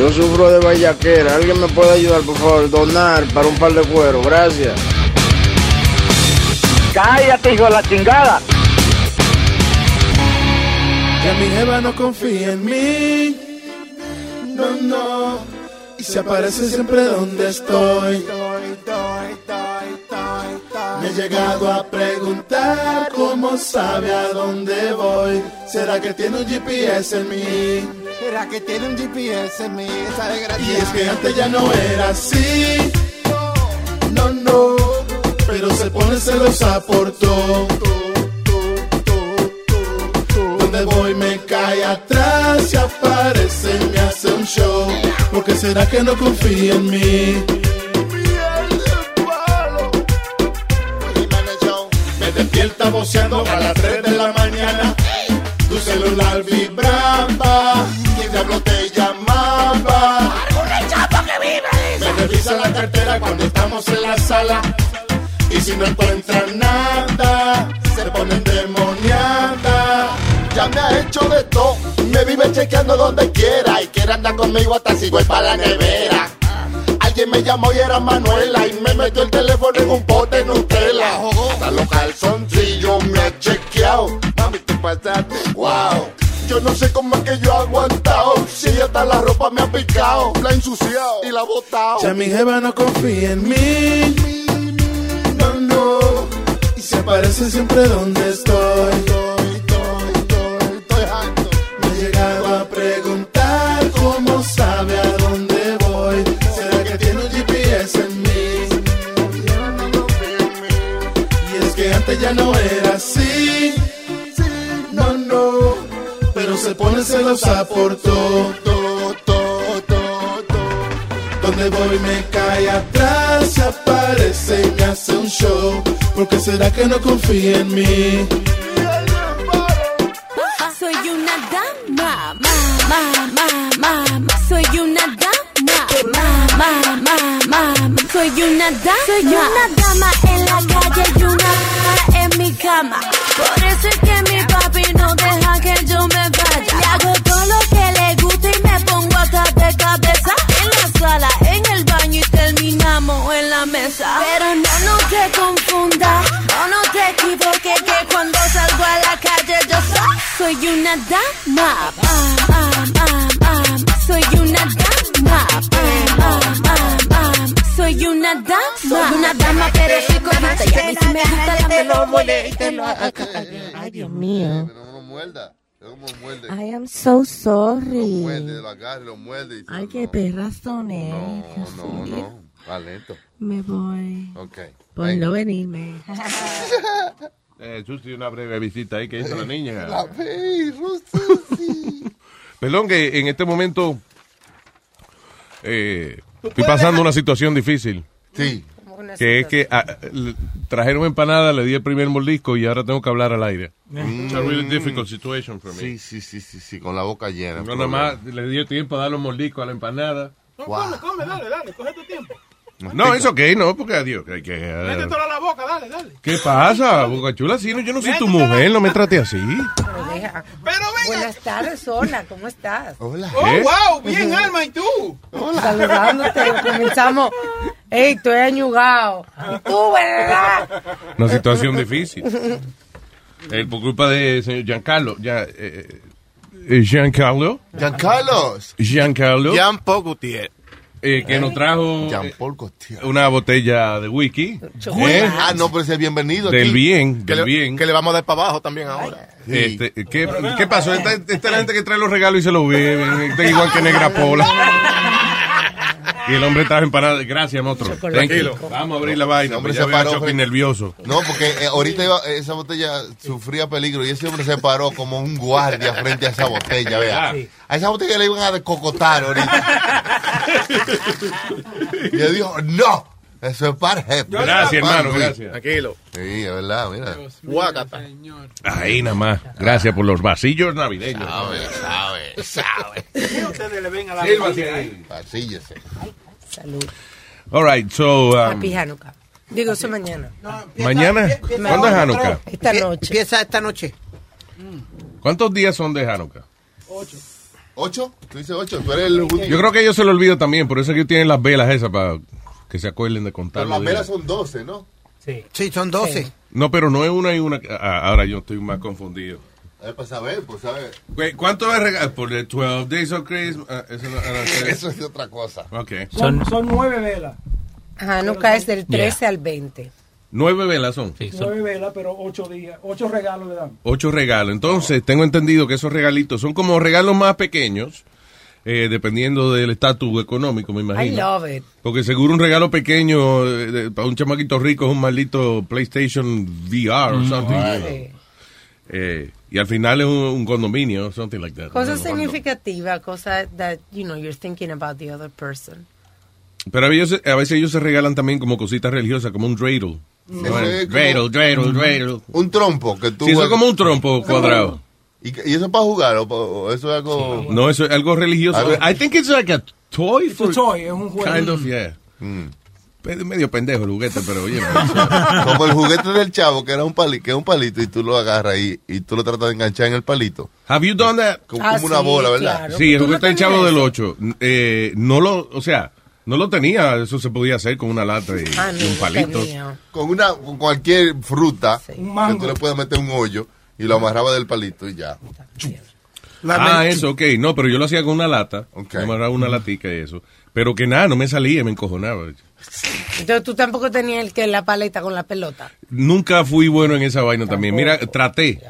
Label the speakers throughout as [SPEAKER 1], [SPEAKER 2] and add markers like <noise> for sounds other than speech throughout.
[SPEAKER 1] Yo sufro de vallaquera. ¿Alguien me puede ayudar, por favor? Donar para un par de cuero. Gracias.
[SPEAKER 2] Cállate, hijo de la chingada.
[SPEAKER 3] Que mi jeva no confía en mí. No, no. Y se aparece siempre donde estoy. Me he llegado a preguntar cómo sabe a dónde voy. ¿Será que tiene un GPS en mí?
[SPEAKER 4] ¿Será que tiene un GPS en mí? Esa
[SPEAKER 3] Y es que antes ya no era así. No, no. Pero se pone celosa por todo. Voy me cae atrás, se aparece y me hace un show. Porque será que no confía en mí? Me despierta voceando a las 3 de la mañana. Tu celular vibraba. ¿Quién diablo te llamaba? Me revisa la cartera cuando estamos en la sala. Y si no encuentra nada, se pone endemoniada.
[SPEAKER 4] Ya me ha hecho de todo. Me vive chequeando donde quiera. Y quiere andar conmigo hasta si voy para la nevera. Alguien me llamó y era Manuela. Y me metió el teléfono en un pote Nutella. Hasta los calzoncillos me ha chequeado. Mami, te pasaste. Wow. Yo no sé cómo es que yo he aguantado. Si hasta la ropa me ha picado. La he ensuciado y la he botado.
[SPEAKER 3] Ya mi jeva no confía en mí. No, no. Y se aparece siempre donde estoy. Llegado a preguntar cómo sabe a dónde voy. ¿Será que tiene un GPS en mí? Y es que antes ya no era así. No, no. Pero se pone celosa por todo. Donde voy me cae atrás, se aparece y me hace un show. Porque será que no confía en mí?
[SPEAKER 5] Soy una dama, ma, ma, ma, ma. Soy una dama, ma, ma, ma, ma, ma. Soy una dama, soy una dama en la calle y una dama en mi cama. Por eso es que mi papi no deja que yo me vaya. Le hago todo lo que le gusta y me pongo hasta de cabeza en la sala, en el baño y terminamos en la mesa. Pero no, soy, una dama. Ah, ah, ah. Soy una dama. Soy una dama. Soy una dama, pero soy coqueta y a mí sí me gusta la melodía.
[SPEAKER 6] Ay, Dios mío.
[SPEAKER 7] No lo muerda. No lo muerde.
[SPEAKER 6] I am so sorry.
[SPEAKER 7] Muerde, lo agarra, lo muerde. Y
[SPEAKER 6] Ay, qué perras son
[SPEAKER 7] no, no, no. Va lento.
[SPEAKER 6] Me voy.
[SPEAKER 7] Ok.
[SPEAKER 6] Por no venirme.
[SPEAKER 8] Eh, Susi, una breve visita ahí que hizo la niña. <laughs>
[SPEAKER 7] La perro, Susi. <laughs>
[SPEAKER 8] Perdón que en este momento eh, estoy pasando una situación difícil.
[SPEAKER 7] Sí.
[SPEAKER 8] Que es que ah, trajeron empanada, le di el primer mordisco y ahora tengo que hablar al aire. It's a really difficult situation for me.
[SPEAKER 7] Sí, sí, sí, sí, sí, con la boca llena.
[SPEAKER 8] No, nada más le dio tiempo a dar los mordiscos a la empanada.
[SPEAKER 9] No, come, come, dale, dale, coge tu tiempo.
[SPEAKER 8] No, es ok, no, porque adiós. que hay que,
[SPEAKER 9] Mete toda la boca, dale, dale.
[SPEAKER 8] ¿Qué pasa, Boca Chula? Sí, no, yo no soy tu mujer, no me <laughs> trate así.
[SPEAKER 6] Pero deja. Buenas tardes, hola, ¿cómo estás?
[SPEAKER 7] Hola.
[SPEAKER 9] Oh,
[SPEAKER 8] ¿Eh?
[SPEAKER 9] wow, bien, Alma, ¿y tú?
[SPEAKER 6] Saludándote, comenzamos. Ey, estoy añugado. ¿Y tú, verdad?
[SPEAKER 8] Una situación difícil. Eh, por culpa de señor Giancarlo. Ya, eh, eh, Giancarlo.
[SPEAKER 7] Giancarlos.
[SPEAKER 8] Giancarlo.
[SPEAKER 7] Jean Paul Gaultier.
[SPEAKER 8] Eh, que nos trajo
[SPEAKER 7] Jean
[SPEAKER 8] eh,
[SPEAKER 7] Paul Gaultier.
[SPEAKER 8] una botella de whisky. ¿eh?
[SPEAKER 7] Ah, no, pero ese es bienvenido.
[SPEAKER 8] Del
[SPEAKER 7] aquí.
[SPEAKER 8] bien,
[SPEAKER 7] Que
[SPEAKER 8] del
[SPEAKER 7] le,
[SPEAKER 8] bien.
[SPEAKER 7] Que le vamos a dar para abajo también ahora.
[SPEAKER 8] Este, ¿qué, qué pasó? Esta, esta es la gente que trae los regalos y se los es <laughs> igual que Negra Pola. <laughs> Y el hombre trajo empanadas. Gracias, monstruo. Tranquilo. Vamos a abrir la vaina.
[SPEAKER 7] Ese hombre se paró,
[SPEAKER 8] nervioso.
[SPEAKER 7] No, porque eh, ahorita iba- esa botella sufría peligro y ese hombre se paró como un guardia frente a esa botella, vea.
[SPEAKER 8] Sí.
[SPEAKER 7] A esa botella le iban a descocotar ahorita. <laughs> y él dijo, no, eso es para jefe.
[SPEAKER 8] Gracias, hermano, gracias.
[SPEAKER 7] Tranquilo. Sí, es verdad, mira.
[SPEAKER 9] Guácata.
[SPEAKER 8] Ahí nada más. Gracias por los vasillos navideños.
[SPEAKER 7] Sabe, sabe, sabe.
[SPEAKER 9] ¿Qué ustedes le ven a la bebida?
[SPEAKER 8] ahí.
[SPEAKER 7] Pasíllese.
[SPEAKER 6] Salud.
[SPEAKER 8] All right, so. um,
[SPEAKER 6] Happy Hanukkah. Digo, eso mañana.
[SPEAKER 8] mañana. ¿Cuándo es Hanukkah?
[SPEAKER 6] Esta noche.
[SPEAKER 10] Empieza esta noche.
[SPEAKER 8] ¿Cuántos días son de Hanukkah?
[SPEAKER 7] ¿Ocho? ¿Tú dices ocho? ¿Tú eres el judío?
[SPEAKER 8] Yo creo que ellos se lo olvidan también, por eso es que tienen las velas esas para que se acuerden de contar.
[SPEAKER 7] Pero las velas son doce, ¿no?
[SPEAKER 6] Sí.
[SPEAKER 10] Sí, son 12.
[SPEAKER 8] No, pero no es una y una. ah, ahora yo estoy más confundido.
[SPEAKER 7] Es para saber, pues saber.
[SPEAKER 8] Güey, ¿Cuánto es regalo? Por the 12 Days of Christmas. ah, <laughs> eso
[SPEAKER 7] es otra cosa.
[SPEAKER 8] Ok.
[SPEAKER 9] Son, son nueve velas.
[SPEAKER 6] Hanukkah es del 13 al 20.
[SPEAKER 8] Nueve velas son.
[SPEAKER 9] Nueve velas, pero ocho días. Ocho regalos le dan.
[SPEAKER 8] Ocho regalos. Entonces, tengo entendido que esos regalitos son como regalos más pequeños, eh, dependiendo del estatus económico, me
[SPEAKER 6] I
[SPEAKER 8] imagino.
[SPEAKER 6] love it.
[SPEAKER 8] Porque seguro un regalo pequeño eh, de- para un chamaquito rico es un maldito PlayStation VR o something.
[SPEAKER 6] Sí.
[SPEAKER 8] Eh, y al final es un, un condominio, something like that.
[SPEAKER 6] Cosas
[SPEAKER 8] No, no.
[SPEAKER 6] significativas, cosas that, you know, you're thinking about the other person.
[SPEAKER 8] Pero a veces, a veces ellos se regalan también como cositas religiosas, como un dreidel. No,
[SPEAKER 7] es
[SPEAKER 8] dreidel, dreidel, dreidel.
[SPEAKER 7] Un trompo que tú
[SPEAKER 8] Sí, eso es como un trompo cuadrado.
[SPEAKER 7] ¿Y, y eso es para jugar o, o eso es algo...?
[SPEAKER 8] No, eso es algo religioso. I think it's like a toy
[SPEAKER 9] Es
[SPEAKER 8] for...
[SPEAKER 9] un toy, es un juego.
[SPEAKER 8] Kind of, yeah. Pe- Medio pendejo el juguete, pero oye. <laughs>
[SPEAKER 7] Como el juguete del chavo, que era un palito, que es un palito y tú lo agarras y, y tú lo tratas de enganchar en el palito.
[SPEAKER 8] Have you done that?
[SPEAKER 7] Como,
[SPEAKER 6] Ah,
[SPEAKER 7] como una
[SPEAKER 6] sí,
[SPEAKER 7] bola, ¿verdad?
[SPEAKER 6] claro.
[SPEAKER 8] Sí, el
[SPEAKER 6] ¿Tú no
[SPEAKER 8] juguete del chavo del
[SPEAKER 6] eso?
[SPEAKER 8] 8. Eh, no lo, o sea, no lo tenía. Eso se podía hacer con una lata y,
[SPEAKER 6] Ah,
[SPEAKER 8] y un palito.
[SPEAKER 6] tenía.
[SPEAKER 7] Con una con cualquier fruta
[SPEAKER 6] Sí.
[SPEAKER 7] Que
[SPEAKER 9] mango.
[SPEAKER 7] tú le puedes meter un hoyo y lo amarraba del palito y ya.
[SPEAKER 8] Ah, eso, ok. No, pero yo lo hacía con una lata.
[SPEAKER 7] Ok.
[SPEAKER 8] Me amarraba una latica y eso. Pero que nada, no me salía, me encojonaba.
[SPEAKER 6] Entonces tú tampoco tenías el que la paleta con la pelota.
[SPEAKER 8] Nunca fui bueno en esa vaina también. Mira, traté.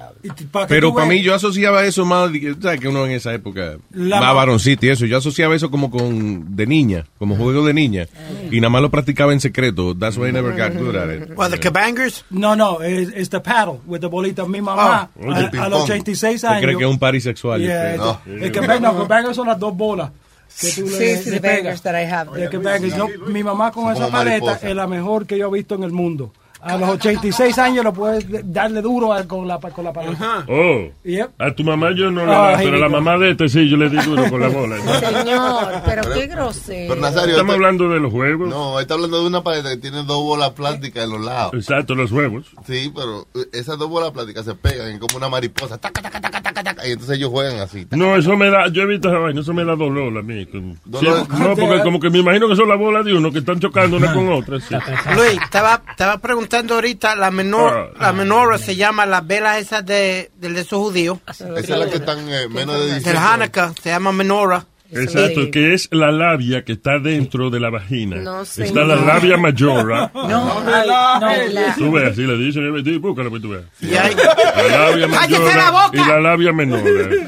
[SPEAKER 8] Pero para mí yo asociaba eso más, sabes que uno en esa época,
[SPEAKER 9] La-
[SPEAKER 8] más varoncito y eso, yo asociaba eso como con, de niña, como juego de niña, y nada más lo practicaba en secreto, that's why I never got good at it.
[SPEAKER 10] Well, the Kabangers.
[SPEAKER 9] No, no, es the paddle with the bolita. Mi mamá,
[SPEAKER 7] Ah, el
[SPEAKER 9] a, los 86
[SPEAKER 8] ¿Se
[SPEAKER 9] años.
[SPEAKER 8] cree que es un party sexual?
[SPEAKER 9] Yeah,
[SPEAKER 7] No.
[SPEAKER 9] el- el que no, que bangers son las dos bolas. Que tú
[SPEAKER 6] Sí,
[SPEAKER 9] le,
[SPEAKER 6] sí,
[SPEAKER 9] le
[SPEAKER 6] the bangers
[SPEAKER 9] pegas.
[SPEAKER 6] that I have.
[SPEAKER 9] El que bangers. Yo- mi mamá con esa paleta es la mejor que yo he visto en el mundo. A los 86 años lo puedes darle duro a- con la, con la paleta.
[SPEAKER 11] Oh,
[SPEAKER 9] Yep.
[SPEAKER 11] a tu mamá yo no le
[SPEAKER 9] Ah,
[SPEAKER 11] da, pero a la mamá de este sí yo le di duro con la bola. <laughs>
[SPEAKER 6] Señor, pero qué grosero.
[SPEAKER 7] Pero Nazario,
[SPEAKER 11] Estamos hablando de los juegos.
[SPEAKER 7] no, está hablando de una paleta que tiene dos bolas plásticas en los lados.
[SPEAKER 11] Exacto, los huevos.
[SPEAKER 7] Sí, pero eh, esas dos bolas plásticas se pegan como una mariposa. Taca, taca, taca, taca, taca, y entonces ellos juegan así.
[SPEAKER 11] No, eso me da, yo he visto esa vaina, eso me da dolor a mí. como-
[SPEAKER 7] Dolor.
[SPEAKER 11] Sí, no, <laughs> porque como que me imagino que son las bolas de uno que están chocando una con otra. sí.
[SPEAKER 10] Luis, estaba, estaba preguntando ahorita, la menor,
[SPEAKER 11] Ah.
[SPEAKER 10] la menora se llama las velas esas de, del de esos judíos.
[SPEAKER 7] Esa es la que están eh, menos de 18.
[SPEAKER 10] Del Hanukkah, se llama menora.
[SPEAKER 11] Exacto,
[SPEAKER 6] Sí.
[SPEAKER 11] que es la labia que está dentro de la vagina.
[SPEAKER 6] No,
[SPEAKER 11] está
[SPEAKER 6] señor.
[SPEAKER 11] la labia mayora. <laughs>
[SPEAKER 6] No, ay, no, la-
[SPEAKER 11] Tú ves, así le dicen, eh, búscalo que tú veas.
[SPEAKER 10] Y hay,
[SPEAKER 11] La labia <laughs>
[SPEAKER 10] ¡Cállese
[SPEAKER 11] mayora
[SPEAKER 10] la
[SPEAKER 11] y la labia menor.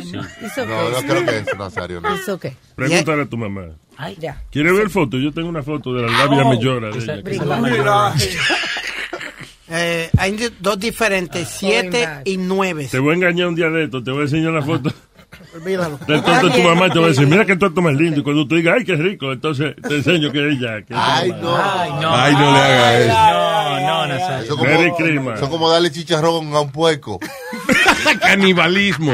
[SPEAKER 11] sí.
[SPEAKER 6] okay.
[SPEAKER 7] No, no creo que es Nazario. No.
[SPEAKER 6] It's okay.
[SPEAKER 11] Pregúntale a tu mamá.
[SPEAKER 6] Ay, ya.
[SPEAKER 11] ¿Quieres ver foto? Yo tengo una foto de la labia mayora de ella. que se la-
[SPEAKER 9] Mira. <laughs>
[SPEAKER 10] eh, hay dos diferentes, siete y nueve.
[SPEAKER 11] Te voy a engañar un día de esto, te voy a enseñar la foto
[SPEAKER 10] Olvídalo.
[SPEAKER 11] de tu mamá te voy a decir, mira qué tonto más lindo. Y cuando tú digas, ay, qué rico, entonces te enseño que ella. Que
[SPEAKER 7] Ay, no.
[SPEAKER 11] mamá.
[SPEAKER 8] Ay, no le haga eso.
[SPEAKER 12] No, no, Nazario.
[SPEAKER 7] Eso
[SPEAKER 11] Merry
[SPEAKER 7] como,
[SPEAKER 11] Christmas.
[SPEAKER 7] son como darle chicharrón a un puerco. <laughs>
[SPEAKER 8] Canibalismo.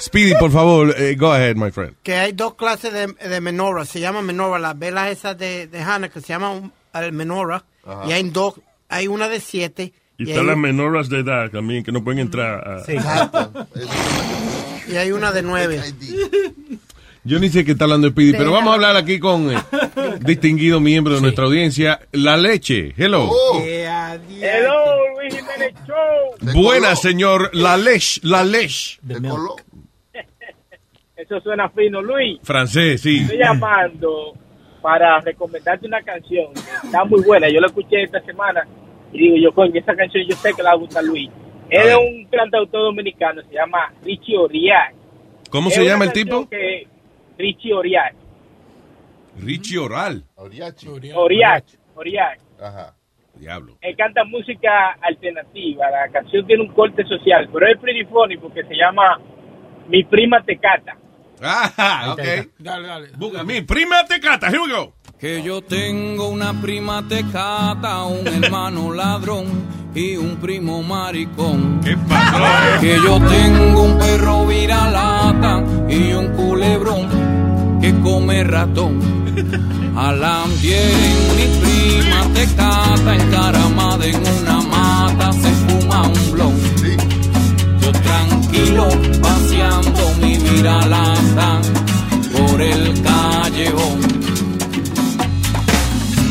[SPEAKER 8] Speedy, por favor, eh, go ahead, my friend.
[SPEAKER 10] Que hay dos clases de, de menorah, se llaman menorah, las velas esas de, de Hanukkah se llaman el menorah,
[SPEAKER 7] Ajá.
[SPEAKER 10] y hay dos, hay una de siete,
[SPEAKER 11] Y
[SPEAKER 10] y,
[SPEAKER 11] están
[SPEAKER 10] hay,
[SPEAKER 11] las menoras de edad también que no pueden entrar a... <laughs>
[SPEAKER 10] y hay una de nueve.
[SPEAKER 8] Yo ni sé qué está hablando Speedy, pero vamos a hablar aquí con eh, distinguido miembro de nuestra audiencia, la leche. Hello.
[SPEAKER 7] Oh,
[SPEAKER 2] Hello, Luis Jiménez Show.
[SPEAKER 8] Buena, señor, la leche, la leche. <laughs>
[SPEAKER 2] Eso suena fino, Luis.
[SPEAKER 8] Francés, sí.
[SPEAKER 2] Estoy llamando para recomendarte una canción. que Está muy buena. Yo la escuché esta semana y digo, yo, coño, esta canción yo sé que le va a gustar Luis. Es de un cantautor dominicano, se llama Richie Oriach.
[SPEAKER 8] ¿Cómo
[SPEAKER 2] Es
[SPEAKER 8] se llama el tipo?
[SPEAKER 2] que- Richie Oriach.
[SPEAKER 8] Richie Oral.
[SPEAKER 7] Oriachi.
[SPEAKER 2] Oriach, Oriach.
[SPEAKER 7] Ajá.
[SPEAKER 8] Diablo.
[SPEAKER 2] Él canta música alternativa. La canción tiene un corte social, pero es pretty funny porque se llama Mi prima te cata.
[SPEAKER 8] Ah, ok.
[SPEAKER 9] Dale, dale.
[SPEAKER 8] Busca mi prima tecata. Here we go.
[SPEAKER 12] Que yo tengo una prima tecata, un hermano <laughs> ladrón y un primo maricón.
[SPEAKER 8] ¿Qué pasó?
[SPEAKER 12] Que yo tengo un perro viralata y un culebrón que come ratón. <laughs> Alan bien, mi prima tecata, encaramada en una mata, se fuma un blon. Yo tranquilo, paseando mi viralata por el callejón.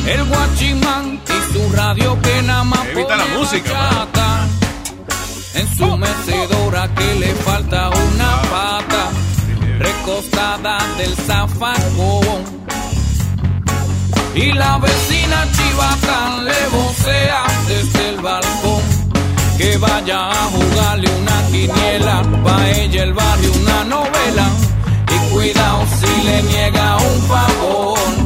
[SPEAKER 12] El guachimán y su radio que nada más
[SPEAKER 8] Evita la música,
[SPEAKER 12] bachata. En su mecedora que le falta una pata Recostada del zafacón. Y la vecina chivata le vocea desde el balcón Que vaya a jugarle una quiniela. Pa' ella el barrio una novela Y cuidado si le niega un favor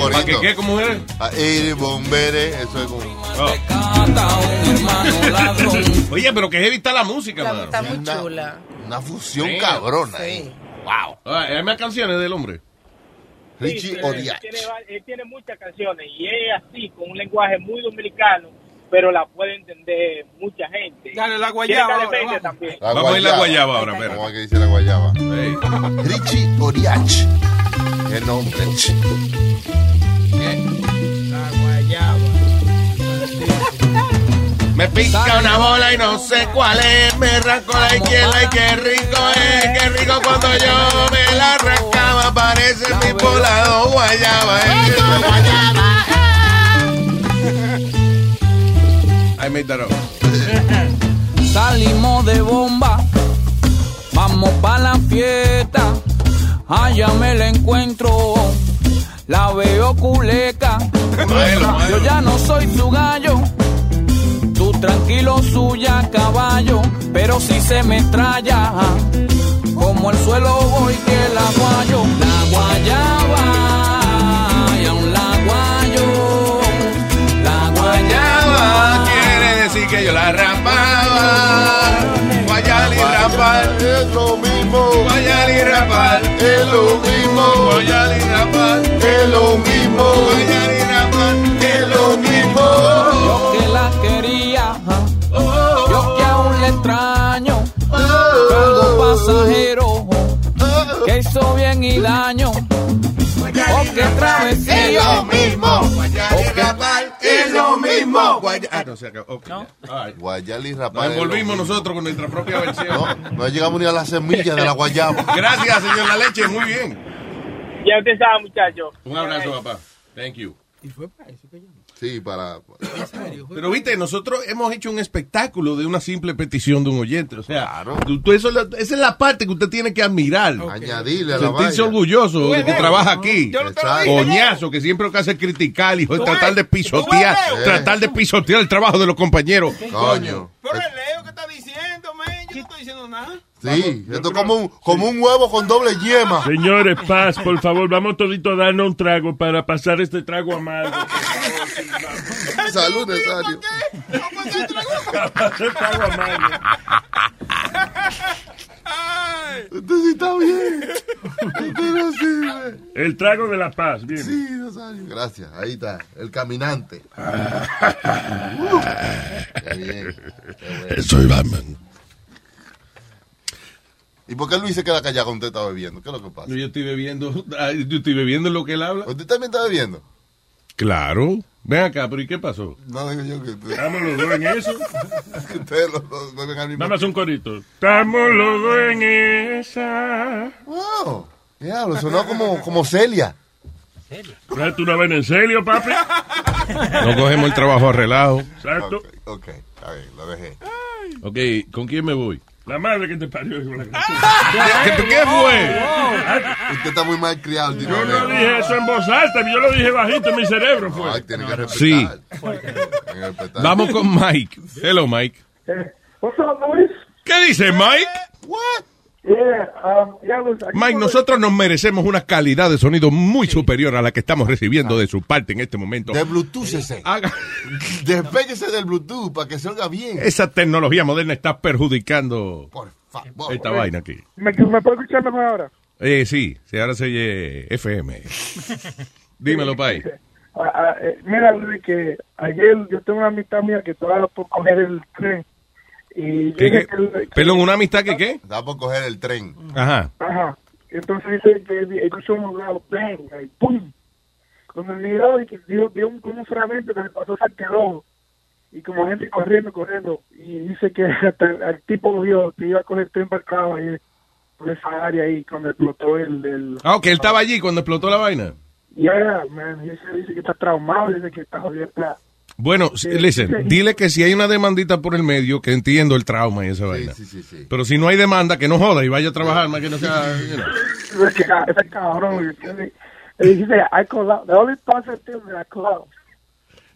[SPEAKER 7] La
[SPEAKER 8] ¿Para qué? ¿Cómo es?
[SPEAKER 7] A ir bombere, eso es como.
[SPEAKER 12] ladrón.
[SPEAKER 8] Oye, pero que heavy está la música, mano.
[SPEAKER 6] está muy
[SPEAKER 7] Una-
[SPEAKER 6] chula.
[SPEAKER 7] Una fusión
[SPEAKER 8] Sí.
[SPEAKER 7] cabrona.
[SPEAKER 6] Sí.
[SPEAKER 7] eh.
[SPEAKER 8] Wow. Ah, Hay más canciones del hombre.
[SPEAKER 2] Sí,
[SPEAKER 7] Richie
[SPEAKER 2] él
[SPEAKER 7] Oriach.
[SPEAKER 2] tiene, va- él tiene muchas canciones y es así, con un lenguaje muy dominicano, pero la puede entender mucha gente.
[SPEAKER 9] Dale la guayaba ahora, vamos.
[SPEAKER 2] también.
[SPEAKER 7] La
[SPEAKER 8] Vamos a ir la guayaba ahora,
[SPEAKER 7] ¿Cómo
[SPEAKER 8] espera.
[SPEAKER 7] es que dice la guayaba?
[SPEAKER 8] Hey.
[SPEAKER 7] Richie Oriach. El nombre.
[SPEAKER 9] La
[SPEAKER 8] Me pica una bola y no sé cuál es. Me arranco la izquierda y qué rico es. Qué rico cuando yo me la arrancaba. Parece mi volado guayaba. made that up.
[SPEAKER 12] Salimos de bomba, vamos pa' la fiesta. Allá me la encuentro, la veo culeca. Yo ya no soy tu gallo, tranquilo suya caballo, pero si se me traya, como el suelo voy que la guayo. La guayaba, y aún la guayo, la guayaba.
[SPEAKER 8] Quiere decir que yo la rapaba. Guayal y rapar.
[SPEAKER 7] Es lo mismo.
[SPEAKER 8] Guayal y rapar.
[SPEAKER 7] Es lo mismo.
[SPEAKER 8] Guayal y rapar.
[SPEAKER 7] Es lo mismo.
[SPEAKER 8] Guayal y
[SPEAKER 12] algo pasajero, que hizo bien y daño, o que travesía,
[SPEAKER 8] Guayal y rapar. Es lo mismo. Ah, no se acabó. Ok. All right.
[SPEAKER 7] Guayal y
[SPEAKER 8] Nos
[SPEAKER 7] es lo
[SPEAKER 8] envolvimos
[SPEAKER 7] mismo.
[SPEAKER 8] nosotros con nuestra propia versión.
[SPEAKER 7] No, no llegamos ni a la semilla de la guayaba. <laughs>
[SPEAKER 8] Gracias, señor La Leche. Muy bien.
[SPEAKER 2] Ya usted sabe, muchachos.
[SPEAKER 8] Un abrazo, papá. Thank you.
[SPEAKER 9] Y fue para eso que llamó.
[SPEAKER 7] Sí, para.
[SPEAKER 8] Pero viste, nosotros hemos hecho un espectáculo de una simple petición de un oyente. O sea,
[SPEAKER 7] Claro.
[SPEAKER 8] tú- eso esa es la parte que usted tiene que admirar.
[SPEAKER 7] Añadirle a la
[SPEAKER 8] Sentirse orgulloso de que trabaja aquí.
[SPEAKER 9] yo no te lo
[SPEAKER 7] Exacto.
[SPEAKER 9] dije.
[SPEAKER 8] Coñazo, que siempre lo que hace es criticar y
[SPEAKER 9] Tú
[SPEAKER 8] tratar de pisotear, tratar de pisotear el trabajo de los compañeros.
[SPEAKER 7] Coño.
[SPEAKER 9] Pero el Leo que está diciendo, man, estoy diciendo nada.
[SPEAKER 7] Sí, esto es como un, como un huevo con doble yema.
[SPEAKER 11] Señores, paz, por favor, vamos todito a darnos un trago para pasar este trago amargo. <laughs>
[SPEAKER 7] Salud, Nazario. <laughs>
[SPEAKER 11] Este trago amargo.
[SPEAKER 7] Esto sí está bien. Esto no sirve.
[SPEAKER 11] El trago de la paz, bien.
[SPEAKER 7] Sí, Nazario. Gracias. Ahí está. El caminante. <laughs> Qué bien. Qué bueno.
[SPEAKER 8] Soy Batman.
[SPEAKER 7] ¿Y por qué Luis se queda callado cuando usted está bebiendo? ¿Qué es lo que pasa?
[SPEAKER 8] Yo estoy bebiendo, yo estoy bebiendo lo que él habla.
[SPEAKER 7] ¿Usted también está bebiendo?
[SPEAKER 8] Claro. Ven acá, pero ¿y qué pasó?
[SPEAKER 7] No, digo yo que usted,
[SPEAKER 11] Estamos los dos en eso. <laughs>
[SPEAKER 7] ustedes los dos beben al mismo
[SPEAKER 11] Vamos a hacer un corito. Estamos los dos en esa.
[SPEAKER 7] Wow. Diablo, sonó como, como Celia.
[SPEAKER 11] ¿Traes tú una vez en serio, papi? <laughs>
[SPEAKER 8] No cogemos el trabajo arreglado.
[SPEAKER 11] Exacto.
[SPEAKER 7] Ok, ok. Está bien, lo dejé.
[SPEAKER 8] Ok, ¿con quién me voy?
[SPEAKER 11] La madre que te parió. la-
[SPEAKER 8] ¿Qué, qué fue?
[SPEAKER 7] Usted está muy mal criado.
[SPEAKER 11] Yo no dije eso en voz alta, yo lo dije bajito en mi cerebro. Fue.
[SPEAKER 7] Ay, tiene que respetar.
[SPEAKER 8] Sí.
[SPEAKER 7] Tiene que respetar.
[SPEAKER 8] Vamos con Mike. Hello, Mike.
[SPEAKER 13] What's up, Luis?
[SPEAKER 8] ¿Qué dice Mike?
[SPEAKER 13] Yeah, um, yeah,
[SPEAKER 8] Mike, nosotros nos merecemos una calidad de sonido muy superior a la que estamos recibiendo de su parte en este momento.
[SPEAKER 7] De Bluetooth ese.
[SPEAKER 8] Haga- <laughs>
[SPEAKER 7] Despéguese del Bluetooth para que se oiga bien.
[SPEAKER 8] Esa tecnología moderna está perjudicando
[SPEAKER 7] Por favor.
[SPEAKER 8] esta vaina aquí.
[SPEAKER 13] ¿Me, ¿Me puedo escuchar mejor ahora?
[SPEAKER 8] Eh, sí, sí, ahora se oye FM. <laughs> Dímelo, Pai.
[SPEAKER 13] Ah, ah, eh, mira, Luis, que ayer yo tengo una amistad mía que estaba por coger el tren. Y
[SPEAKER 8] ¿Qué,
[SPEAKER 13] el-
[SPEAKER 8] Perdón, ¿una amistad que qué?
[SPEAKER 7] Da por coger el tren.
[SPEAKER 8] Ajá.
[SPEAKER 13] Ajá. Entonces dice que escuchó un lado, bang, y pum. Cuando miró y que dio, dio un, como un fragmento que le pasó al rojo. Y como gente corriendo, corriendo. Y dice que <laughs> hasta el, el tipo vio que iba a coger el tren acá ahí, por esa área ahí cuando explotó el... el
[SPEAKER 8] Ah, ok, él estaba allí cuando explotó la vaina.
[SPEAKER 13] yeah, man. Dice, dice que está traumado, dice que está jodido.
[SPEAKER 8] Bueno,
[SPEAKER 13] Sí,
[SPEAKER 8] listen,
[SPEAKER 13] sí.
[SPEAKER 8] dile que si hay una demandita por el medio, que entiendo el trauma y esa vaina. Pero si no hay demanda, que no joda y vaya a trabajar, más que no sea... you know.
[SPEAKER 13] Ese ca- ese cabrón. I collapsed. The only positive thing that I collapsed.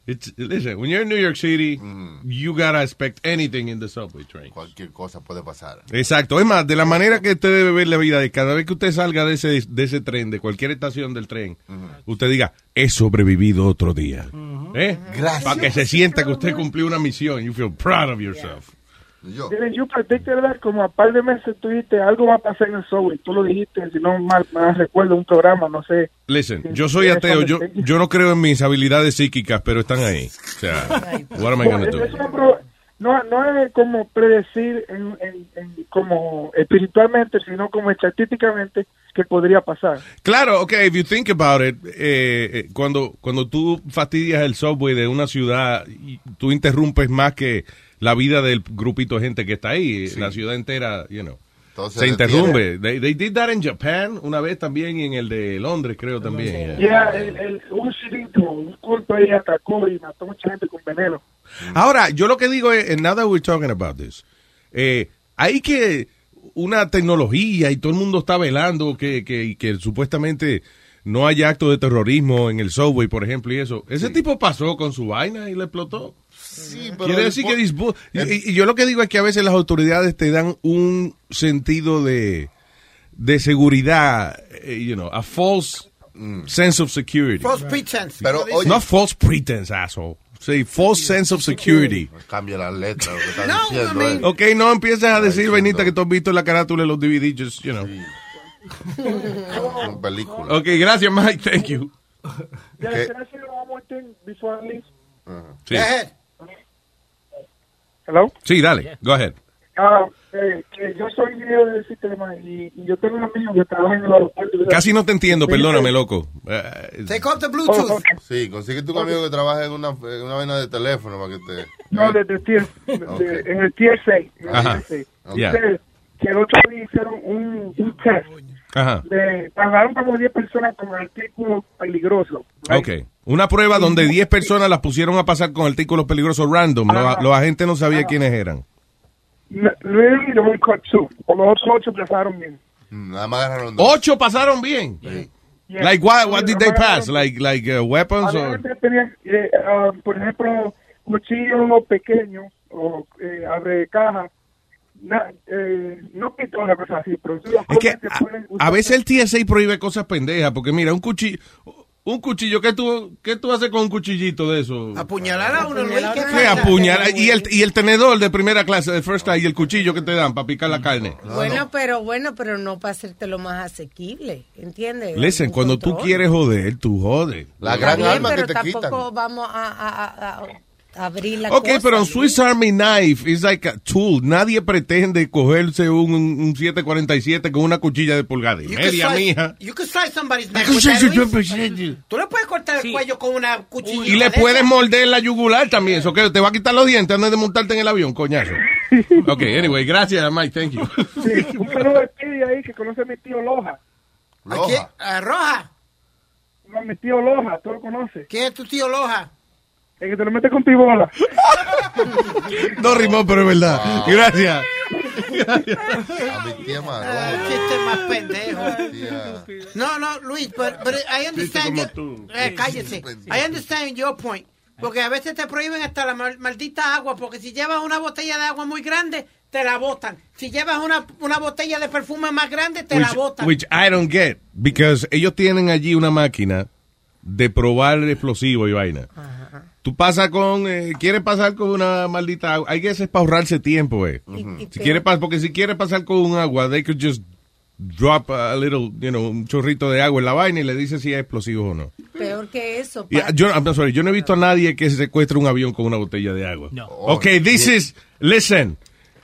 [SPEAKER 8] It's- listen, when you're in New York City, you gotta expect anything in the subway train.
[SPEAKER 7] Cualquier cosa puede pasar.
[SPEAKER 8] Exacto. Es más, de la manera que usted debe ver la vida, de cada vez que usted salga de ese, de ese tren, de cualquier estación del tren, usted diga, he sobrevivido otro día. ¿Eh?
[SPEAKER 7] Gracias.
[SPEAKER 8] Para que se sienta que usted cumplió una misión. You feel proud of yourself.
[SPEAKER 13] Dile, you predicted that como a par de meses tú dijiste algo va a pasar en el subway. Tú lo dijiste, si no mal, mal recuerdo, un programa, no sé.
[SPEAKER 8] Listen, yo soy ateo, yo, yo no creo en mis habilidades psíquicas, pero están ahí. O sea, what am I gonna do?
[SPEAKER 13] No, no es como predecir en, en- en- como espiritualmente, sino como estadísticamente que podría pasar.
[SPEAKER 8] Claro, ok, if you think about it, eh, eh, cuando, cuando tú fastidias el subway de una ciudad, tú interrumpes más que la vida del grupito de gente que está ahí, la ciudad entera, you know,
[SPEAKER 7] Entonces,
[SPEAKER 8] se interrumpe. They, they did that in Japan una vez también y en el de Londres, creo también.
[SPEAKER 13] El, el, un cirito, un culto ahí atacó y mató mucha gente con veneno.
[SPEAKER 8] Ahora, yo lo que digo es, and now that we're talking about this, eh, hay que una tecnología y todo el mundo está velando que, que, que supuestamente no haya actos de terrorismo en el subway, por ejemplo, y eso. Ese tipo pasó con su vaina y le explotó.
[SPEAKER 7] Sí,
[SPEAKER 8] Quiere decir que this bu- y, y yo lo que digo es que a veces las autoridades te dan un sentido de, de seguridad, eh, you know, a false sense of security.
[SPEAKER 10] False pretense.
[SPEAKER 7] Pero, oye-
[SPEAKER 8] Not false pretense, asshole. Sí, false sense of security.
[SPEAKER 7] Cambia la letra, lo que están
[SPEAKER 10] No,
[SPEAKER 7] diciendo.
[SPEAKER 10] I
[SPEAKER 7] eh.
[SPEAKER 10] mean-
[SPEAKER 8] Ok, no empieces a decir, vainita, que tú has visto en la carátula de los DVD, just, you know.
[SPEAKER 7] Son películas.
[SPEAKER 8] Ok, gracias, Mike, thank you.
[SPEAKER 13] Ya,
[SPEAKER 7] ¿Qué?
[SPEAKER 13] can I say one more thing before I leave?
[SPEAKER 8] Sí,
[SPEAKER 10] Go ahead.
[SPEAKER 13] Hello?
[SPEAKER 8] sí dale, go ahead.
[SPEAKER 13] Ah, eh, que yo soy ingeniero del sistema y, y yo tengo un amigo que trabaja en el aeropuerto.
[SPEAKER 8] Casi no te entiendo, perdóname, loco. Eh,
[SPEAKER 10] Take off the
[SPEAKER 13] Oh,
[SPEAKER 10] Bluetooth.
[SPEAKER 13] ok.
[SPEAKER 7] Sí, consigue tu amigo que trabaje en una, en una vaina de teléfono para que te...
[SPEAKER 13] No, de, de tier, de-
[SPEAKER 7] Ok.
[SPEAKER 13] en el tier 6. En el
[SPEAKER 8] Ajá.
[SPEAKER 13] tier 6.
[SPEAKER 8] Ya.
[SPEAKER 13] Entonces, que el otro día hicieron un, un test.
[SPEAKER 8] Ajá.
[SPEAKER 13] De, pagaron como 10 personas con artículos peligrosos.
[SPEAKER 8] Ok. Una prueba donde 10 personas las pusieron a pasar con artículos peligrosos random. Los, los agentes no sabían quiénes eran.
[SPEAKER 13] Really, they only caught two. O los otros ocho pasaron bien.
[SPEAKER 7] Mm, Nada más agarraron dos.
[SPEAKER 8] Ocho pasaron bien.
[SPEAKER 13] Yeah.
[SPEAKER 8] Like what, what did they pass? Like, like uh, weapons or...
[SPEAKER 13] Tenían, eh, ah, por ejemplo, cuchillos pequeños o eh, abre caja. Eh, no pistola, cosas así, pero
[SPEAKER 8] Es que a, a veces el TSA prohíbe cosas pendejas, porque mira, un cuchillo, un cuchillo, ¿qué tú, qué tú haces con un cuchillito de eso?
[SPEAKER 10] Apuñalar a uno, Luis. ¿Qué
[SPEAKER 8] ¿Qué apuñalar? Y el, y el tenedor de primera clase, de first class, y el cuchillo que te dan para picar la carne.
[SPEAKER 6] Bueno, pero bueno, pero no para hacerte lo más asequible, ¿entiendes?
[SPEAKER 8] Listen, cuando tú quieres joder, tú jodes.
[SPEAKER 7] La gran arma que
[SPEAKER 6] pero
[SPEAKER 7] te
[SPEAKER 6] tampoco
[SPEAKER 7] quitan.
[SPEAKER 6] vamos a- a- a abrir la
[SPEAKER 8] Ok,
[SPEAKER 6] cosa,
[SPEAKER 8] pero. Swiss Army Knife is like a tool. Nadie pretende cogerse un, un 747 con una cuchilla de pulgada y
[SPEAKER 10] You
[SPEAKER 8] media,
[SPEAKER 10] slice-
[SPEAKER 8] mija.
[SPEAKER 10] You could slice somebody's neck. Tú le puedes cortar el cuello con una cuchilla.
[SPEAKER 8] Y le puedes morder la yugular también. Eso que te va a quitar los dientes antes de montarte en el avión, coñazo. Ok, anyway, gracias, Mike, thank you.
[SPEAKER 13] Sí, un saludo de Speedy ahí que conoce a mi tío Loja.
[SPEAKER 10] ¿A quién? ¿A Roja?
[SPEAKER 13] No, mi tío Loja, tú lo conoces.
[SPEAKER 10] ¿Quién es tu tío Loja?
[SPEAKER 13] El que te lo mete con tu bola.
[SPEAKER 8] No rimó, pero es verdad. Gracias.
[SPEAKER 7] A mi tía Marona.
[SPEAKER 10] Chiste más pendejo. No, no, Luis, but I understand.
[SPEAKER 11] Tú.
[SPEAKER 10] eh, cállese. I understand your point. Porque a veces te prohíben hasta la mal- maldita agua, porque si llevas una botella de agua muy grande, te la botan. Si llevas una, una botella de perfume más grande, te la botan.
[SPEAKER 8] which I don't get. Because ellos tienen allí una máquina de probar explosivo y vaina. Tú pasas con, eh, quieres pasar con una maldita agua. Hay que es para ahorrarse tiempo, eh.
[SPEAKER 6] y
[SPEAKER 8] Si
[SPEAKER 6] peor-
[SPEAKER 8] quiere pas- porque si quiere pasar con un agua, they could just drop a little, you know, un chorrito de agua en la vaina y le dice si es explosivo o no.
[SPEAKER 6] Peor que eso.
[SPEAKER 8] Y,
[SPEAKER 6] pa-
[SPEAKER 8] yo, I'm sorry, yo no he visto a nadie que se secuestre un avión con una botella de agua.
[SPEAKER 6] No.
[SPEAKER 8] Ok, this is, listen.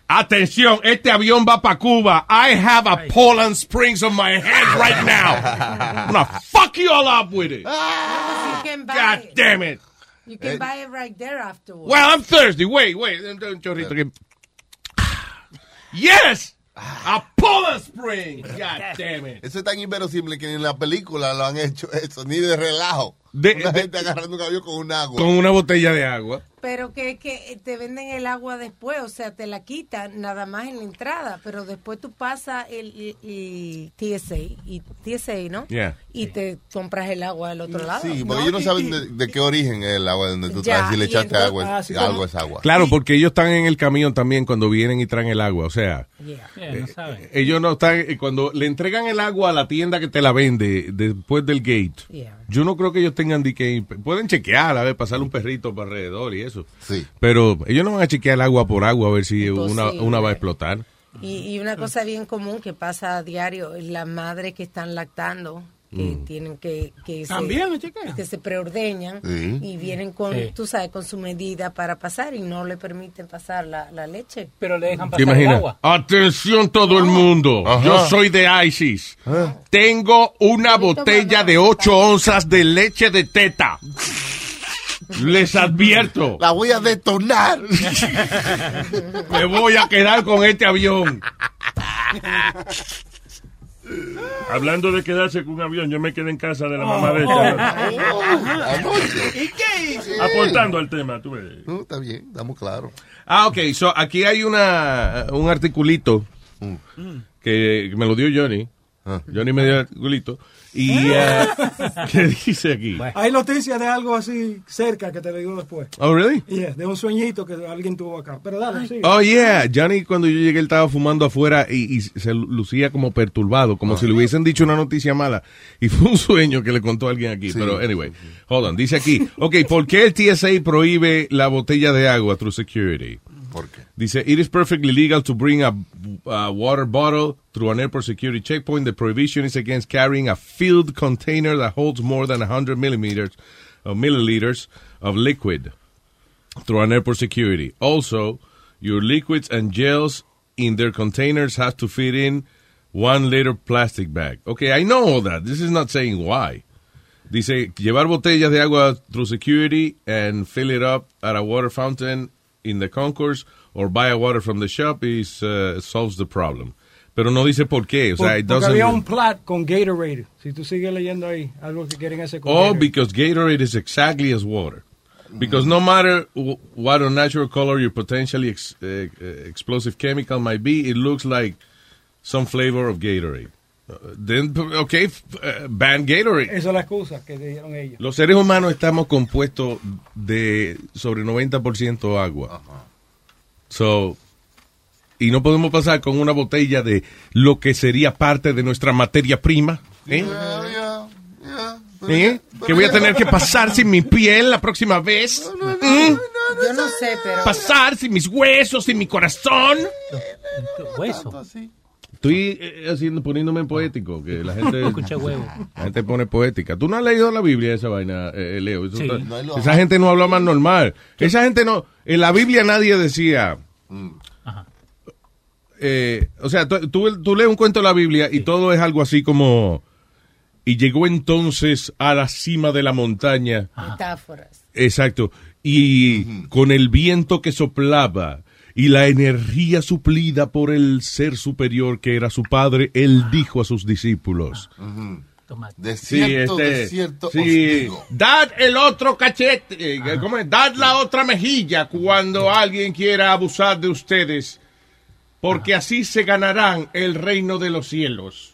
[SPEAKER 8] Atención, este avión va para Cuba. I have a Poland Springs on my hand right now. I'm gonna fuck you all up with it. God damn it.
[SPEAKER 6] You can eh? buy it right there afterwards.
[SPEAKER 8] Well, I'm thirsty. Wait, wait. Un un chorrito que... Yes! Ah. A Poland Spring. <laughs> God damn it.
[SPEAKER 7] Eso es tan inverosímil que ni en la película lo han hecho eso, ni de relajo.
[SPEAKER 8] De-
[SPEAKER 7] Una
[SPEAKER 8] de-
[SPEAKER 7] gente agarrando un avión con un agua.
[SPEAKER 8] Con una botella de agua.
[SPEAKER 6] Pero que, que te venden el agua después, o sea, te la quitan nada más en la entrada, pero después tú pasas el, el- el TSA, y TSA, ¿no?
[SPEAKER 7] Yeah.
[SPEAKER 6] Y te compras el agua del otro lado.
[SPEAKER 7] Sí, porque ellos no saben de, de qué origen es el agua donde tú
[SPEAKER 6] Ya,
[SPEAKER 7] estás. Si le echaste
[SPEAKER 6] entonces-
[SPEAKER 7] agua,
[SPEAKER 6] ah, sí,
[SPEAKER 7] algo
[SPEAKER 6] como-
[SPEAKER 7] es agua.
[SPEAKER 8] Claro, porque ellos están en el camión también cuando vienen y traen el agua. O sea,
[SPEAKER 14] Yeah, no saben.
[SPEAKER 8] Ellos no están. eh, Cuando le entregan el agua a la tienda que te la vende después del gate,
[SPEAKER 6] Yeah.
[SPEAKER 8] yo no creo que ellos tengan de que. Pueden chequear, a ver, pasarle un perrito por alrededor y eso.
[SPEAKER 7] Sí.
[SPEAKER 8] Pero ellos no van a chequear el agua por agua a ver si una, una va a explotar.
[SPEAKER 6] Y, y una cosa bien común que pasa a diario es las madres que están lactando, que
[SPEAKER 8] Mm.
[SPEAKER 6] tienen que, que
[SPEAKER 9] También
[SPEAKER 6] se, que se preordeñan
[SPEAKER 8] Sí.
[SPEAKER 6] y vienen con,
[SPEAKER 14] Sí.
[SPEAKER 6] tú sabes, con su medida para pasar y no le permiten pasar la, la leche.
[SPEAKER 14] Pero le dejan
[SPEAKER 8] ¿Te imaginas? Atención todo el mundo.
[SPEAKER 7] Ajá.
[SPEAKER 8] Yo soy de ISIS. Tengo una botella de 8 onzas de leche de teta. Les advierto.
[SPEAKER 7] La voy a detonar.
[SPEAKER 8] Me voy a quedar con este avión. <laughs>
[SPEAKER 11] Hablando de quedarse con un avión, yo me quedé en casa de la mamá de ella.
[SPEAKER 7] ¿Y qué hice?
[SPEAKER 11] Aportando al tema, tú ves.
[SPEAKER 7] No, está bien, estamos claros.
[SPEAKER 8] Ah, ok. So, aquí hay una, un articulito que me lo dio Johnny. Johnny me dio el articulito. Y, ah, ¿qué dice aquí?
[SPEAKER 9] Hay noticias de algo así cerca que te digo después.
[SPEAKER 8] Oh, really?
[SPEAKER 9] Yeah, de un sueñito que alguien tuvo acá. Pero dale, sí.
[SPEAKER 8] Oh, yeah. Johnny, cuando yo llegué, él estaba fumando afuera y, y se lucía como perturbado, como si le hubiesen dicho una noticia mala. Y fue un sueño que le contó alguien aquí. Pero, anyway, hold on. Dice aquí, ok, ¿por qué el TSA prohíbe la botella de agua through security?
[SPEAKER 7] ¿Por qué?
[SPEAKER 8] Dice, it is perfectly legal to bring a, a water bottle through an airport security checkpoint. The prohibition is against carrying a filled container that holds more than 100 millimeters of milliliters of liquid through an airport security. Also, your liquids and gels in their containers have to fit in one liter plastic bag. Okay, I know all that. This is not saying why. Dice, llevar botellas de agua through security and fill it up at a water fountain in the concourse or buy a water from the shop is uh, solves the problem. Pero no dice por qué. O sea,
[SPEAKER 9] Por-
[SPEAKER 8] it doesn't...
[SPEAKER 9] había un plat con Gatorade. Si tú sigues leyendo ahí, algo que quieren hacer con
[SPEAKER 8] Oh,
[SPEAKER 9] Gatorade.
[SPEAKER 8] because Gatorade is exactly as water. Because no matter what unnatural color your potentially ex- uh, explosive chemical might be, it looks like some flavor of Gatorade. Uh, f- uh, ban Gatorade.
[SPEAKER 9] Esa es la excusa que dieron ellos.
[SPEAKER 8] Los seres humanos estamos compuestos de sobre 90% agua. So, y no podemos pasar con una botella de lo que sería parte de nuestra materia prima. ¿eh? ¿Eh? Que voy a tener que pasar sin mi piel la próxima vez. ¿Mm?
[SPEAKER 6] Yo no sé, pero...
[SPEAKER 8] Pasar sin mis huesos, sin mi corazón.
[SPEAKER 14] Hueso.
[SPEAKER 8] Estoy eh, haciendo, poniéndome en poético, que la gente, <laughs>
[SPEAKER 14] huevo.
[SPEAKER 8] la gente pone poética. ¿Tú no has leído la Biblia esa vaina, eh, Leo? Eso
[SPEAKER 14] Sí.
[SPEAKER 8] está-
[SPEAKER 14] No, él lo
[SPEAKER 8] esa
[SPEAKER 14] ama.
[SPEAKER 8] gente no habla más normal. Esa gente no... En la Biblia nadie decía... eh, o sea, tú, tú- tú lees un cuento de la Biblia y todo es algo así como... Y llegó entonces a la cima de la montaña.
[SPEAKER 6] Metáforas.
[SPEAKER 8] Exacto. Y con el viento que soplaba y la energía suplida por el ser superior que era su padre, él dijo a sus discípulos.
[SPEAKER 7] Desierto,
[SPEAKER 8] Sí, este,
[SPEAKER 7] desierto, os
[SPEAKER 8] sí. Dad el otro cachete, eh, ¿cómo es? Dad la otra mejilla cuando alguien quiera abusar de ustedes. porque así se ganarán el reino de los cielos.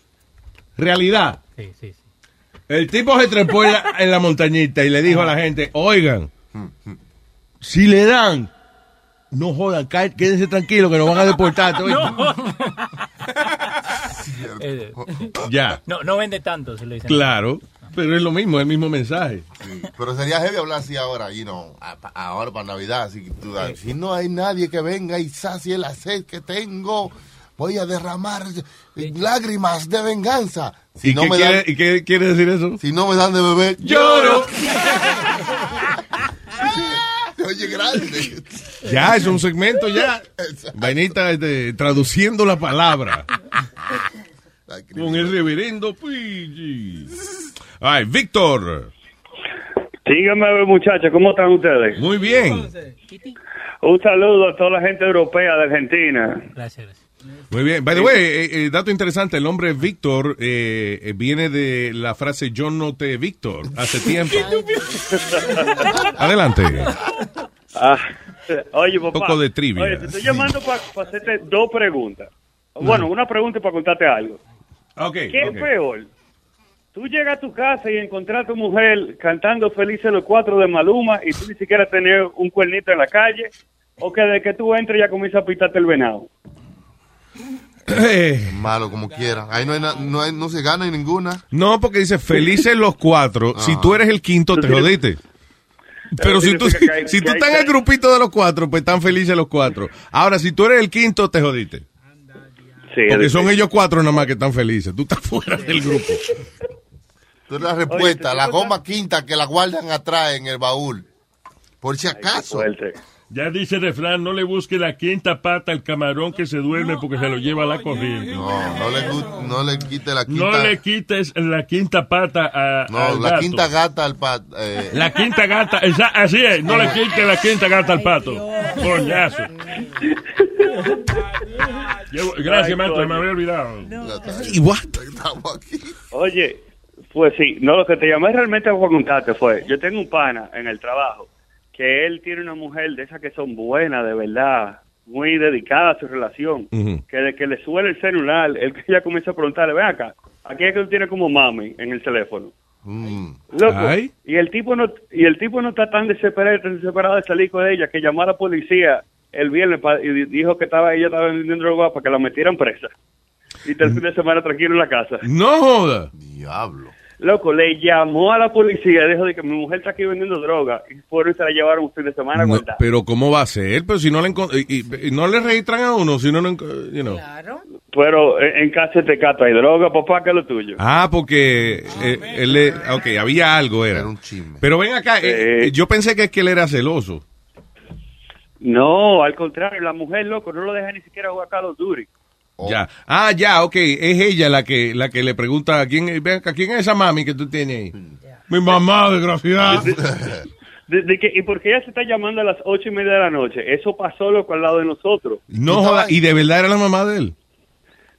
[SPEAKER 8] Realidad.
[SPEAKER 14] Sí, sí, sí.
[SPEAKER 8] El tipo se trepó en la, en la montañita y le dijo a la gente, oigan, si le dan, no jodan, quédense tranquilos que nos van a deportar. <laughs> todo esto".
[SPEAKER 14] Eh,
[SPEAKER 8] Ya.
[SPEAKER 14] No, no vende tanto, si lo dicen.
[SPEAKER 8] Claro, pero es lo mismo, es el mismo mensaje.
[SPEAKER 7] Pero sería heavy hablar así ahora, you know, a- pa- ahora para Navidad. Así que tú, das, si no hay nadie que venga y sacie la sed que tengo, voy a derramar lágrimas de venganza. Si
[SPEAKER 8] ¿Y,
[SPEAKER 7] no
[SPEAKER 8] qué
[SPEAKER 7] me
[SPEAKER 8] quiere,
[SPEAKER 7] dan,
[SPEAKER 8] y qué quiere decir eso?
[SPEAKER 7] si no me dan de beber,
[SPEAKER 8] Lloro. <laughs>
[SPEAKER 7] Oye, grande. <laughs>
[SPEAKER 8] Ya, es un segmento ya. Vainita este, traduciendo la palabra. Con el reverendo. Ay, Víctor.
[SPEAKER 15] Dígame, muchachos, ¿cómo están ustedes?
[SPEAKER 8] Muy bien.
[SPEAKER 15] Un saludo a toda la gente europea de Argentina.
[SPEAKER 14] Gracias, gracias.
[SPEAKER 8] Muy bien. By the way, eh, eh, dato interesante, el nombre Víctor eh, eh, viene de la frase yo no te Víctor hace tiempo. Adelante. <laughs>
[SPEAKER 15] Ah, <laughs> oye, papá.
[SPEAKER 8] Poco de trivia.
[SPEAKER 15] Oye, te estoy llamando para hacerte dos preguntas. Bueno, una pregunta para contarte algo.
[SPEAKER 8] Okay,
[SPEAKER 15] ¿Qué es peor? Tú llegas a tu casa y encontrar a tu mujer cantando Felices los Cuatro de Maluma y tú ni siquiera tener un cuernito en la calle, o que de que tú entres ya comienza a pitarte el venado.
[SPEAKER 8] Eh,
[SPEAKER 7] Malo como quiera. Ahí no, hay na- no, hay- no se gana en ninguna.
[SPEAKER 8] No, porque dice felices los cuatro. Si tú eres el quinto, te jodiste. Pero si tú,
[SPEAKER 15] significa que hay-
[SPEAKER 8] si tú estás en el grupito de los cuatro, pues están felices los cuatro. Ahora, si tú eres el quinto, te jodiste.
[SPEAKER 15] Sí,
[SPEAKER 8] Porque son ellos cuatro nada más que están felices. Tú estás <laughs> fuera del grupo.
[SPEAKER 7] Tú eres la respuesta, la goma quinta que la guardan atrás en el baúl. Por si acaso.
[SPEAKER 11] Ya dice el refrán, no le busque la quinta pata al camarón que se duerme porque se lo lleva a la corriente.
[SPEAKER 7] No, no le, no le quite la quinta.
[SPEAKER 11] No le quites la quinta pata a,
[SPEAKER 7] No,
[SPEAKER 11] al
[SPEAKER 7] la
[SPEAKER 11] gato.
[SPEAKER 7] quinta gata al pat. eh,
[SPEAKER 11] La quinta gata, esa- así es, no le quite la quinta gata al pato. Coñazo. Gracias, maestro, me había olvidado.
[SPEAKER 8] ¿Y what?
[SPEAKER 15] Oye, pues sí, no, lo que te llamé realmente para contarte fue, yo tengo un pana en el trabajo, que él tiene una mujer de esas que son buenas, de verdad, muy dedicada a su relación, que de que le suele el celular, él que ya comienza a preguntarle, ven acá, aquí es que tú tienes como mami en el teléfono. Loco,
[SPEAKER 8] Ay.
[SPEAKER 15] y el tipo no y el tipo no está tan desesperado, tan desesperado de salir con ella que llamó a la policía el viernes pa- y di- dijo que estaba ella estaba vendiendo droga para que la metieran presa. Y está el fin de semana tranquilo en la casa.
[SPEAKER 8] No joda.
[SPEAKER 7] Diablo.
[SPEAKER 15] Loco, le llamó a la policía, dijo de que mi mujer está aquí vendiendo droga y fueron y se la llevaron un fin de semana a
[SPEAKER 8] No,
[SPEAKER 15] guardar.
[SPEAKER 8] pero ¿cómo va a ser? Pero si no le y, y- y no le registran a uno, si no, no you know.
[SPEAKER 15] Pero en, en casa de cato hay droga, papá, que es lo tuyo.
[SPEAKER 8] Ah, porque eh, él le, ok, había algo era. Pero ven acá, eh, eh, yo pensé que es que él era celoso.
[SPEAKER 15] No, al contrario, la mujer, loco, no lo deja ni siquiera jugar Call of Duty.
[SPEAKER 8] Ya. Ah, ya, ok, es ella la que la que le pregunta a quién, ven acá, quién es esa mami que tú tienes ahí. Mi mamá, desgraciada. <laughs>
[SPEAKER 15] De, de que, ¿Y por qué ella se está llamando a las ocho y media de la noche? Eso pasó, loco, al lado de nosotros.
[SPEAKER 8] No joda, y de verdad era la mamá de él.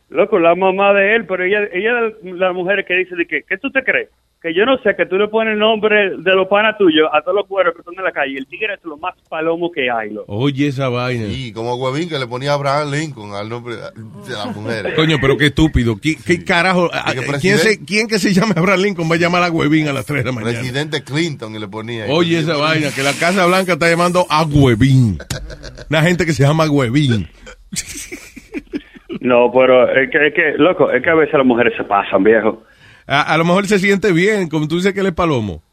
[SPEAKER 15] Loco, la mamá de él, pero ella, ella es la mujer que dice de que, ¿qué tú te crees? Que yo no sé, que tú le pones el nombre de los panas tuyos a todos los cueros que están en la calle. Y el tigre es lo más palomo que hay, loco.
[SPEAKER 8] Oye, esa vaina.
[SPEAKER 7] Y como huevín que le ponía Abraham Lincoln al nombre de la mujer. <laughs>
[SPEAKER 8] Coño, pero qué estúpido. ¿Qué, qué carajo?
[SPEAKER 7] Que
[SPEAKER 8] ¿Quién, se, ¿Quién que se llame Abraham Lincoln va a llamar a Huevín a las 3 de la mañana?
[SPEAKER 7] Presidente Clinton y le ponía.
[SPEAKER 8] Oye, esa vaina, que la Casa Blanca está llamando a Huevín. Una gente que se llama Huevín. <laughs>
[SPEAKER 15] No, pero es que, es que, loco, es que a veces las mujeres se pasan, viejo.
[SPEAKER 8] A, a lo mejor se siente bien, como tú dices que él es palomo.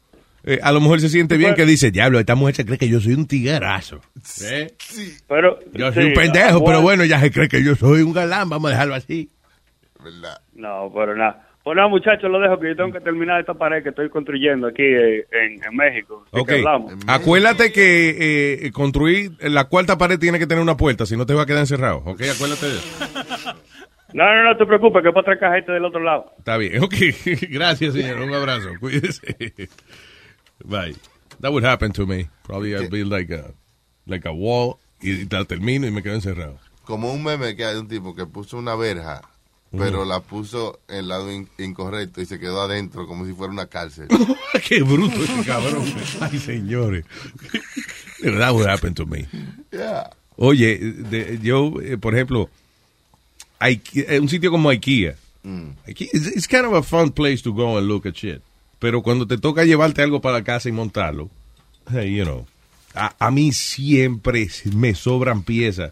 [SPEAKER 8] Eh, a lo mejor se siente bien que dice, diablo, esta mujer se cree que yo soy un tiguerazo. ¿Eh?
[SPEAKER 15] Pero,
[SPEAKER 8] Yo soy
[SPEAKER 15] sí,
[SPEAKER 8] un pendejo, pero bueno, ya se cree que yo soy un galán, vamos a dejarlo así.
[SPEAKER 15] No, pero nada. Pues nada, muchachos, lo dejo que yo tengo que terminar esta pared que estoy construyendo aquí eh, en, en México.
[SPEAKER 8] Ok,
[SPEAKER 15] que hablamos.
[SPEAKER 8] acuérdate que eh, construir la cuarta pared tiene que tener una puerta, si no te va a quedar encerrado. Ok, acuérdate de eso. <laughs>
[SPEAKER 15] No, no, no te preocupes, que para otra cajeta del otro lado.
[SPEAKER 8] Está bien, <laughs> ok. Gracias, señor. Un abrazo. <laughs> Cuídese. Bye. That would happen to me. Probably I'd be like a, like a wall y la termino y me quedo encerrado.
[SPEAKER 7] Como un meme que hay de un tipo que puso una verja, pero la puso en el lado in- incorrecto y se quedó adentro como si fuera una cárcel. <laughs>
[SPEAKER 8] Qué bruto ese cabrón. Ay, señores. Pero that would happen to me.
[SPEAKER 7] Yeah.
[SPEAKER 8] Oye, de- yo, eh, por ejemplo, Ikea- eh, un sitio como IKEA. Ikea it's, it's kind of a fun place to go and look at shit. Pero cuando te toca llevarte algo para la casa y montarlo, hey, you know, a, a mí siempre me sobran piezas.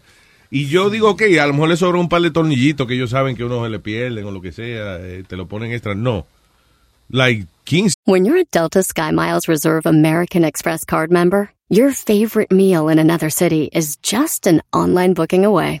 [SPEAKER 8] Y yo digo, ok, a lo mejor le sobra un par de tornillitos que ellos saben que uno se le pierden o lo que sea, eh, te lo ponen extra. No. Like 15
[SPEAKER 16] When you're a Delta SkyMiles Reserve American Express card member, your favorite meal in another city is just an online booking away.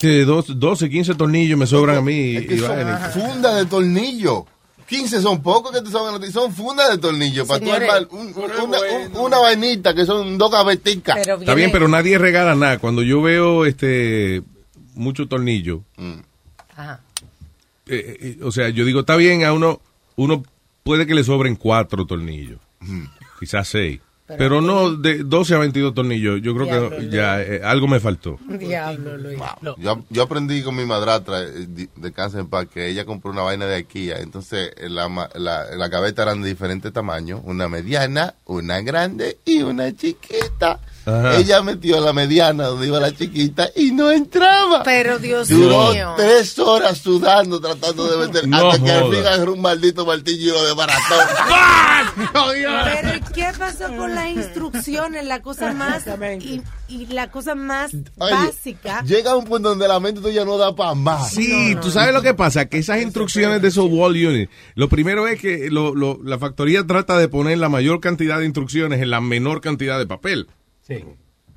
[SPEAKER 8] Que dos- 12, 15 tornillos me sobran a mí.
[SPEAKER 7] Es que son fundas de tornillo. 15 son pocos que te sobran a ti, son fundas de tornillo. Para tú armar un- un- una, un- una vainita que son dos gaveticas.
[SPEAKER 8] Está bien, pero nadie regala nada. Cuando yo veo este mucho tornillo,
[SPEAKER 6] Ajá.
[SPEAKER 8] eh, eh, o sea, yo digo, está bien, a uno, uno puede que le sobren cuatro tornillos, quizás seis. Pero, no de 12 a 22 tornillos. Yo creo
[SPEAKER 6] Diablo,
[SPEAKER 8] que ya eh, algo me faltó. <laughs>
[SPEAKER 6] Diablo, Luis.
[SPEAKER 7] Yo, yo aprendí con mi madrastra eh, de, en paz que ella compró una vaina de IKEA. Entonces, eh, la, ma- la, la gaveta eran de diferentes tamaños: una mediana, una grande y una chiquita.
[SPEAKER 8] Ajá.
[SPEAKER 7] Ella metió la mediana donde iba la chiquita y no entraba.
[SPEAKER 6] Pero Dios
[SPEAKER 7] Duró
[SPEAKER 6] mío.
[SPEAKER 7] tres horas sudando tratando de meter.
[SPEAKER 8] No
[SPEAKER 7] hasta que al fin agarró un maldito martillo y lo desbarató. <laughs>
[SPEAKER 6] Pero ¿y ¿qué pasó con las instrucciones? La cosa más y, y la cosa más
[SPEAKER 7] Oye,
[SPEAKER 6] básica.
[SPEAKER 7] Llega un punto donde la mente tuya no da para más.
[SPEAKER 8] Sí, tú sabes lo que pasa, que esas instrucciones de esos wall units, lo primero es que lo- lo- la factoría trata de poner la mayor cantidad de instrucciones en la menor cantidad de papel.
[SPEAKER 14] Sí.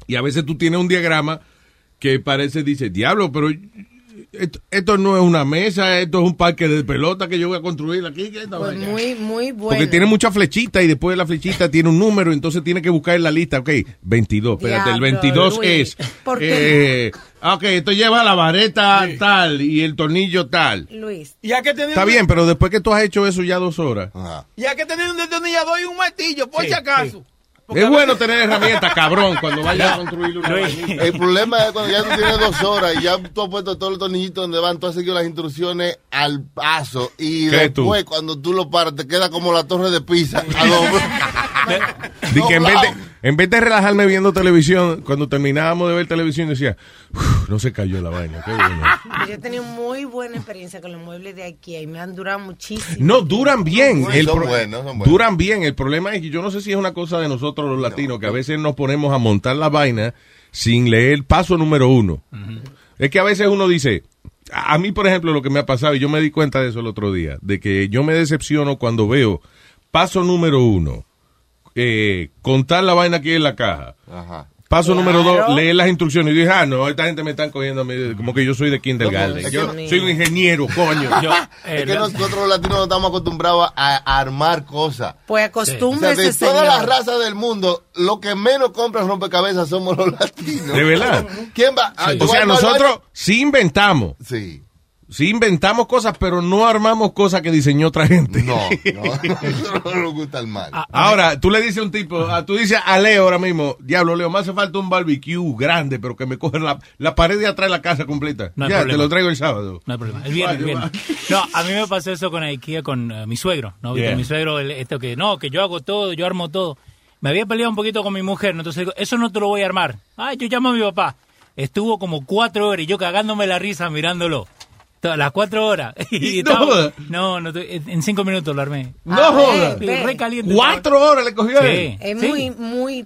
[SPEAKER 8] Y a veces tú tienes un diagrama que parece, dice, diablo, pero esto, esto no es una mesa, esto es un parque de pelota que yo voy a construir aquí. ¿qué es esta
[SPEAKER 6] Pues
[SPEAKER 8] vaina?"
[SPEAKER 6] muy, muy bueno.
[SPEAKER 8] Porque tiene mucha flechita y después de la flechita tiene un número, entonces tiene que buscar en la lista. Ok, 22, espérate, el
[SPEAKER 6] Diablo,
[SPEAKER 8] 22
[SPEAKER 6] Luis.
[SPEAKER 8] es.
[SPEAKER 6] ¿Por qué?
[SPEAKER 8] eh, ok, esto lleva la vareta tal y el tornillo tal.
[SPEAKER 6] Luis.
[SPEAKER 10] Y hay que
[SPEAKER 8] Está
[SPEAKER 10] un-
[SPEAKER 8] bien, pero después que tú has hecho eso ya dos horas.
[SPEAKER 10] Y hay que tener un destornillador y un martillo, por si acaso.
[SPEAKER 8] Es bueno tener herramientas, cabrón, cuando <laughs> vayas a construir una.
[SPEAKER 7] El problema es cuando ya tú tienes dos horas y ya tú has puesto todos los tornillitos donde van, tú has seguido las instrucciones al paso y
[SPEAKER 8] ¿Qué tú?
[SPEAKER 7] después cuando tú lo paras te queda como la torre de Pisa. <laughs> a lo-
[SPEAKER 8] Di que en vez, de, en vez de relajarme viendo televisión, cuando terminábamos de ver televisión decía, "Uf, no se cayó la vaina, qué bueno.
[SPEAKER 6] Yo he tenido muy buena experiencia con los muebles de IKEA y me han durado muchísimo.
[SPEAKER 8] No, duran bien. El
[SPEAKER 7] son buenos, son buenos.
[SPEAKER 8] Duran bien. El problema es que yo no sé si es una cosa de nosotros los latinos, que a veces nos ponemos a montar la vaina sin leer paso número uno. Es que a veces uno dice, a a mí por ejemplo lo que me ha pasado, y yo me di cuenta de eso el otro día, de que yo me decepciono cuando veo paso número uno, eh, contar la vaina aquí en la caja.
[SPEAKER 7] Ajá.
[SPEAKER 8] Paso
[SPEAKER 7] Claro.
[SPEAKER 8] número dos, leer las instrucciones. Y dije, ah, no, esta gente me están cogiendo a mí como que yo soy de kindergarten.
[SPEAKER 7] No,
[SPEAKER 8] Yo
[SPEAKER 7] que-
[SPEAKER 8] soy un ingeniero, coño. <laughs>
[SPEAKER 7] es que nosotros los latinos no estamos acostumbrados a, a armar cosas.
[SPEAKER 6] Pues
[SPEAKER 7] O sea,
[SPEAKER 6] acostúmbrese,
[SPEAKER 7] de todas las razas del mundo, lo que menos compran rompecabezas somos los <laughs> latinos.
[SPEAKER 8] ¿De verdad?
[SPEAKER 7] ¿Quién va? Ah,
[SPEAKER 8] O
[SPEAKER 7] yo voy
[SPEAKER 8] sea, nosotros sí inventamos.
[SPEAKER 7] Sí.
[SPEAKER 8] Sí inventamos cosas, pero no armamos cosas que diseñó otra gente.
[SPEAKER 7] No, no, <laughs> <laughs> no nos gusta el mal.
[SPEAKER 8] Ahora, tú le dices a un tipo, ah, tú dices a Leo ahora mismo, diablo, Leo, me hace falta un barbecue grande, pero que me coge la, la pared de atrás de la casa completa.
[SPEAKER 14] No hay
[SPEAKER 8] ya,
[SPEAKER 14] problema.
[SPEAKER 8] te lo traigo el sábado.
[SPEAKER 14] No hay problema. El viernes, el viernes. No, a mí me pasó eso con IKEA, con eh, mi suegro, ¿no?
[SPEAKER 8] Yeah.
[SPEAKER 14] Con mi suegro, el- esto que, no, que yo hago todo, yo armo todo. Me había peleado un poquito con mi mujer, ¿no? entonces digo, eso no te lo voy a armar. Ay, yo llamo a mi papá. Estuvo como cuatro horas y yo cagándome la risa mirándolo. Todas las cuatro horas. <laughs> Y
[SPEAKER 8] No
[SPEAKER 14] estaba- no, en cinco minutos lo armé.
[SPEAKER 8] No joda.
[SPEAKER 14] Sí, re caliente.
[SPEAKER 8] Cuatro horas le cogió a
[SPEAKER 14] Sí.
[SPEAKER 8] él.
[SPEAKER 6] Es
[SPEAKER 14] Sí.
[SPEAKER 6] muy, muy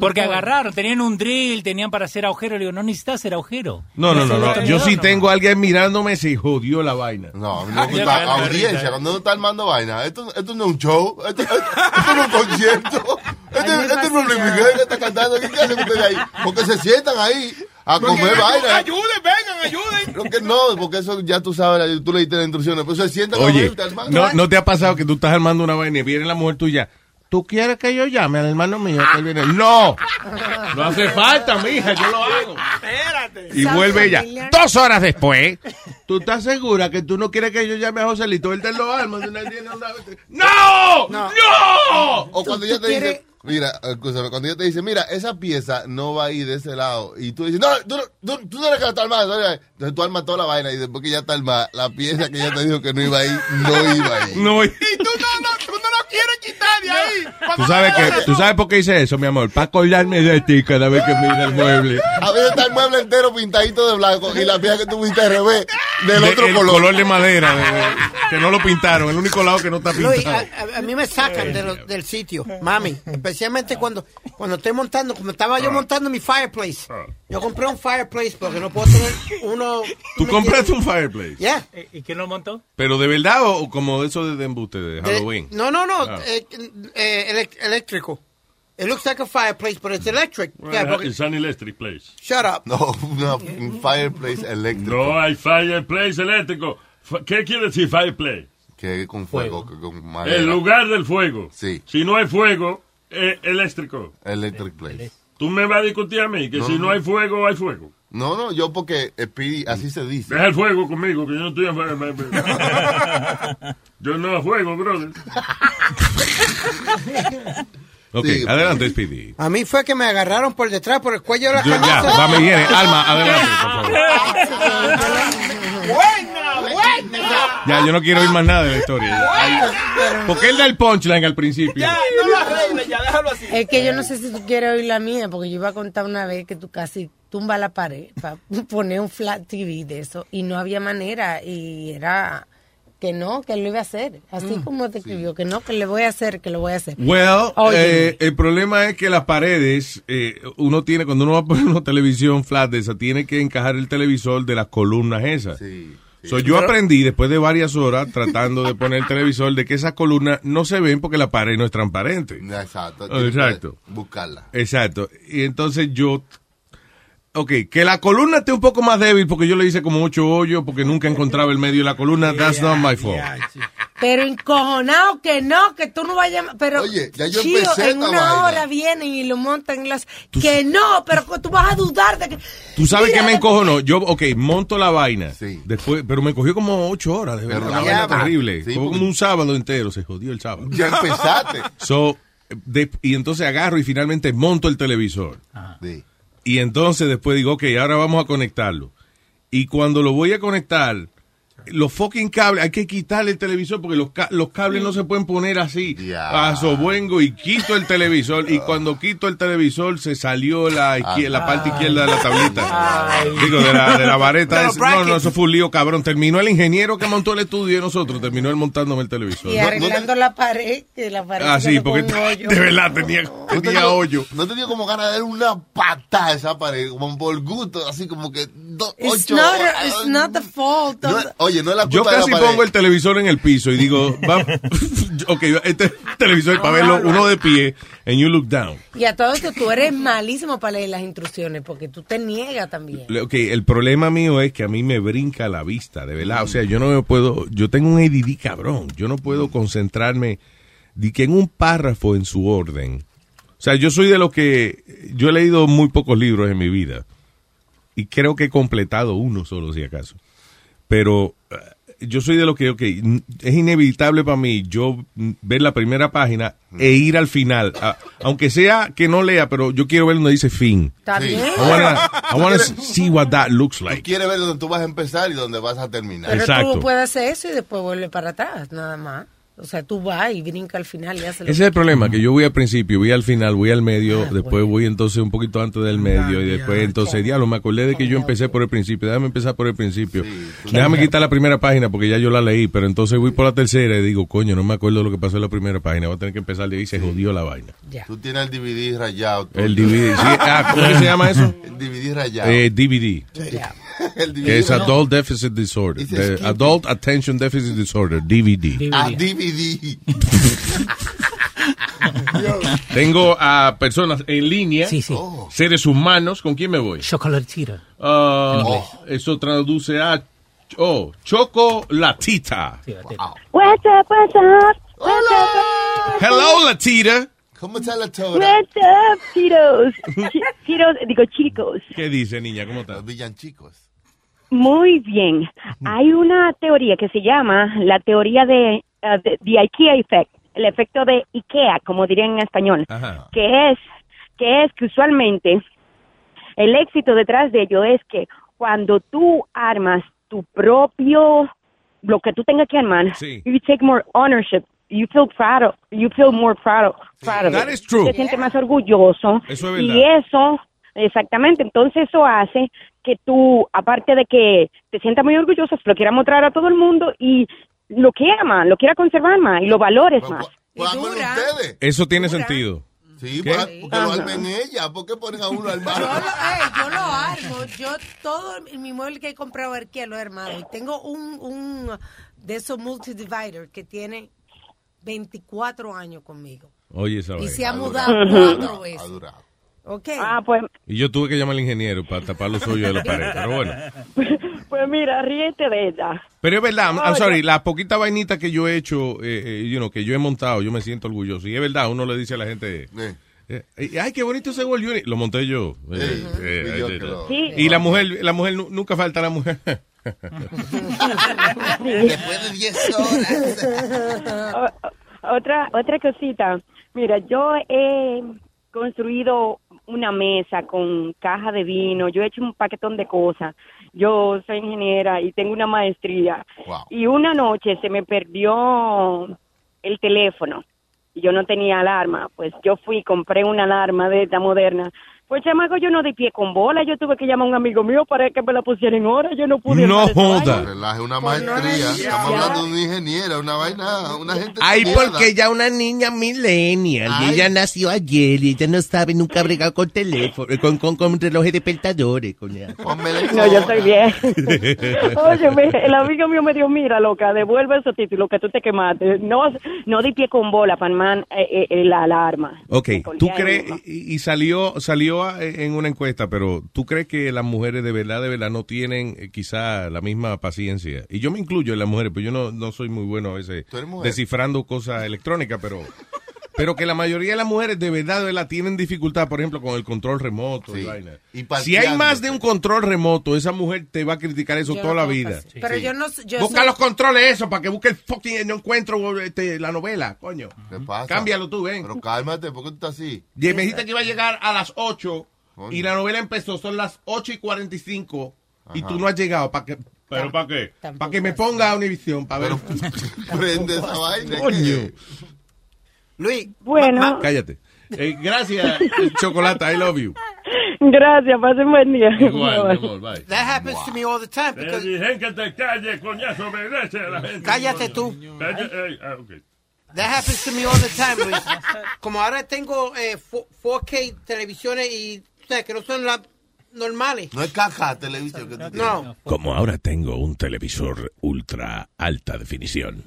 [SPEAKER 14] Porque agarraron, tenían un drill, tenían para hacer agujero. Le digo, no necesitas hacer agujero.
[SPEAKER 8] No, no, no, no. Yo sí
[SPEAKER 14] no.
[SPEAKER 8] tengo a alguien mirándome, se jodió la vaina.
[SPEAKER 7] No, a no <laughs> gusta audiencia, cuando uno está armando vaina. Esto, esto no es un show, esto, esto- esto no es un concierto. <laughs> Este, este es Luis Miguel que está cantando. ¿Qué hacen ustedes ahí? Porque se sientan ahí a
[SPEAKER 3] Porque
[SPEAKER 7] comer vaina.
[SPEAKER 3] ayuden, vengan, ayuden.
[SPEAKER 7] Creo que no, porque eso ya tú sabes, tú le diste las instrucciones. Pues se sientan a
[SPEAKER 8] Oye,
[SPEAKER 7] verte, hermano.
[SPEAKER 8] ¿no, ¿no te ha pasado que tú estás armando una vaina y viene la mujer tuya? ¿Tú quieres que yo llame al hermano mío que él viene? <laughs> ¡No! No hace falta, mija, yo lo hago. Y vuelve ella. Dos horas después. ¿Tú estás segura que tú no quieres que yo llame a Joselito? Él te lo arma. ¡No! ¡No!
[SPEAKER 7] O cuando ella te dice, mira, escúchame, cuando ella te dice, mira, esa pieza no va a ir de ese lado. Y tú dices, no, tú, no- tú, tú no eres que la está armando. Entonces tú armas toda la vaina y después que ya está armada, la pieza que ella te dijo que no iba a ir, no iba a ir.
[SPEAKER 8] No, y-
[SPEAKER 3] tú no, no, tú no lo quieres quitar de ahí.
[SPEAKER 8] ¿Tú sabes, que, ¿Tú sabes por qué hice eso, mi amor? Para acordarme de ti cada vez que mira el mueble.
[SPEAKER 7] A veces está el mueble entero pintadito de blanco y la pieza que tú viste al revés del
[SPEAKER 8] De-
[SPEAKER 7] otro
[SPEAKER 8] el
[SPEAKER 7] color.
[SPEAKER 8] de madera, de- de- que no lo pintaron. El único lado que no está
[SPEAKER 10] Luis,
[SPEAKER 8] pintado.
[SPEAKER 10] a, a- a mí me sacan de lo- del sitio, mami, especialmente cuando, cuando estoy montando, como estaba yo montando mi fireplace. Yo compré un fireplace porque no puedo tener uno...
[SPEAKER 8] ¿Tú compraste un fireplace?
[SPEAKER 10] Yeah.
[SPEAKER 14] ¿Y quién lo montó?
[SPEAKER 8] ¿Pero de verdad o como eso de, de embuste de
[SPEAKER 10] De-
[SPEAKER 8] Halloween?
[SPEAKER 10] no, no, no,
[SPEAKER 8] Ah.
[SPEAKER 10] eh, eh, eléctrico. It looks like a fireplace, but it's electric. Yeah, porque-
[SPEAKER 11] It's an electric place.
[SPEAKER 10] shut up.
[SPEAKER 7] No, un fireplace eléctrico.
[SPEAKER 11] No hay fireplace eléctrico. ¿Qué quiere decir fireplace?
[SPEAKER 7] Que con fuego, que con madera.
[SPEAKER 11] El lugar del fuego.
[SPEAKER 7] Sí.
[SPEAKER 11] Si no hay fuego, es eléctrico.
[SPEAKER 7] Electric place.
[SPEAKER 11] Tú me vas a discutir a mí que
[SPEAKER 7] No,
[SPEAKER 11] si no,
[SPEAKER 7] no.
[SPEAKER 11] hay fuego, hay fuego.
[SPEAKER 7] No, no, yo porque Speedy, así se dice.
[SPEAKER 11] Deja el fuego conmigo, que yo no estoy en fuego. <laughs> Yo no juego, brother.
[SPEAKER 8] Ok,
[SPEAKER 7] Sí.
[SPEAKER 8] adelante, Speedy.
[SPEAKER 10] A mí fue que me agarraron por detrás, por el cuello de la
[SPEAKER 8] ya,
[SPEAKER 10] camisa.
[SPEAKER 8] va, me viene. Alma, adelante, por favor. <laughs>
[SPEAKER 3] Buena, buena.
[SPEAKER 8] Ya, yo no quiero oír más nada de la historia. Porque él da el punchline al principio.
[SPEAKER 3] Ya, no lo arregles, ya déjalo así.
[SPEAKER 6] Es que yo no sé si tú quieres oír la mía, porque yo iba a contar una vez que tú casi tumba la pared para <laughs> poner un flat TV de eso y no había manera y era que no, que él lo iba a hacer. Así como te escribió, que no, que le voy a hacer, que lo voy a hacer.
[SPEAKER 8] Well, eh, el problema es que las paredes, eh, uno tiene, cuando uno va a poner una televisión flat de esa, tiene que encajar el televisor de las columnas esas. So, yo aprendí después de varias horas tratando de poner el televisor de que esas columnas no se ven porque la pared no es transparente.
[SPEAKER 7] Exacto.
[SPEAKER 8] Oh, exacto.
[SPEAKER 7] Buscarla.
[SPEAKER 8] Exacto. Y entonces yo... Ok, que la columna esté un poco más débil porque yo le hice como ocho hoyos porque nunca encontraba el medio de la columna. That's not my fault.
[SPEAKER 6] Pero encojonado que no, que tú no vayas a... Pero,
[SPEAKER 7] Oye, ya yo
[SPEAKER 6] chío,
[SPEAKER 7] empecé
[SPEAKER 6] en una
[SPEAKER 7] vaina.
[SPEAKER 6] hora vienen y lo montan en las... Que no, pero que tú vas a dudar de que...
[SPEAKER 8] ¿Tú sabes
[SPEAKER 6] Mira,
[SPEAKER 8] qué me encojonó? Yo, ok, monto la vaina. Después, pero me cogió como ocho horas, de verdad.
[SPEAKER 7] Pero
[SPEAKER 8] Una vaina
[SPEAKER 7] va.
[SPEAKER 8] terrible.
[SPEAKER 7] Sí, porque-
[SPEAKER 8] como un sábado entero, se jodió el sábado.
[SPEAKER 7] Ya empezaste. <laughs>
[SPEAKER 8] So, de- y entonces agarro y finalmente monto el televisor.
[SPEAKER 7] Sí.
[SPEAKER 8] Y entonces después digo, ok, ahora vamos a conectarlo. Y cuando lo voy a conectar, los fucking cables, hay que quitarle el televisor porque los, ca- los cables no se pueden poner así a sobuengo y quito el televisor y <laughs> cuando quito el televisor se salió la, la parte izquierda de la tablita. Digo, de la, de la vareta. No, no,
[SPEAKER 6] brackets.
[SPEAKER 8] eso fue un lío, cabrón. Terminó el ingeniero que montó el estudio de nosotros, terminó él montándome el televisor.
[SPEAKER 6] Y arreglando la pared, que la pared
[SPEAKER 8] Ah, sí, porque <laughs> de verdad tenía,
[SPEAKER 7] ¿No te
[SPEAKER 8] tenía hoyo.
[SPEAKER 7] ¿No te dio como ganas de dar una patada a esa pared? Como por gusto, así como que do-
[SPEAKER 6] It's
[SPEAKER 7] ocho
[SPEAKER 6] not,
[SPEAKER 7] horas.
[SPEAKER 6] it's not the fault.
[SPEAKER 7] No
[SPEAKER 6] of-
[SPEAKER 7] es- oye, no es la culpa
[SPEAKER 8] Yo
[SPEAKER 7] de la
[SPEAKER 8] casi pongo el televisor en el piso y digo, va, <laughs> <laughs> ok, este televisor para verlo uno de pie and you look down.
[SPEAKER 6] Y a todo esto tú eres malísimo para leer las instrucciones porque tú te niegas también.
[SPEAKER 8] Ok, el problema mío es que a mí me brinca la vista, de verdad. O sea, yo no me puedo, yo tengo un ADD cabrón. Yo no puedo concentrarme de que en un párrafo en su orden. O sea, yo soy de los que, yo he leído muy pocos libros en mi vida. Y creo que he completado uno solo, si acaso. Pero eh, yo soy de los que, es inevitable para mí yo mm, ver la primera página e ir al final. A- aunque sea que no lea, pero yo quiero ver donde dice fin.
[SPEAKER 6] Está bien.
[SPEAKER 8] I wanna, I wanna see what that looks like.
[SPEAKER 7] quieres ver dónde tú vas a empezar y dónde vas a terminar.
[SPEAKER 6] Pero
[SPEAKER 8] Exacto.
[SPEAKER 6] tú puedes hacer eso y después vuelve para atrás, nada más. O sea, tú vas y brinca al final y haces lo
[SPEAKER 8] Ese es el problema, que yo voy al principio, voy al final, voy al medio, después voy entonces un poquito antes del medio y después entonces, diablo, me acordé de que yo empecé por el principio, déjame empezar por el principio. Déjame quitar la primera página porque ya yo la leí, pero entonces voy por la tercera y digo, coño, no me acuerdo lo que pasó en la primera página, voy a tener que empezar de ahí y se jodió la vaina.
[SPEAKER 7] Tú tienes el DVD rayado. tú.
[SPEAKER 8] El DVD, sí, ah, ¿cómo se llama eso?
[SPEAKER 7] El DVD rayado.
[SPEAKER 8] Eh, DVD.
[SPEAKER 7] El DVD
[SPEAKER 8] Que es. Adult Deficit Disorder. The. Adult Attention Deficit Disorder, DVD.
[SPEAKER 7] Ah, DVD. <laughs>
[SPEAKER 8] Tengo a personas en línea, seres humanos. ¿Con quién me voy?
[SPEAKER 14] Chocolatita.
[SPEAKER 8] Ah,
[SPEAKER 14] En inglés.
[SPEAKER 8] eso traduce a oh, chocolatita.
[SPEAKER 17] What's up, what's up? What's up?
[SPEAKER 8] Hello, Latita.
[SPEAKER 7] ¿Cómo está la
[SPEAKER 17] What's up, Cheetos? Chi- Cheetos, digo chicos.
[SPEAKER 8] ¿Qué dice, niña? ¿Cómo estás?
[SPEAKER 7] Villancicos.
[SPEAKER 17] Muy bien. Hay una teoría que se llama la teoría de, uh, de the IKEA effect, el efecto de IKEA, como dirían en español,
[SPEAKER 8] Ajá.
[SPEAKER 17] que es que es que usualmente el éxito detrás de ello es que cuando tú armas tu propio lo que tú tengas que armar,
[SPEAKER 8] Sí.
[SPEAKER 17] you take more ownership, you feel proud of, you feel more proud of, proud of
[SPEAKER 8] That
[SPEAKER 17] it.
[SPEAKER 8] is true.
[SPEAKER 17] Te sientes más orgulloso
[SPEAKER 8] Eso es
[SPEAKER 17] y eso Exactamente, entonces eso hace que tú, aparte de que te sientas muy orgulloso, se lo quieras mostrar a todo el mundo y lo quiera más, lo quiera conservar más y lo valores más.
[SPEAKER 7] Pues ustedes.
[SPEAKER 8] Eso tiene sentido.
[SPEAKER 7] Sí,
[SPEAKER 8] ¿Qué?
[SPEAKER 7] lo armen ella. ¿Por qué ponen a uno al
[SPEAKER 6] Yo lo, ey, yo lo armo. Yo todo mi mueble que he comprado aquí lo he armado. Y tengo un, un de esos multidivider que tiene 24 años conmigo.
[SPEAKER 8] Oye, esa
[SPEAKER 6] Y se ha mudado cuatro veces. Ok.
[SPEAKER 17] Ah, pues,
[SPEAKER 8] Y yo tuve que llamar al ingeniero para tapar los hoyos de la pared. Pero bueno. <laughs>
[SPEAKER 17] pues mira, ríete de ella.
[SPEAKER 8] Pero es verdad, I'm, sorry, la poquita vainita que yo he hecho, eh, eh, you know, que yo he montado, yo me siento orgulloso. Y es verdad, uno le dice a la gente, eh, eh, ay, qué bonito ese World Unit. Lo monté yo. Eh, eh, eh,
[SPEAKER 17] Sí.
[SPEAKER 8] Y la mujer, la mujer, nu- nunca falta la mujer. <laughs>
[SPEAKER 7] Después de 10 horas. <laughs>
[SPEAKER 17] Otra otra cosita. Mira, yo he construido una mesa con caja de vino, yo he hecho un paquetón de cosas. Yo soy ingeniera y tengo una maestría. Y una noche se me perdió el teléfono y yo no tenía alarma. Pues yo fui y compré una alarma de esta moderna. Pues chamaco, yo no di pie con bola, yo tuve que llamar a un amigo mío para que me la pusiera en hora, yo no pude.
[SPEAKER 8] No joda.
[SPEAKER 7] Relaje una maestría. Estamos hablando de una ingeniera, una vaina, una gente.
[SPEAKER 18] Ay,
[SPEAKER 7] mierda.
[SPEAKER 18] porque ella una niña millennial y ella nació ayer y ella no sabe nunca bregar con teléfono, eh, con, con, con relojes despertadores. coño.
[SPEAKER 17] No, yo estoy bien. <laughs> Oye, el amigo mío me dijo, mira, loca, devuelve esos títulos que tú te quemaste. No, no di pie con bola, Panman, eh, eh, la alarma.
[SPEAKER 8] Ok, ¿tú crees, y salió salió en una encuesta, pero ¿tú crees que las mujeres de verdad, de verdad no tienen eh, quizá la misma paciencia? Y yo me incluyo en las mujeres, pero yo no, no soy muy bueno a veces descifrando cosas electrónicas, pero pero que la mayoría de las mujeres de verdad, de verdad tienen dificultad, por ejemplo, con el control remoto. y vaina.
[SPEAKER 7] Y
[SPEAKER 8] si hay más de un control remoto, esa mujer te va a criticar eso
[SPEAKER 6] Yo
[SPEAKER 8] toda la vida.
[SPEAKER 6] Pero yo no yo
[SPEAKER 8] Busca
[SPEAKER 6] soy-
[SPEAKER 8] los controles eso para que busque el fucking no encuentro este, la novela, coño.
[SPEAKER 7] ¿Qué pasa?
[SPEAKER 8] Cámbialo tú, ven.
[SPEAKER 7] Pero cálmate, ¿por qué tú estás así?
[SPEAKER 8] Y me dijiste que iba a llegar a las 8 y la novela empezó, son las 8 y 45 y
[SPEAKER 7] Ajá.
[SPEAKER 8] tú no has llegado. ¿Para qué? ¿Pero para qué? Para que me ponga a Univisión, para ver. <laughs>
[SPEAKER 7] Prende esa vaina.
[SPEAKER 8] Coño.
[SPEAKER 10] Luis.
[SPEAKER 17] Bueno,
[SPEAKER 8] Cállate. Eh, gracias, <laughs> Chocolate, I love you.
[SPEAKER 17] gracias, pasen buen día.
[SPEAKER 8] Igual, amor, bye.
[SPEAKER 10] That happens to me all the time.
[SPEAKER 11] Te
[SPEAKER 10] Because
[SPEAKER 11] dije que te calles, coñazo, obedece a la gente.
[SPEAKER 10] Cállate tú.
[SPEAKER 11] Cállate, eh, ah.
[SPEAKER 10] That happens to me all the time, Luis. Como ahora tengo eh, 4K televisiones y o sea, que no son las normales.
[SPEAKER 7] No es caja televisión que tú tienes.
[SPEAKER 10] No.
[SPEAKER 8] Como ahora tengo un televisor ultra alta definición.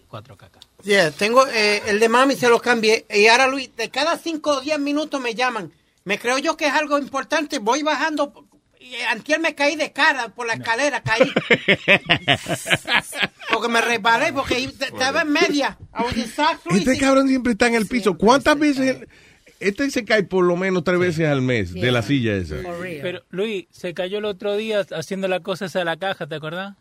[SPEAKER 10] Yeah, tengo eh, el de mami se lo cambié y ahora Luis, de cada 5 o 10 minutos me llaman. Me creo yo que es algo importante. Voy bajando. Y antier me caí de cara por la escalera, caí. <laughs> porque me resbalé, porque estaba en media.
[SPEAKER 8] Este
[SPEAKER 10] y-
[SPEAKER 8] cabrón siempre está en el piso. ¿Cuántas veces? Este se cae por lo menos tres veces al mes de la silla esa.
[SPEAKER 14] Pero, Luis, se cayó el otro día haciendo la cosa esa de la caja, ¿te acordás?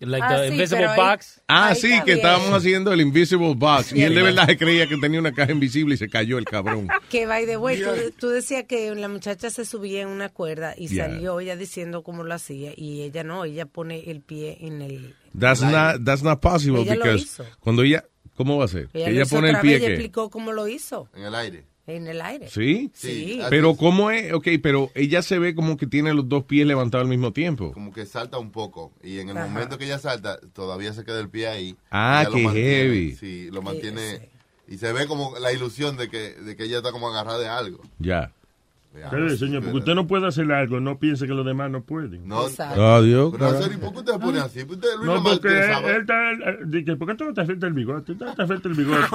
[SPEAKER 14] Like
[SPEAKER 6] Ah,
[SPEAKER 14] the
[SPEAKER 6] sí,
[SPEAKER 14] invisible
[SPEAKER 6] ahí-
[SPEAKER 14] box.
[SPEAKER 8] Ah,
[SPEAKER 6] Ahí
[SPEAKER 8] sí, que
[SPEAKER 6] bien.
[SPEAKER 8] estábamos haciendo el Invisible Box. Y él de verdad se creía que tenía una caja invisible y se cayó el cabrón. <laughs>
[SPEAKER 6] Que by the way, tú, tú decías que la muchacha se subía en una cuerda y
[SPEAKER 8] Yeah.
[SPEAKER 6] salió ella diciendo cómo lo hacía y ella no, ella pone el pie en el...
[SPEAKER 8] That's not, that's not possible
[SPEAKER 6] Ella lo
[SPEAKER 8] because
[SPEAKER 6] hizo.
[SPEAKER 8] cuando ella, ¿Cómo va a ser?
[SPEAKER 6] Ella,
[SPEAKER 8] Que
[SPEAKER 6] lo
[SPEAKER 8] ella
[SPEAKER 6] hizo
[SPEAKER 8] pone el pie que...
[SPEAKER 6] explicó cómo lo hizo.
[SPEAKER 7] En el aire.
[SPEAKER 6] En el aire.
[SPEAKER 8] ¿Sí?
[SPEAKER 6] Sí.
[SPEAKER 8] Pero ¿cómo es? Ok, pero ella se ve como que tiene los dos pies levantados al mismo tiempo.
[SPEAKER 7] Como que salta un poco. Y en el
[SPEAKER 6] Ajá.
[SPEAKER 7] momento que ella salta, todavía se queda el pie ahí.
[SPEAKER 8] Ah, qué
[SPEAKER 7] mantiene,
[SPEAKER 8] heavy.
[SPEAKER 7] Sí, lo mantiene. Y se ve como la ilusión de que, de que ella está como agarrada de algo.
[SPEAKER 8] Ya.
[SPEAKER 11] Pero, señor, porque usted no puede hacer algo, no piense que los demás no pueden.
[SPEAKER 7] No,
[SPEAKER 8] Adiós.
[SPEAKER 7] Pero, ¿y ¿por qué usted se pone así? Usted, Luis,
[SPEAKER 11] No, porque él, está... dice, ¿Por qué tú no te afecta el bigote? Tú te afecta el bigote. <laughs>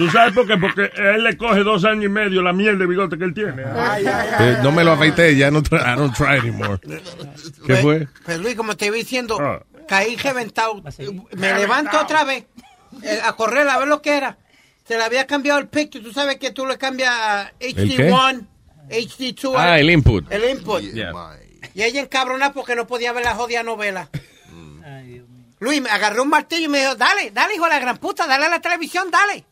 [SPEAKER 11] ¿Tú sabes por qué? Porque él le coge dos años y medio la miel de bigote que él tiene.
[SPEAKER 8] Eh, no me lo afeité, ya no I don't try anymore. ¿Qué fue?
[SPEAKER 10] Pues Luis, como te iba diciendo,
[SPEAKER 11] Ah.
[SPEAKER 10] caí reventado. Me levanto otra vez eh, a correr a ver lo que era. Se le había cambiado el picture. Tú sabes que tú le cambias a
[SPEAKER 8] qué?
[SPEAKER 10] HD1, HD2.
[SPEAKER 8] Ah, el input.
[SPEAKER 10] El input.
[SPEAKER 8] Yeah.
[SPEAKER 10] Y ella encabronada porque no podía ver la jodida novela. Luis, me agarró un martillo y me dijo, dale, dale, hijo de la gran puta, dale a la televisión, dale.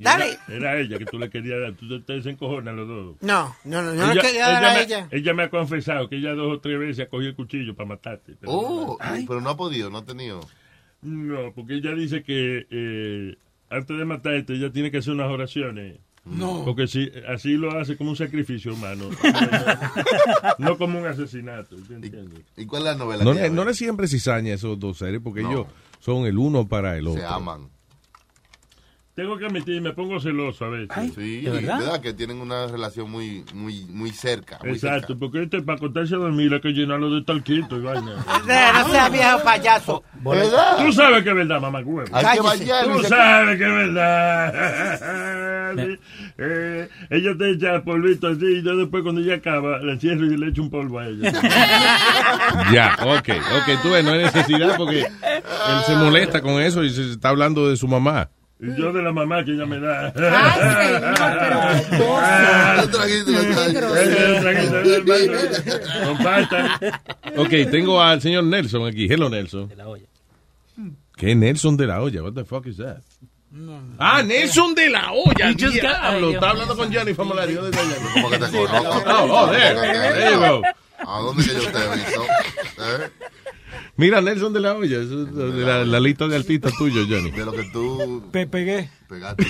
[SPEAKER 11] Y
[SPEAKER 10] Dale.
[SPEAKER 11] Era, era ella que tú le querías dar. Tú te desencojonas los dos.
[SPEAKER 10] No, no, no, no le quería dar a
[SPEAKER 11] me,
[SPEAKER 10] ella.
[SPEAKER 11] ella me ha confesado que ella dos o tres veces ha cogido el cuchillo para matarte. Pero,
[SPEAKER 7] Oh, pero no ha podido, no ha tenido.
[SPEAKER 11] No, porque ella dice que eh, antes de matarte ella tiene que hacer unas oraciones.
[SPEAKER 7] No.
[SPEAKER 11] Porque si, así lo hace como un sacrificio humano. <laughs> no como un asesinato. ¿te entiendes?
[SPEAKER 7] ¿Y cuál es la novela?
[SPEAKER 8] No, le-
[SPEAKER 7] ella
[SPEAKER 8] no le siempre cizaña esos dos seres porque
[SPEAKER 7] No.
[SPEAKER 8] ellos son el uno para el otro.
[SPEAKER 7] Se aman.
[SPEAKER 11] Tengo que admitir, me pongo celoso a veces.
[SPEAKER 7] Sí,
[SPEAKER 11] ¿de verdad?
[SPEAKER 7] verdad? Que tienen una relación muy, muy, muy cerca. Muy
[SPEAKER 11] Exacto, porque este para acostarse a dormir hay que llenarlo de talquito y vaina. <laughs>
[SPEAKER 10] No sea viejo payaso.
[SPEAKER 7] ¿Verdad?
[SPEAKER 11] Tú sabes que es verdad, mamá huevo.
[SPEAKER 7] Hay que bañarlo
[SPEAKER 11] Tú sabes que es verdad. <laughs> Sí. Eh, ella te echa polvito así y yo después cuando ella acaba le cierro y le echo un polvo a ella. <laughs>
[SPEAKER 8] Ya, ok, ok, tú ves, no hay necesidad porque él se molesta con eso y se está hablando de su mamá.
[SPEAKER 11] Y yo de la mamá que ella me da.
[SPEAKER 7] Un <laughs> traguito,
[SPEAKER 11] Compartan.
[SPEAKER 8] Ok, tengo al señor Nelson aquí. Hello, Nelson. ¿Qué Nelson de la olla? What the fuck is that? Ah, Nelson de la olla.
[SPEAKER 14] Ay, Dios
[SPEAKER 8] Está hablando con Johnny Famolari. ¿Dónde está Johnny?
[SPEAKER 7] ¿Cómo que te conozco?
[SPEAKER 8] Oh, oh, there. There you go.
[SPEAKER 7] ¿A dónde que yo te he visto? ¿Eh?
[SPEAKER 8] Mira, Nelson de la olla. eso es de la, la lista de artistas tuyo, Johnny.
[SPEAKER 7] De lo que tú
[SPEAKER 19] Pe- pegué.
[SPEAKER 7] pegaste.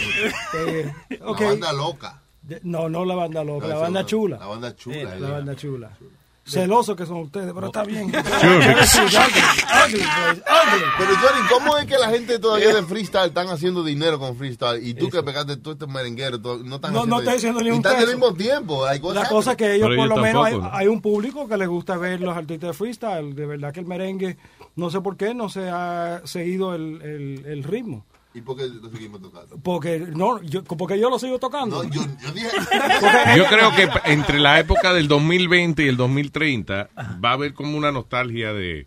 [SPEAKER 19] Pegué.
[SPEAKER 7] La banda loca.
[SPEAKER 19] De- No, no la banda loca,
[SPEAKER 7] No,
[SPEAKER 19] la banda chula.
[SPEAKER 7] La banda chula.
[SPEAKER 19] Eh. La banda chula. Celosos que son ustedes, pero está bien. <laughs>
[SPEAKER 7] Pero Johnny, ¿cómo es que la gente todavía de freestyle están haciendo dinero con freestyle? Y tú que pegaste todo este merenguero, no están
[SPEAKER 19] No, no estoy haciendo ni
[SPEAKER 7] y
[SPEAKER 19] un
[SPEAKER 7] están al mismo tiempo. Hay cosas
[SPEAKER 19] La cosa es que ellos, por
[SPEAKER 8] ellos
[SPEAKER 19] lo menos, hay, un público que les gusta ver los artistas de freestyle. De verdad que el merengue, no sé por qué, no se ha seguido el, el, el ritmo.
[SPEAKER 7] ¿Y por qué lo seguimos tocando?
[SPEAKER 19] Porque no, yo, porque yo lo sigo tocando.
[SPEAKER 7] yo, dije... <laughs>
[SPEAKER 8] Yo creo que entre la época del 2020 y el 2030 va a haber como una nostalgia de,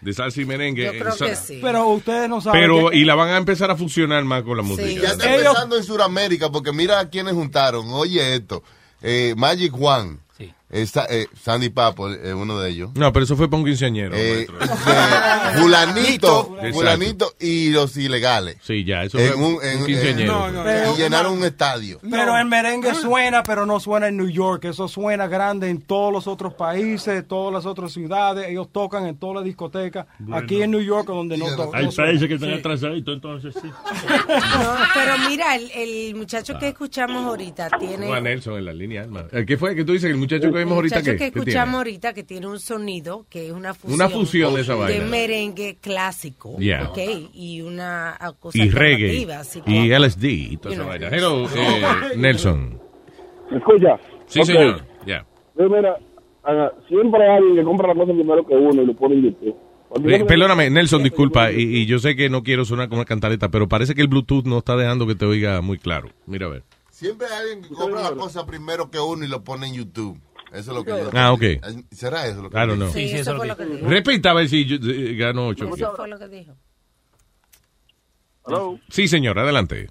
[SPEAKER 8] de salsa y merengue.
[SPEAKER 19] Yo creo que sí. Pero ustedes no saben.
[SPEAKER 8] Pero,
[SPEAKER 19] que-
[SPEAKER 8] y la van a empezar a funcionar más con la música.
[SPEAKER 7] Ya está empezando en Sudamérica, porque mira a quienes juntaron. Oye esto, eh, Magic Juan, esa- eh, Sandy Papo, eh, uno de ellos.
[SPEAKER 8] No, pero eso fue para un quinceañero.
[SPEAKER 7] Eh, Fulanito, y los ilegales.
[SPEAKER 8] Sí, ya, eso
[SPEAKER 7] en
[SPEAKER 8] fue
[SPEAKER 7] un,
[SPEAKER 8] un
[SPEAKER 7] en-
[SPEAKER 8] quinceañero.
[SPEAKER 7] en-
[SPEAKER 8] No,
[SPEAKER 19] no,
[SPEAKER 7] y llenaron un estadio.
[SPEAKER 19] Pero el merengue suena, pero no suena en New York. Eso suena grande en todos los otros países, todas las otras ciudades. Ellos tocan en todas las discotecas.
[SPEAKER 11] Bueno.
[SPEAKER 19] Aquí en New York, donde no tocan.
[SPEAKER 11] Hay
[SPEAKER 19] no
[SPEAKER 11] países que están
[SPEAKER 19] Sí.
[SPEAKER 11] atrasaditos, entonces sí.
[SPEAKER 6] No, pero mira, el, el muchacho que escuchamos ahorita tiene...
[SPEAKER 8] A Nelson en la línea, Alma. ¿Qué fue que tú dices? que ¿El muchacho que
[SPEAKER 6] El
[SPEAKER 8] vimos ahorita
[SPEAKER 6] que escuchamos ahorita que tiene un sonido que es una fusión,
[SPEAKER 8] Una fusión de esa vaina.
[SPEAKER 6] merengue clásico. Y una cosa
[SPEAKER 8] Y reggae.
[SPEAKER 6] así
[SPEAKER 8] Y LSD y toda esa
[SPEAKER 6] know.
[SPEAKER 8] vaina. Hello, <laughs> eh, Nelson.
[SPEAKER 20] ¿Me escucha?
[SPEAKER 8] Sí, señor. Ya.
[SPEAKER 20] Mira, ah, siempre hay alguien que compra la cosa primero que uno y lo pone en YouTube.
[SPEAKER 8] Eh, Perdóname, Nelson, disculpa, y, y yo sé que no quiero sonar como una cantaleta, pero parece que el Bluetooth no está dejando que te oiga muy claro. Mira a ver.
[SPEAKER 7] Siempre hay alguien que compra la cosa primero que uno y lo pone en YouTube. Eso es lo que yo
[SPEAKER 8] Ah, ok.
[SPEAKER 7] ¿Será eso lo que
[SPEAKER 8] I don't know.
[SPEAKER 6] Sí, eso fue lo que dijo.
[SPEAKER 8] Repita a ver si yo, eh, gano ocho.
[SPEAKER 6] Eso fue lo que dijo.
[SPEAKER 20] Hello.
[SPEAKER 8] Sí, señor, adelante.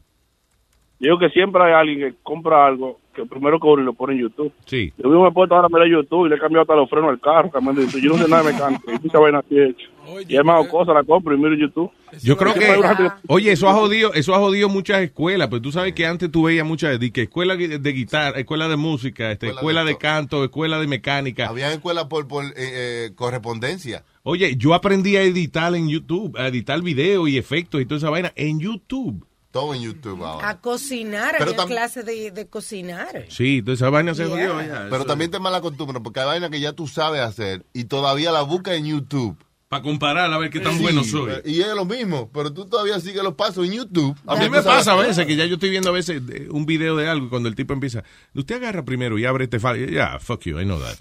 [SPEAKER 20] Digo que siempre hay alguien que compra algo que primero que uno y lo pone en YouTube.
[SPEAKER 8] Sí.
[SPEAKER 20] Yo mismo me he puesto ahora a mirar YouTube y le he cambiado hasta los frenos al carro. cambiando YouTube. Yo no sé nada de mecánica. Y esa vaina así he hecho. Y he más cosas, la compro y miro YouTube.
[SPEAKER 8] Yo creo que, oye, eso ha jodido, eso ha jodido muchas escuelas, pero tú sabes que antes tú veías muchas, que escuela de guitarra, escuela de música, este,
[SPEAKER 7] Escuela
[SPEAKER 8] escuela
[SPEAKER 7] de
[SPEAKER 8] de canto, escuela de mecánica.
[SPEAKER 7] Había escuelas por, por eh, eh, correspondencia.
[SPEAKER 8] Oye, yo aprendí a editar en YouTube, a editar video y efectos y toda esa vaina en YouTube.
[SPEAKER 7] Todo en YouTube ahora.
[SPEAKER 6] A cocinar,
[SPEAKER 7] Pero
[SPEAKER 6] clase de, de cocinar.
[SPEAKER 8] Sí, toda esa vaina se jodió ya.
[SPEAKER 7] Pero también te mala costumbre porque hay vaina que ya tú sabes hacer y todavía la buscas en YouTube.
[SPEAKER 8] Para comparar a ver qué tan
[SPEAKER 7] Sí,
[SPEAKER 8] bueno soy.
[SPEAKER 7] Y es lo mismo, pero tú todavía sigues los pasos en YouTube.
[SPEAKER 8] A mí me pasa a veces que ya yo estoy viendo a veces de- un video de algo y cuando el tipo empieza, usted agarra primero y abre este file. Ya, fuck you, I know that.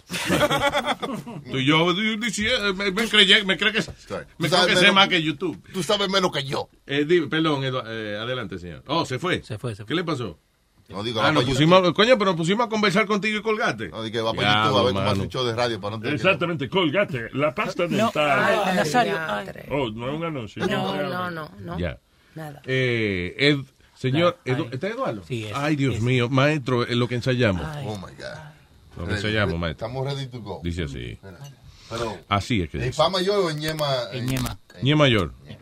[SPEAKER 8] <laughs> y yo diciendo, me, me, me cree que, me creo que sé más que YouTube.
[SPEAKER 7] Tú sabes menos que yo.
[SPEAKER 8] Eh, di- perdón, Edu- eh, adelante, señor. Oh, se fue. Se
[SPEAKER 14] fue, se
[SPEAKER 8] ¿Qué le pasó?
[SPEAKER 7] No digo,
[SPEAKER 8] ah, nos pusimos, coño, pero nos pusimos a conversar contigo y colgate.
[SPEAKER 7] No, di que va para
[SPEAKER 8] Ya,
[SPEAKER 7] YouTube a ver cómo show de radio para no tener que-
[SPEAKER 11] Exactamente, colgate. La pasta
[SPEAKER 14] No,
[SPEAKER 11] dental.
[SPEAKER 14] ay, Nazario, ay.
[SPEAKER 11] Oh, no es un anuncio.
[SPEAKER 6] No, no, no, no.
[SPEAKER 8] Ya.
[SPEAKER 6] Nada.
[SPEAKER 8] Eh, Ed- señor,
[SPEAKER 14] Ay.
[SPEAKER 8] Edu- ¿está Eduardo?
[SPEAKER 14] Sí, es-
[SPEAKER 8] Ay, Dios mío, maestro, es lo que ensayamos.
[SPEAKER 7] Oh my God.
[SPEAKER 8] Lo que ensayamos, maestro.
[SPEAKER 7] Estamos ready to go.
[SPEAKER 8] Dice así.
[SPEAKER 7] Pero,
[SPEAKER 8] Así es que
[SPEAKER 7] ¿en
[SPEAKER 8] dice.
[SPEAKER 7] fa mayor o en ñema? En
[SPEAKER 14] ñema.
[SPEAKER 8] Ñe mayor.
[SPEAKER 21] Aló,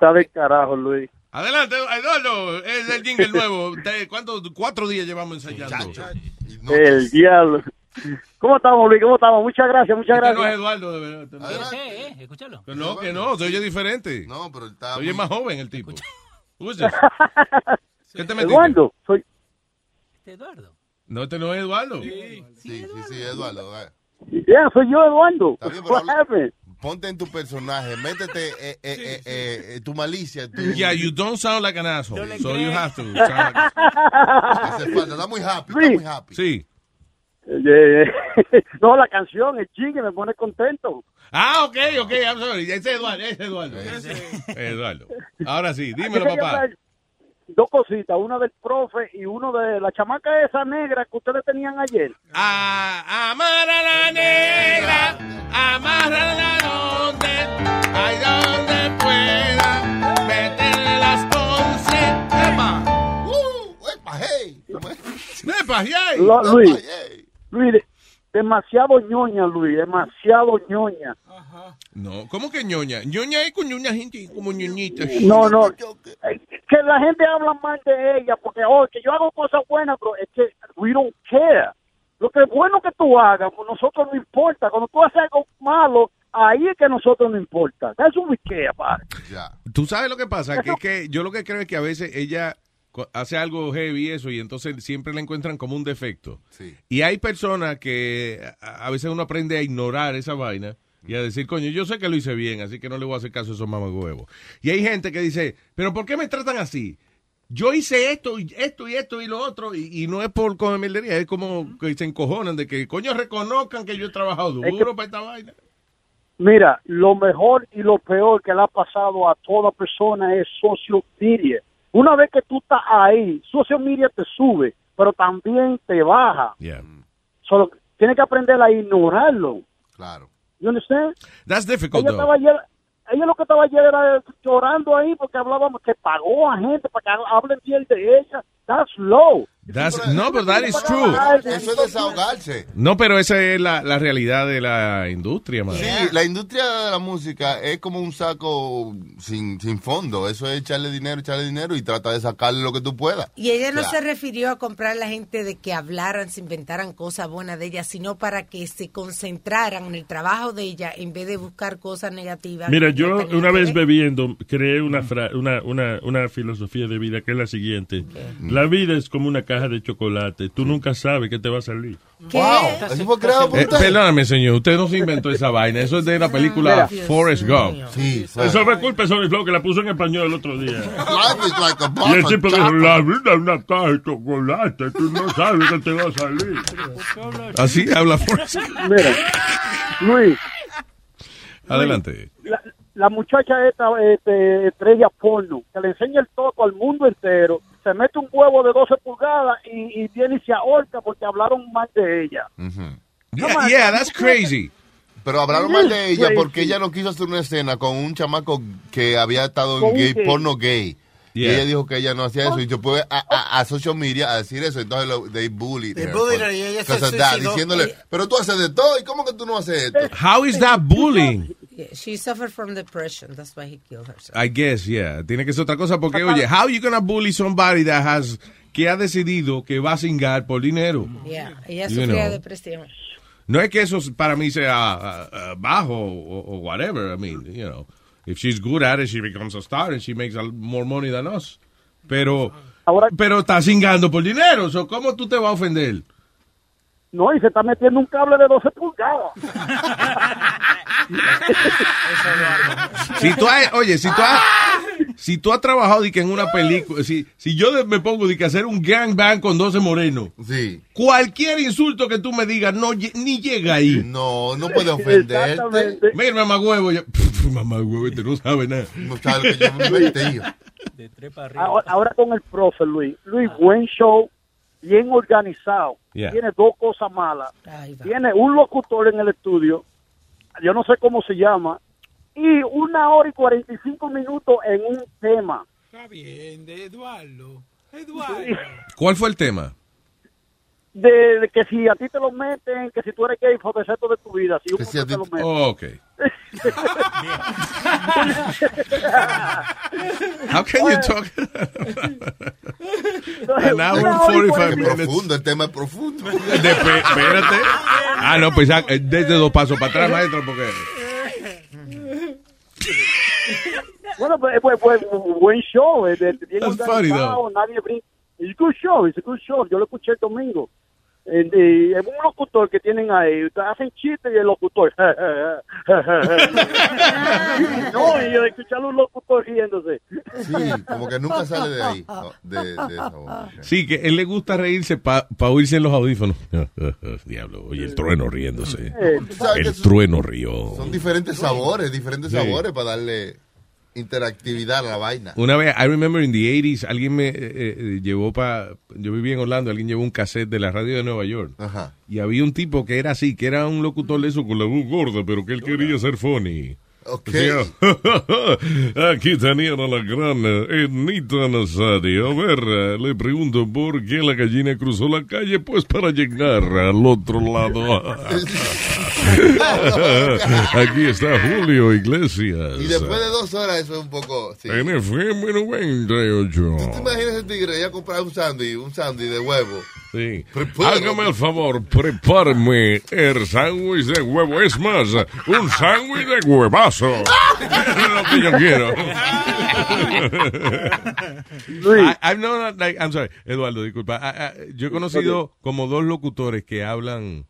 [SPEAKER 22] Luis, tú estás de carajo, Luis.
[SPEAKER 8] Adelante, Eduardo. Es el jingle <laughs> nuevo. ¿Cuántos? Cuatro días llevamos ensayando.
[SPEAKER 22] El diablo. ¿Cómo estamos, Luis? ¿Cómo estamos? Muchas gracias, muchas
[SPEAKER 8] Este no es
[SPEAKER 22] gracias.
[SPEAKER 8] Eduardo, de verdad. Este es.
[SPEAKER 14] Eh, escúchalo.
[SPEAKER 8] Que no, que no, se oye diferente.
[SPEAKER 7] No, pero está.
[SPEAKER 8] Se oye
[SPEAKER 7] muy-
[SPEAKER 8] más joven el tipo. <laughs> ¿Qué te metiste?
[SPEAKER 22] Eduardo, soy...
[SPEAKER 14] Este Eduardo.
[SPEAKER 8] No, este no es Eduardo.
[SPEAKER 7] Sí, sí, sí, Eduardo. eh.
[SPEAKER 22] Ya, soy yo, Eduardo.
[SPEAKER 7] Está bien, pero
[SPEAKER 22] What
[SPEAKER 7] habla-
[SPEAKER 22] happened?
[SPEAKER 7] Ponte en tu personaje, métete eh, eh, eh, eh, eh, tu malicia. Tu...
[SPEAKER 8] Yeah, you don't sound like an asshole.
[SPEAKER 7] le
[SPEAKER 8] So you
[SPEAKER 7] creo.
[SPEAKER 8] have to. sound like-
[SPEAKER 7] Hace <laughs> falta, está muy happy, está muy happy.
[SPEAKER 8] Sí.
[SPEAKER 22] Eh, <laughs> no, la canción, el chingue me pone contento.
[SPEAKER 8] Ah, ok, ok, I'm sorry. Ese es Eduardo, ese es Eduardo. Eduardo. Ahora sí, dímelo, papá.
[SPEAKER 22] Dos cositas, una del profe y uno de la chamaca esa negra que ustedes tenían ayer.
[SPEAKER 8] Ah, amar a la negra, amárrala donde, ay, donde pueda, meterle las once. ¡Epa!
[SPEAKER 7] ¡Uh! ¡Epa, hey!
[SPEAKER 8] ¡Epa!
[SPEAKER 22] Lo- Luis, Luis, demasiado ñoña, Luis, demasiado ñoña.
[SPEAKER 8] No, ¿cómo que ñoña? Ñoña es con ñoña gente como ñoñita.
[SPEAKER 22] No, no, eh, que la gente habla mal de ella porque, oh, que yo hago cosas buenas, pero es que we don't care. Lo que es bueno que tú hagas, pues nosotros no importa. Cuando tú haces algo malo, ahí es que a nosotros no importa. Eso we care, padre.
[SPEAKER 8] Tú sabes lo que pasa, que, es que yo lo que creo es que a veces ella hace algo heavy eso y entonces siempre la encuentran como un defecto. Y hay personas que a, a veces uno aprende a ignorar esa vaina y a decir, coño, yo sé que lo hice bien, así que no le voy a hacer caso a esos mamagüevos. Y hay gente que dice, pero ¿por qué me tratan así? Yo hice esto y esto y esto y lo otro y, y no es por comerlería, es como que se encojonan de que, coño, reconozcan que yo he trabajado duro
[SPEAKER 22] Es que-
[SPEAKER 8] para esta vaina.
[SPEAKER 22] Mira, lo mejor y lo peor que le ha pasado a toda persona es social media. Una vez que tú estás ahí, social media te sube, pero también te baja. Solo tienes que aprender a ignorarlo.
[SPEAKER 7] Claro.
[SPEAKER 22] You understand?
[SPEAKER 8] That's difficult,
[SPEAKER 22] Ella
[SPEAKER 8] though.
[SPEAKER 22] estaba ayer, ella lo que estaba ayer era llorando ahí porque hablábamos que pagó a gente para que hablen bien de ella. That's low.
[SPEAKER 8] That's- no, but that is true.
[SPEAKER 7] Eso es desahogarse.
[SPEAKER 8] No, pero esa es la, la realidad de la industria, man.
[SPEAKER 7] Sí, la industria de la música es como un saco sin, sin fondo. Eso es echarle dinero, echarle dinero y trata de sacarle lo que tú puedas.
[SPEAKER 6] Y ella no se refirió a comprar a la gente de que hablaran, se inventaran cosas buenas de ella, sino para que se concentraran en el trabajo de ella en vez de buscar cosas negativas.
[SPEAKER 11] Mira, yo una vez bebiendo creé una, fra- una, una, una filosofía de vida que es la siguiente. La vida es como una caja caja de chocolate. Tú nunca sabes qué te va a salir.
[SPEAKER 7] Wow, eso fue creado por
[SPEAKER 8] Eh,
[SPEAKER 7] usted.
[SPEAKER 8] perdóname, señor, usted no se inventó esa <laughs> vaina. Eso es de la película
[SPEAKER 7] Mira.
[SPEAKER 8] Forrest Gump.
[SPEAKER 7] Sí,
[SPEAKER 11] Eso fue culpa de Sony Flow que la puso en español el otro día.
[SPEAKER 7] Life is like a
[SPEAKER 11] Y el tipo dijo, la vida es una caja de chocolate. Tú no sabes qué te va a salir.
[SPEAKER 8] Así habla Forrest Gump.
[SPEAKER 22] Mira, Luis,
[SPEAKER 8] Adelante.
[SPEAKER 22] la, la muchacha esta este, estrella porno, que le enseña el toco al mundo entero, se mete un huevo de 12 pulgadas y, y viene y se ahorca porque hablaron mal de ella.
[SPEAKER 8] Yeah, yeah, that's crazy.
[SPEAKER 7] Pero hablaron mal de ella
[SPEAKER 22] Crazy.
[SPEAKER 7] porque ella no quiso hacer una escena con un chamaco que había estado
[SPEAKER 22] Con
[SPEAKER 7] en gay,
[SPEAKER 22] gay.
[SPEAKER 7] porno gay. Y
[SPEAKER 8] Yeah.
[SPEAKER 7] ella dijo que ella no hacía eso. Y yo pude a, a, a social media a decir eso. Entonces lo, they bullied
[SPEAKER 10] They
[SPEAKER 7] her
[SPEAKER 10] bullied
[SPEAKER 7] por-
[SPEAKER 10] her y ella se suicidó.
[SPEAKER 7] diciéndole, pero tú haces de todo. ¿Y cómo que tú no haces esto?
[SPEAKER 8] How is that bullying?
[SPEAKER 6] Yeah, she suffered from depression. That's why he killed herself.
[SPEAKER 8] I guess, yeah. Tiene que ser otra cosa porque, oye, how you gonna bully somebody that has, que ha decidido que va a cingar por dinero?
[SPEAKER 6] Yeah, ella
[SPEAKER 8] You
[SPEAKER 6] sufría
[SPEAKER 8] know.
[SPEAKER 6] depresión.
[SPEAKER 8] No es que eso para mí sea uh, uh, bajo o, o whatever. I mean, you know, if she's good at it, she becomes a star and she makes a- more money than us. Pero, pero está cingando por dinero. So, ¿Cómo tú te vas a ofender?
[SPEAKER 22] No, y se está metiendo un cable de 12 pulgadas.
[SPEAKER 8] Si tú has, oye, si tú has, si tú has trabajado de que en una película, si, si yo me pongo de que hacer un gangbang con 12 morenos,
[SPEAKER 7] Sí.
[SPEAKER 8] cualquier insulto que tú me digas no ni llega ahí.
[SPEAKER 7] No, no puede ofenderte.
[SPEAKER 22] Exactamente.
[SPEAKER 8] Mira, mamá huevo, yo, mamá huevo, este no sabe nada.
[SPEAKER 7] No sabe lo que yo me metí.
[SPEAKER 22] Ahora, ahora con el profe Luis. Luis, buen show, bien organizado.
[SPEAKER 8] Yeah.
[SPEAKER 22] Tiene dos cosas malas. Tiene un locutor en el estudio, yo no sé cómo se llama, y una hora y 45 minutos en un tema.
[SPEAKER 14] Está bien, de Eduardo. Eduardo.
[SPEAKER 8] ¿Cuál fue el tema?
[SPEAKER 22] De, de que si a ti te lo meten, que si tú eres gay, por el resto de tu vida. Si un
[SPEAKER 7] Que si a
[SPEAKER 22] hombre te
[SPEAKER 7] ti-
[SPEAKER 22] lo mete.
[SPEAKER 8] Oh, ok. How can you talk? An hour and 45
[SPEAKER 7] Es
[SPEAKER 8] minutes.
[SPEAKER 7] profundo, el tema es profundo.
[SPEAKER 8] Espérate. Ah, no, pues ah, desde dos pasos para atrás, maestro, porque...
[SPEAKER 22] Bueno, pues, pues, pues, buen show, es de- bien
[SPEAKER 8] That's funny,
[SPEAKER 22] organizado, nadie brinca. It's a good show, it's a good show. Yo lo escuché el domingo. Eh, eh, Es un locutor que tienen ahí, hacen chistes y el locutor. <laughs> no, y yo escuchar un locutor riéndose.
[SPEAKER 7] Sí, como que nunca sale de ahí, no, de, de esa.
[SPEAKER 8] Sí, que él le gusta reírse para oírse en los audífonos. <laughs> Diablo, oye, el trueno riéndose.
[SPEAKER 7] Eh,
[SPEAKER 8] El trueno rió.
[SPEAKER 7] Son diferentes sabores, diferentes
[SPEAKER 8] Sí.
[SPEAKER 7] sabores para darle interactividad la vaina.
[SPEAKER 8] Una vez, I remember in the 80s, alguien me eh, eh, llevó para. Yo vivía en Orlando, alguien llevó un cassette de la radio de Nueva York.
[SPEAKER 7] Ajá.
[SPEAKER 8] Y había un tipo que era así, que era un locutor de eso con la voz gorda, pero que él quería ser funny.
[SPEAKER 7] Ok.
[SPEAKER 8] Decía, <laughs> aquí tenían a la gran Ednita Nazario. A ver, le pregunto por qué la gallina cruzó la calle, pues para llegar al otro lado. <laughs> <laughs> <laughs> aquí está Julio Iglesias.
[SPEAKER 7] Y después de dos horas eso es un poco... Sí.
[SPEAKER 8] En FM 98.
[SPEAKER 7] ¿Tú imaginas ese tigre ya comprar un sándwich, un sándwich de huevo?
[SPEAKER 8] Sí. Hágame el favor, prepárame el sándwich de huevo. Es más, un sándwich de huevazo. <laughs> es lo que yo quiero. <laughs> I- I've known, like, I'm sorry, Eduardo, disculpa. I- I- yo he conocido como dos locutores que hablan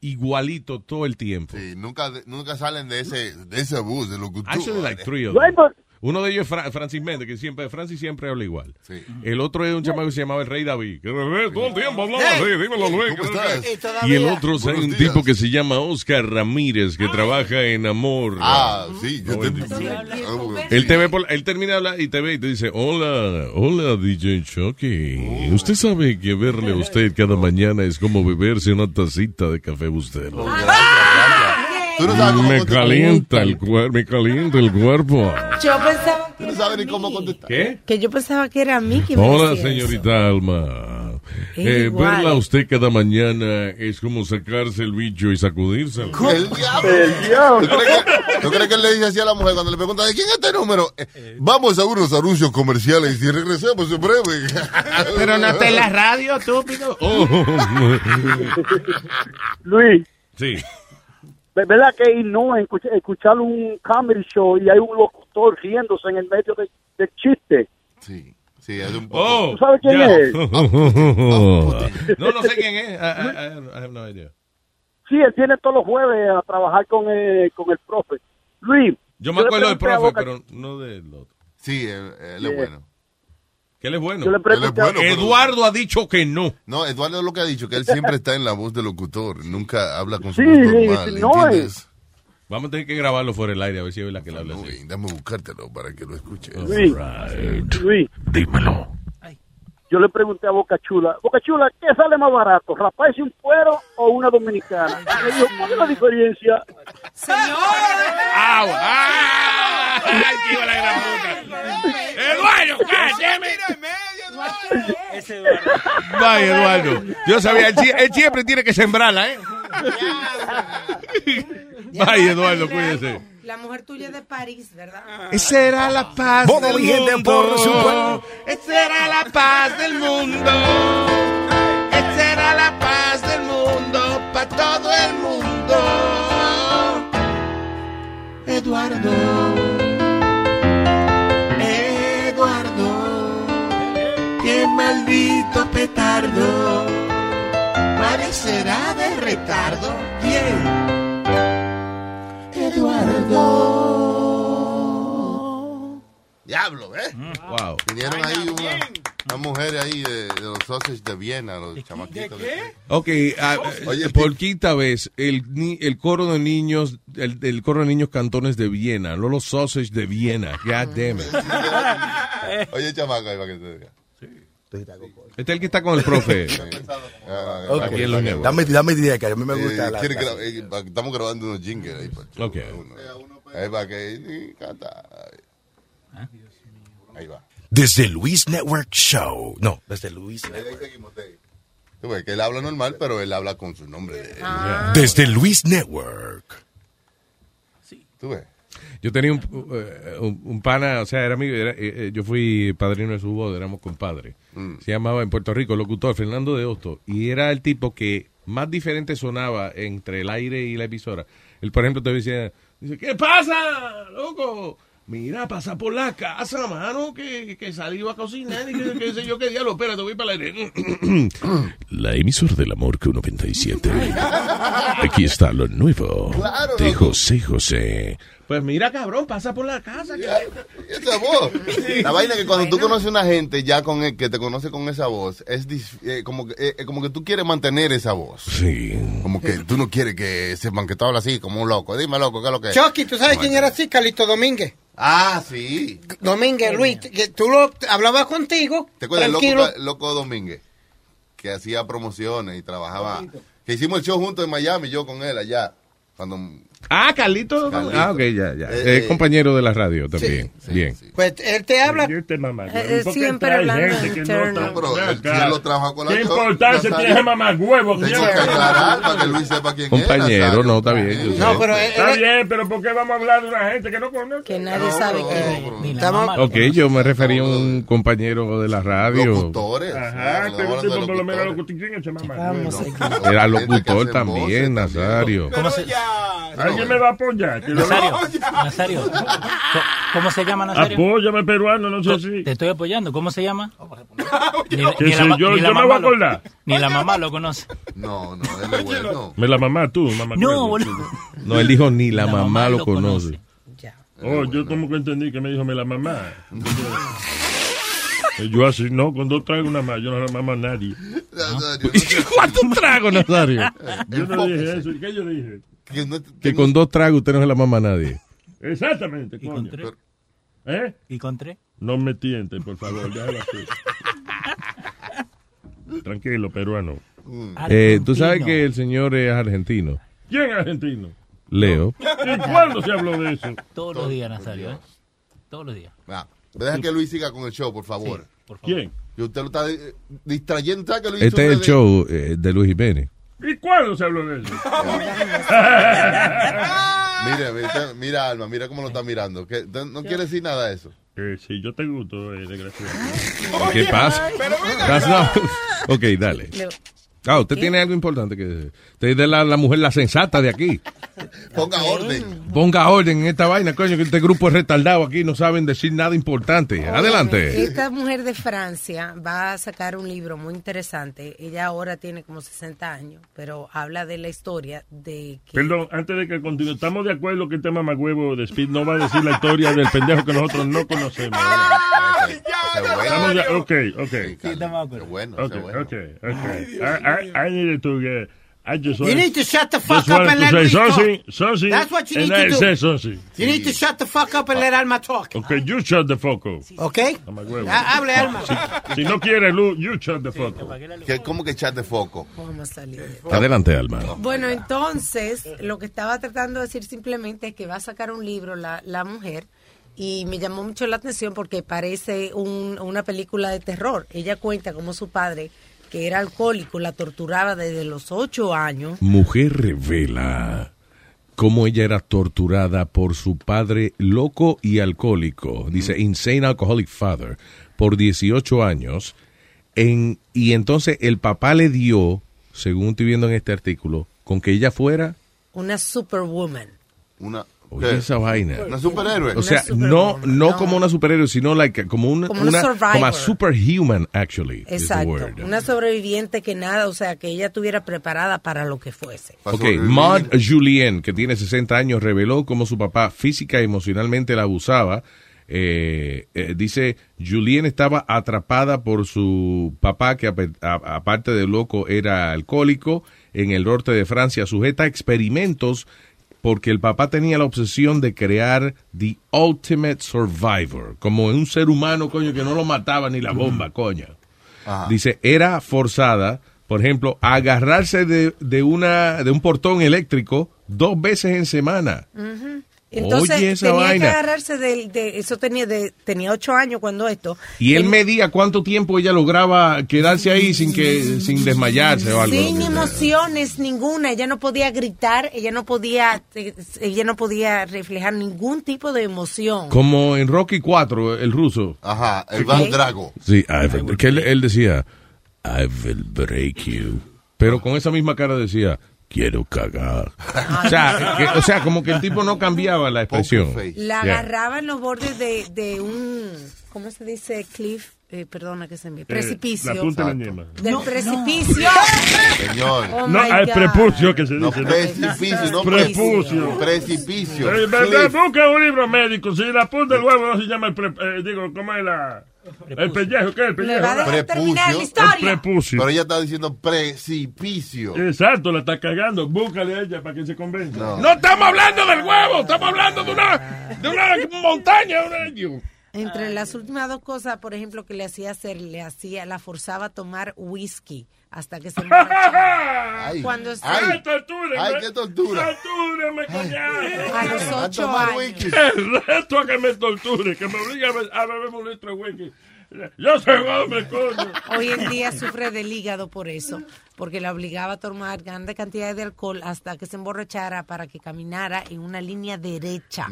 [SPEAKER 8] igualito todo el tiempo.
[SPEAKER 7] Sí, nunca, nunca salen de ese, de ese bus, de locutor.
[SPEAKER 8] Actually, like three of
[SPEAKER 22] Right,
[SPEAKER 8] them. Uno de ellos es Fra- Francis Méndez, que siempre, Francis siempre habla igual. El otro es un chamaco que se llamaba el Rey David. Que eh, todo el tiempo hablaba así, dímelo Luis.
[SPEAKER 7] ¿Cómo estás?
[SPEAKER 8] Y el otro es un tipo que se llama Oscar Ramírez, que trabaja en Amor.
[SPEAKER 7] Ah, sí, yo
[SPEAKER 8] No,
[SPEAKER 7] te
[SPEAKER 8] él- Él te ve por, él termina de hablar y te ve y te dice, hola, hola DJ Chucky. Usted sabe que verle a usted cada mañana es como beberse una tacita de café bustelo.
[SPEAKER 7] Tú no sabes cómo
[SPEAKER 8] Me
[SPEAKER 7] contestar.
[SPEAKER 8] calienta el cuerpo, me calienta el cuerpo.
[SPEAKER 6] Yo pensaba
[SPEAKER 7] Tú no sabes ni cómo contestar.
[SPEAKER 8] ¿Qué?
[SPEAKER 6] que yo pensaba que era a mí que me
[SPEAKER 8] Hola,
[SPEAKER 6] decía eso.
[SPEAKER 8] señorita Alma. Eh, verla a usted cada mañana es como sacarse el bicho y sacudírselo.
[SPEAKER 7] El diablo.
[SPEAKER 22] El diablo.
[SPEAKER 7] ¿Tú crees, que, tú crees que él le dice así a la mujer cuando le pregunta de quién es este número? Eh, vamos a unos anuncios comerciales y si regresamos en breve. <laughs>
[SPEAKER 18] Pero no está en la radio, estúpido.
[SPEAKER 8] Oh. <laughs>
[SPEAKER 22] Luis,
[SPEAKER 8] Sí.
[SPEAKER 22] De verdad que no escuchar, escuchar un comedy show y hay un locutor riéndose en el medio de- del chiste.
[SPEAKER 7] Sí. Sí, es de un
[SPEAKER 8] Oh,
[SPEAKER 23] ¿Tú sabes quién
[SPEAKER 8] ya.
[SPEAKER 23] es? <laughs>
[SPEAKER 8] no, no sé quién es. I, I- I have no idea.
[SPEAKER 23] Sí, él viene todos los jueves a trabajar con, eh, con el profe. Luis.
[SPEAKER 8] Yo me acuerdo del profe, pero no del otro.
[SPEAKER 7] Sí, él, es bueno.
[SPEAKER 8] Que él es bueno.
[SPEAKER 23] Yo le
[SPEAKER 7] Él es
[SPEAKER 8] Eduardo ha dicho que no.
[SPEAKER 7] No, Eduardo lo que ha dicho, que él siempre está en la voz del locutor. Nunca habla con su
[SPEAKER 23] Sí,
[SPEAKER 7] voz
[SPEAKER 23] sí,
[SPEAKER 7] normal,
[SPEAKER 23] sí, no
[SPEAKER 7] ¿entiendes?
[SPEAKER 8] Vamos a tener que grabarlo fuera del aire a ver si es verdad que él habla así.
[SPEAKER 7] Uy, dame buscártelo para que lo escuche.
[SPEAKER 23] Luis, Luis,
[SPEAKER 8] Dímelo.
[SPEAKER 23] yo le pregunté a Boca Chula, Boca Chula, ¿qué sale más barato, raparse un cuero o una dominicana? Y me dijo, ¿cuál es la diferencia?
[SPEAKER 8] ¡Au! ¡Ah! ¡Ay, tío, la gran puta! ¡Eduardo, cállate! Vaya, Eduardo. Yo sabía, él, sie- él siempre tiene que sembrarla, ¿eh? Vaya, Eduardo, cuídese.
[SPEAKER 6] La mujer tuya es de París, ¿verdad?
[SPEAKER 8] Esa era la paz
[SPEAKER 6] Modo
[SPEAKER 8] del mundo.
[SPEAKER 6] por supuesto.
[SPEAKER 8] Esa era la paz del mundo. Esa era la paz del mundo para todo el mundo.
[SPEAKER 21] Eduardo. Eduardo. Qué maldito petardo. Parecerá de retardo. ¿Quién? Eduardo.
[SPEAKER 7] Diablo, ¿eh?
[SPEAKER 8] Wow.
[SPEAKER 7] Vinieron ahí una, una mujer ahí de, de los sausage de Viena, los chamaquitos. ¿De
[SPEAKER 8] Ok, ah, eh, por quinta vez, el, ni- el coro de niños, el, el coro de niños cantones de Viena, no los sausage de Viena. God damn it. <laughs>
[SPEAKER 7] Oye, chamaco, ahí para que te diga.
[SPEAKER 8] Este es el que está con el profe.
[SPEAKER 7] Ah,
[SPEAKER 24] Ok.
[SPEAKER 8] Aquí en los networks.
[SPEAKER 24] Dame, dame idea, que a mí me gusta
[SPEAKER 7] Eh,
[SPEAKER 24] la...
[SPEAKER 7] gra- eh, estamos grabando unos jingles ahí. pues.
[SPEAKER 8] Ok.
[SPEAKER 7] Uno. Ahí va que canta. Ahí va.
[SPEAKER 24] Desde Luis Network Show. No, desde Luis Network.
[SPEAKER 7] Tú ves que él habla normal, pero él habla con su nombre. de él.
[SPEAKER 24] Desde Luis Network.
[SPEAKER 7] Tú ves.
[SPEAKER 8] Yo tenía un, eh, un, un pana, o sea, era amigo, era- eh, eh, yo fui padrino de su boda, éramos compadres. Se llamaba en Puerto Rico, locutor, Fernando de Hosto, y era el tipo que más diferente sonaba entre el aire y la emisora. Él, por ejemplo, te decía, dice, ¿qué pasa, loco? Mira, pasa por la casa, mano, que, que salí a cocinar y que, que sé yo qué diablo, espérate, voy para el aire. <clears throat> La emisora del amor que 97. Aquí está lo nuevo
[SPEAKER 7] Claro,
[SPEAKER 8] de. José José. Pues mira, cabrón, pasa por la casa.
[SPEAKER 7] Esa voz. La vaina es que cuando tú conoces a una gente ya con el, que te conoce con esa voz, es eh, como, que, eh, como que tú quieres mantener esa voz.
[SPEAKER 8] Sí.
[SPEAKER 7] Como que tú no quieres que sepan que tú hablas así como un loco. Dime, loco, ¿qué es lo que es?
[SPEAKER 10] Chucky, ¿tú sabes quién era así? Carlito Domínguez.
[SPEAKER 7] Ah, sí.
[SPEAKER 10] Domínguez, Luis, que tú lo hablabas contigo,
[SPEAKER 7] ¿Te acuerdas loco, loco Domínguez? Que hacía promociones y trabajaba. Que hicimos el show juntos en Miami, yo con él allá. Cuando
[SPEAKER 8] Ah, Carlito.
[SPEAKER 7] Carlito.
[SPEAKER 8] Ah, ok, ya, ya.
[SPEAKER 7] Eh,
[SPEAKER 8] es
[SPEAKER 7] eh,
[SPEAKER 8] compañero de la radio también. Bien.
[SPEAKER 10] Pues él te habla.
[SPEAKER 11] Yo te mamá.
[SPEAKER 6] Eh, eh, siempre hablando en
[SPEAKER 11] que no
[SPEAKER 6] interno.
[SPEAKER 11] está-
[SPEAKER 7] Pero él- lo trajo con la
[SPEAKER 11] ¿Qué importancia tiene ese mamá huevo?
[SPEAKER 7] Tengo que aclarar para que Luis sepa quién
[SPEAKER 8] Compañero, no, está bien.
[SPEAKER 10] No, pero
[SPEAKER 11] Está bien, pero ¿por qué vamos a hablar de una gente que no conoce?
[SPEAKER 6] Que nadie sabe quién es.
[SPEAKER 8] Ok, yo me refería a un compañero de la radio.
[SPEAKER 7] Locutores.
[SPEAKER 11] Ajá,
[SPEAKER 7] No,
[SPEAKER 11] pero
[SPEAKER 7] hablando
[SPEAKER 11] tipo por lo menos
[SPEAKER 7] locutores.
[SPEAKER 11] lo que ¿quién es ese mamá?
[SPEAKER 6] Vamos
[SPEAKER 11] huevo?
[SPEAKER 6] a
[SPEAKER 8] Era
[SPEAKER 7] Gente
[SPEAKER 8] locutor también, Nazario.
[SPEAKER 25] Pero
[SPEAKER 14] se-
[SPEAKER 25] ya.
[SPEAKER 11] ¿Alguien me va a apoyar?
[SPEAKER 14] Nazario, ¿cómo se llama Nazario?
[SPEAKER 11] Apóyame, peruano, no sé si.
[SPEAKER 14] Te estoy apoyando, ¿cómo se llama? <laughs> Ni, la-
[SPEAKER 11] ¿Qué
[SPEAKER 14] ni la
[SPEAKER 11] sé
[SPEAKER 14] ma-
[SPEAKER 11] yo?
[SPEAKER 14] ni la
[SPEAKER 11] Yo me
[SPEAKER 14] mamá
[SPEAKER 11] voy a
[SPEAKER 14] lo-
[SPEAKER 11] acordar.
[SPEAKER 14] Ni la mamá lo conoce.
[SPEAKER 7] No, no, él es bueno.
[SPEAKER 11] Me la mamá tú, mamá.
[SPEAKER 14] No, boludo.
[SPEAKER 8] No, él dijo ni la, mamá,
[SPEAKER 14] mamá
[SPEAKER 8] lo conoce.
[SPEAKER 11] Oh, yo como que entendí que me dijo me la mamá. <laughs> Yo así, no, cuando traigo una más, yo no la mamá a nadie.
[SPEAKER 7] No
[SPEAKER 8] ¿Cuánto trago, Nazario? <laughs>
[SPEAKER 11] Yo no dije eso. ¿Y qué yo dije?
[SPEAKER 7] Que no-
[SPEAKER 8] Que con dos tragos usted no se la mama a nadie. <laughs>
[SPEAKER 11] Exactamente,
[SPEAKER 14] ¿Y
[SPEAKER 11] coño.
[SPEAKER 14] con tres?
[SPEAKER 11] ¿Eh?
[SPEAKER 14] ¿Y con tres?
[SPEAKER 11] No me tienten, por favor, déjalo así. <laughs> Tranquilo, peruano.
[SPEAKER 8] Eh, Tú sabes que el señor es argentino.
[SPEAKER 11] ¿Quién es argentino?
[SPEAKER 8] Leo.
[SPEAKER 11] ¿Y cuándo se habló de eso?
[SPEAKER 14] Todos los días, Nazario, ¿eh? Todos los días.
[SPEAKER 7] Ah, Deja que Luis siga con el show, por favor.
[SPEAKER 14] Por favor.
[SPEAKER 11] ¿Quién?
[SPEAKER 7] Y usted lo está eh, distrayendo. ¿Sabe que Luis
[SPEAKER 8] Este es el
[SPEAKER 7] de-
[SPEAKER 8] show eh, de Luis Jiménez.
[SPEAKER 11] ¿Y cuándo se habló de eso? <laughs> <laughs>
[SPEAKER 7] Mira, mira, mira, Alma, mira cómo lo está mirando. ¿Qué- ¿No quiere decir nada de eso?
[SPEAKER 11] Eh, sí, yo te gusto, eh, desgraciado.
[SPEAKER 8] ¿Qué pasa? That's not- Ok, dale. Ah, usted tiene algo importante que decir. Usted es de la, la mujer la sensata de aquí. <laughs>
[SPEAKER 7] Ponga orden.
[SPEAKER 8] Ponga orden en esta vaina, coño, que este grupo es retardado aquí, no saben decir nada importante. Adelante.
[SPEAKER 6] Esta mujer de Francia va a sacar un libro muy interesante. Ella ahora tiene como 60 años, pero habla de la historia de que...
[SPEAKER 11] Perdón, antes de que continúe, estamos de acuerdo que el tema Magüevo de Speed no va a decir la historia del pendejo que nosotros no conocemos. ¿verdad? Estamos de- ok, ok.
[SPEAKER 7] bueno,
[SPEAKER 11] Ok, ok, ok. I, I, I needed to get... I just
[SPEAKER 10] You
[SPEAKER 11] wanted-
[SPEAKER 10] need to shut the fuck up and let
[SPEAKER 11] say
[SPEAKER 10] Luis talk. That's what you need
[SPEAKER 11] I
[SPEAKER 10] to do. You need to shut the fuck up and let Alma talk.
[SPEAKER 11] Okay, you shut the fuck up.
[SPEAKER 10] Okay? Ah, hable, Alma.
[SPEAKER 11] Si no quieres luz, you shut the fuck up.
[SPEAKER 7] ¿Qué- ¿Cómo que chat de foco?
[SPEAKER 6] Vamos a salir.
[SPEAKER 8] Adelante, Alma.
[SPEAKER 6] Bueno, entonces, lo que estaba tratando de decir simplemente es que va a sacar un libro la, la mujer y me llamó mucho la atención porque parece un- una película de terror. Ella cuenta cómo su padre, que era alcohólico, la torturaba desde los ocho años.
[SPEAKER 8] Mujer revela cómo ella era torturada por su padre loco y alcohólico, dice Insane Alcoholic Father, por 18 años. En, y entonces el papá le dio, según estoy viendo en este artículo, con que ella fuera
[SPEAKER 6] Una superwoman.
[SPEAKER 7] Una,
[SPEAKER 8] Oye,
[SPEAKER 7] ¿qué?
[SPEAKER 8] esa vaina.
[SPEAKER 7] ¿Una superhéroe?
[SPEAKER 8] O sea, no, no como una superhéroe, sino like, como una,
[SPEAKER 6] Como una
[SPEAKER 8] una- como a superhuman, actually.
[SPEAKER 6] Exacto.
[SPEAKER 8] word.
[SPEAKER 6] Una sobreviviente que nada, o sea, que ella estuviera preparada para lo que fuese.
[SPEAKER 8] Ok, Maud Julien, que tiene 60 años, reveló cómo su papá física y emocionalmente la abusaba. Eh, eh, dice, Julien estaba atrapada por su papá, que aparte de loco era alcohólico, en el norte de Francia, sujeta a experimentos porque el papá tenía la obsesión de crear the ultimate survivor, como un ser humano, coño, que no lo mataba ni la bomba, coño. Dice, era forzada, por ejemplo, a agarrarse de, de, una, de un portón eléctrico dos veces en semana.
[SPEAKER 6] Entonces
[SPEAKER 8] Oye, esa
[SPEAKER 6] tenía que
[SPEAKER 8] vaina.
[SPEAKER 6] agarrarse del- de, eso tenía de tenía ocho años cuando esto
[SPEAKER 8] Y él medía cuánto tiempo ella lograba quedarse ahí sin que sin desmayarse o algo.
[SPEAKER 6] sin emociones ninguna ella no podía gritar ella no podía ella no podía reflejar ningún tipo de emoción
[SPEAKER 8] Como en Rocky 4, el ruso.
[SPEAKER 7] Ajá, el Van Drago.
[SPEAKER 8] Sí, I will- que él, él decía, I will break you. Pero con esa misma cara decía, quiero cagar. o, sea, que- o sea, como que el tipo no cambiaba la expresión.
[SPEAKER 6] la
[SPEAKER 8] Yeah.
[SPEAKER 6] agarraba en los bordes de, de un cómo se dice cliff Eh, perdona que se me precipicio
[SPEAKER 11] la punta de la
[SPEAKER 6] del precipicio
[SPEAKER 7] Señor.
[SPEAKER 6] Oh
[SPEAKER 11] no,
[SPEAKER 6] God.
[SPEAKER 11] prepucio que se
[SPEAKER 7] No,
[SPEAKER 11] dice.
[SPEAKER 7] precipicio, no
[SPEAKER 11] prepucio.
[SPEAKER 7] Precipicio.
[SPEAKER 11] Eh. Busca un libro médico. Si la punta del huevo no se llama el pre, eh, digo, ¿cómo es la? El pellejo, ¿qué es el pellejo? El prepucio.
[SPEAKER 7] Pero ella está diciendo precipicio.
[SPEAKER 11] Exacto, la está cagando. Búscale a ella para que se convenza.
[SPEAKER 8] No estamos hablando del huevo, estamos hablando de una, de una montaña. Una...
[SPEAKER 6] Entre las últimas dos cosas, por ejemplo, que le hacía hacer, le hacía, la forzaba a tomar whisky hasta que se emborrachara. <laughs>
[SPEAKER 7] Ay,
[SPEAKER 6] Cuando
[SPEAKER 11] ¡Ay, tortura!
[SPEAKER 7] Ay, qué tortura.
[SPEAKER 11] ¡Tortura, me coñazo!
[SPEAKER 6] A los ocho
[SPEAKER 7] tomar
[SPEAKER 6] años.
[SPEAKER 11] El reto a que me torture, que me obligue a be- a beber un litro de whisky. Yo soy hombre, coño.
[SPEAKER 6] Hoy en día sufre del hígado por eso, porque la obligaba a tomar grandes cantidades de alcohol hasta que se emborrachara para que caminara en una línea derecha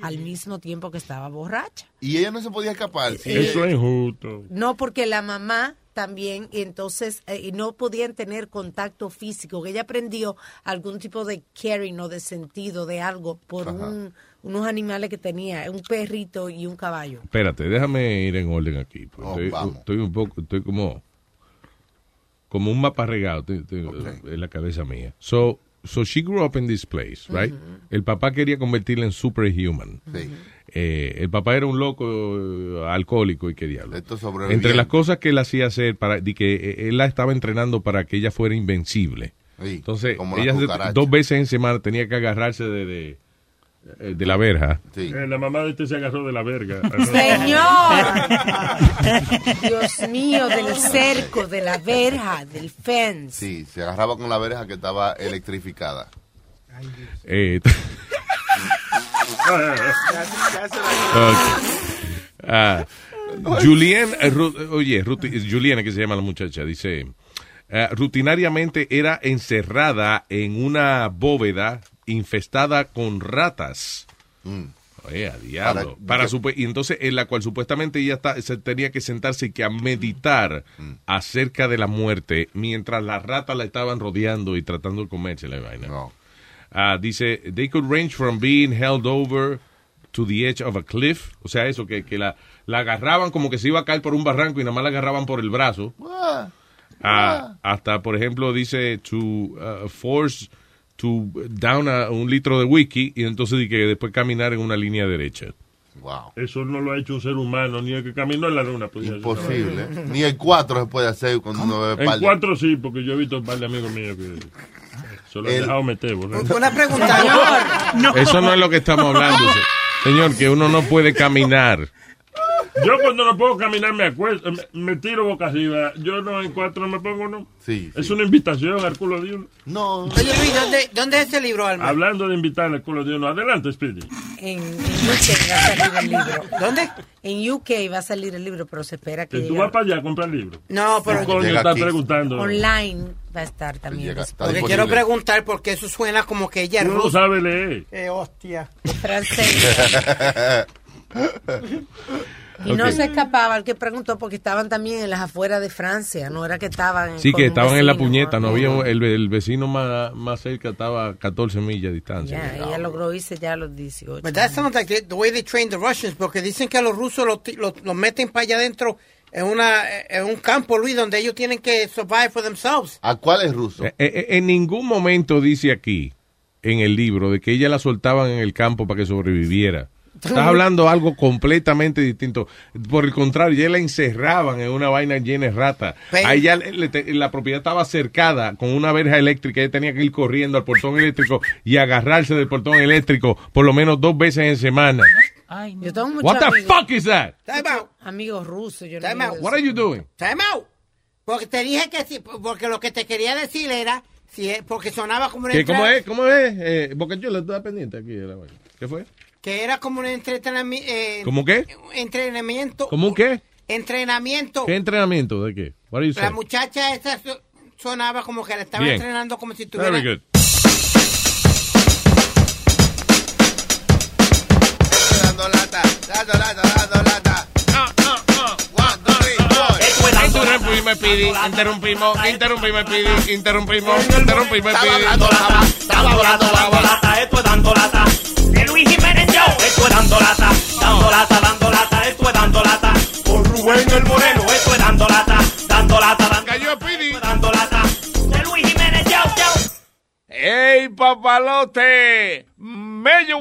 [SPEAKER 6] al mismo tiempo que estaba borracha.
[SPEAKER 7] Y ella no se podía escapar. Sí.
[SPEAKER 11] Eso es injusto.
[SPEAKER 6] No, porque la mamá también, y entonces eh, y no podían tener contacto físico, que ella aprendió algún tipo de caring o de sentido de algo por un- unos animales que tenía, un perrito y un caballo.
[SPEAKER 8] Espérate, déjame ir en orden aquí. porque
[SPEAKER 7] Oh,
[SPEAKER 8] estoy,
[SPEAKER 7] vamos.
[SPEAKER 8] estoy un poco, estoy como, como un mapa regado estoy- estoy en la cabeza mía. So, so she grew up in this place, right? El papá quería convertirla en superhuman.
[SPEAKER 7] Sí.
[SPEAKER 8] Eh, el papá era un loco eh, alcohólico y qué diablo. Entre las cosas que él hacía hacer para de que eh, él la estaba entrenando para que ella fuera invencible.
[SPEAKER 7] Sí,
[SPEAKER 8] Entonces, ella
[SPEAKER 7] cucaracha.
[SPEAKER 8] dos veces en semana tenía que agarrarse de, de, eh, de la verja.
[SPEAKER 11] Eh, la mamá de este se agarró de la verga. <laughs>
[SPEAKER 6] Señor, <laughs> Dios mío, del cerco, de la verja, del fence.
[SPEAKER 7] Sí, se agarraba con la verja que estaba electrificada.
[SPEAKER 8] Eh, <laughs> Ok. Ah, Julien, eh, Ru- oye, Ruti- Juliana, que se llama la muchacha, dice, eh, rutinariamente era encerrada en una bóveda infestada con ratas. Eh, a diablo. Para, supe- y entonces, en la cual supuestamente ella está, se tenía que sentarse y que a meditar acerca de la muerte mientras las ratas la estaban rodeando y tratando de comerse la vaina. Ah, dice, they could range from being held over to the edge of a cliff. O sea, eso, que, que la, la agarraban como que se iba a caer por un barranco y nada más la agarraban por el brazo. Ah, hasta, por ejemplo, dice to uh, force to down a un litro de whisky y entonces di que después caminar en una línea derecha.
[SPEAKER 7] Wow.
[SPEAKER 11] Eso no lo ha hecho un ser humano, ni el que caminó en la luna.
[SPEAKER 7] Imposible. Ni el 4 se puede hacer cuando uno bebe de-
[SPEAKER 11] cuatro sí, porque yo he visto un par de amigos míos que se lo han
[SPEAKER 7] El-
[SPEAKER 11] dejado meter. borracho.
[SPEAKER 10] Una pregunta, señor.
[SPEAKER 8] Eso no es lo que estamos hablando. se- <laughs> Señor, que uno no puede caminar.
[SPEAKER 11] Yo cuando no puedo caminar me acuesto, me, me tiro boca arriba. Yo no en cuatro no me pongo, ¿no?
[SPEAKER 7] Sí.
[SPEAKER 11] Es una invitación al culo de uno.
[SPEAKER 7] No.
[SPEAKER 10] Oye, Luis, ¿dónde, ¿dónde es ese libro, Alma?
[SPEAKER 11] Hablando de invitar al culo de uno. Adelante, Speedy.
[SPEAKER 6] En, en UK va a salir el libro.
[SPEAKER 10] ¿Dónde?
[SPEAKER 6] En UK va a salir el libro, pero se espera que
[SPEAKER 11] tú
[SPEAKER 6] llegue-
[SPEAKER 11] vas para allá a comprar libros.
[SPEAKER 10] No, pero-
[SPEAKER 11] ¿Qué coño
[SPEAKER 7] Llega
[SPEAKER 11] estás preguntando?
[SPEAKER 6] online va a estar también.
[SPEAKER 7] Llega-
[SPEAKER 10] Porque
[SPEAKER 7] disponible.
[SPEAKER 10] quiero preguntar porque eso suena como que ella
[SPEAKER 11] no
[SPEAKER 10] rusa.
[SPEAKER 11] sabes leer.
[SPEAKER 10] Eh, hostia.
[SPEAKER 6] francés. <laughs> <laughs> Y no
[SPEAKER 8] Ok.
[SPEAKER 6] se escapaba el que preguntó porque estaban también en las afueras de Francia, no era que estaban
[SPEAKER 8] Sí, que estaban en la
[SPEAKER 6] vecino,
[SPEAKER 8] puñeta, no
[SPEAKER 6] ¿no?
[SPEAKER 8] había el, el vecino más, más cerca estaba a 14 millas de distancia.
[SPEAKER 6] Ya, ella logró irse ya a los 18.
[SPEAKER 10] But that sounds like the, the way they train the Russians, porque dicen que a los rusos los los los meten para allá adentro en, una, en un campo, Luis, donde ellos tienen que survive for themselves.
[SPEAKER 7] ¿A cuál es ruso?
[SPEAKER 8] Eh, eh, en ningún momento dice aquí, en el libro, de que ella la soltaban en el campo para que sobreviviera. Estás hablando algo completamente distinto. Por el contrario, ya la encerraban en una vaina llena de ratas.
[SPEAKER 10] Pero-
[SPEAKER 8] A ella le- le te- la propiedad estaba cercada con una verja eléctrica. Ella tenía que ir corriendo al portón eléctrico y agarrarse del portón eléctrico por lo menos dos veces en semana.
[SPEAKER 6] Yo tengo muchos
[SPEAKER 8] What the fuck is that?
[SPEAKER 10] Time out.
[SPEAKER 6] Amigos rusos. Yo no
[SPEAKER 10] Time out.
[SPEAKER 8] What are you doing?
[SPEAKER 10] Time out. Porque te dije que sí, porque lo que te quería decir era, si es- porque sonaba como un
[SPEAKER 8] ¿Qué, ¿Cómo es? ¿Cómo es? Eh, porque yo le estoy pendiente aquí de la vaina. ¿Qué fue?
[SPEAKER 10] Que era como un entretenimiento. Eh,
[SPEAKER 8] ¿Cómo qué?
[SPEAKER 10] Entrenamiento.
[SPEAKER 8] ¿Cómo qué?
[SPEAKER 10] Entrenamiento.
[SPEAKER 8] ¿Qué entrenamiento? ¿De qué? What you
[SPEAKER 10] La muchacha esa so- sonaba como que la estaba
[SPEAKER 8] Bien.
[SPEAKER 10] entrenando como si tuviera.
[SPEAKER 8] Very good.
[SPEAKER 7] Dando lata, dando lata, dando lata.
[SPEAKER 8] Interrumpimos, Pidi. Interrumpimos, interrumpimos, Pidi. Interrumpimos, interrumpimos,
[SPEAKER 7] Estaba
[SPEAKER 8] Pidi.
[SPEAKER 7] hablando lata, estaba hablando lata.
[SPEAKER 26] esto es dando lata. Esto es dando lata. Dando lata, dando lata, esto es dando lata. Con Rubén el Moreno, esto es dando lata. Dando lata, dando
[SPEAKER 8] Cayó Pidi.
[SPEAKER 26] dando lata. De Luis Jiménez Show, show.
[SPEAKER 25] ¡Ey, papalote! Mello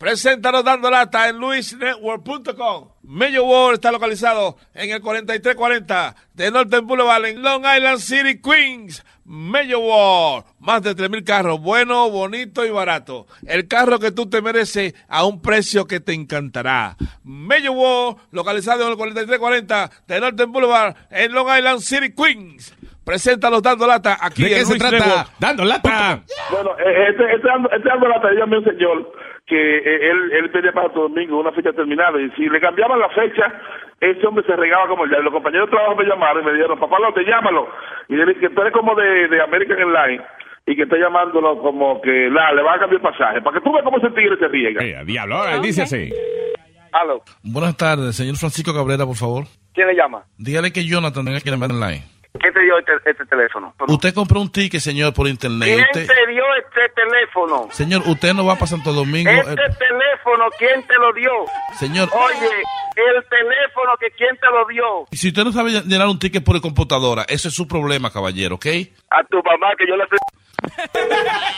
[SPEAKER 25] Los dando lata en luisnetwork.com. Mello World está localizado en el 4340 de Northern Boulevard en Long Island City, Queens. Mello World, más de 3.000 carros, bueno, bonito y barato. El carro que tú te mereces a un precio que te encantará. Mello World, localizado en el 4340 de Northern Boulevard en Long Island City, Queens. Presenta los dando lata aquí
[SPEAKER 8] ¿De qué
[SPEAKER 25] en
[SPEAKER 8] se
[SPEAKER 25] Luis
[SPEAKER 8] trata?
[SPEAKER 25] Network.
[SPEAKER 8] Dando lata.
[SPEAKER 27] Bueno, eh, este, este, ando, este ando la tarea un señor que eh, él, él pedía para Santo Domingo una fecha terminada y si le cambiaban la fecha, ese hombre se regaba como el diablo. Los compañeros de trabajo me llamaron y me dijeron, papá, te llámalo. Y le dije que tú eres como de, de American Airlines y que está llamándolo como que la, le va a cambiar el pasaje, para que tú veas cómo ese tigre se riega.
[SPEAKER 8] Eh, diablo, ahora dice así.
[SPEAKER 28] Aló,
[SPEAKER 29] Buenas tardes, señor Francisco Cabrera, por favor.
[SPEAKER 28] ¿quién le llama?
[SPEAKER 29] Dígale que Jonathan tenga que llamar online.
[SPEAKER 28] ¿Quién te dio este, este teléfono?
[SPEAKER 29] Usted compró un ticket, señor, por internet.
[SPEAKER 28] ¿Quién
[SPEAKER 29] Usted-
[SPEAKER 28] te dio este teléfono?
[SPEAKER 29] Señor, usted no va para Santo Domingo.
[SPEAKER 28] Este
[SPEAKER 29] eh,
[SPEAKER 28] teléfono, ¿quién te lo dio?
[SPEAKER 29] señor,
[SPEAKER 28] Oye, el teléfono que quién te lo dio.
[SPEAKER 29] si usted no sabe llenar un ticket por computadora, ese es su problema, caballero, ¿ok?
[SPEAKER 28] A tu mamá que yo le.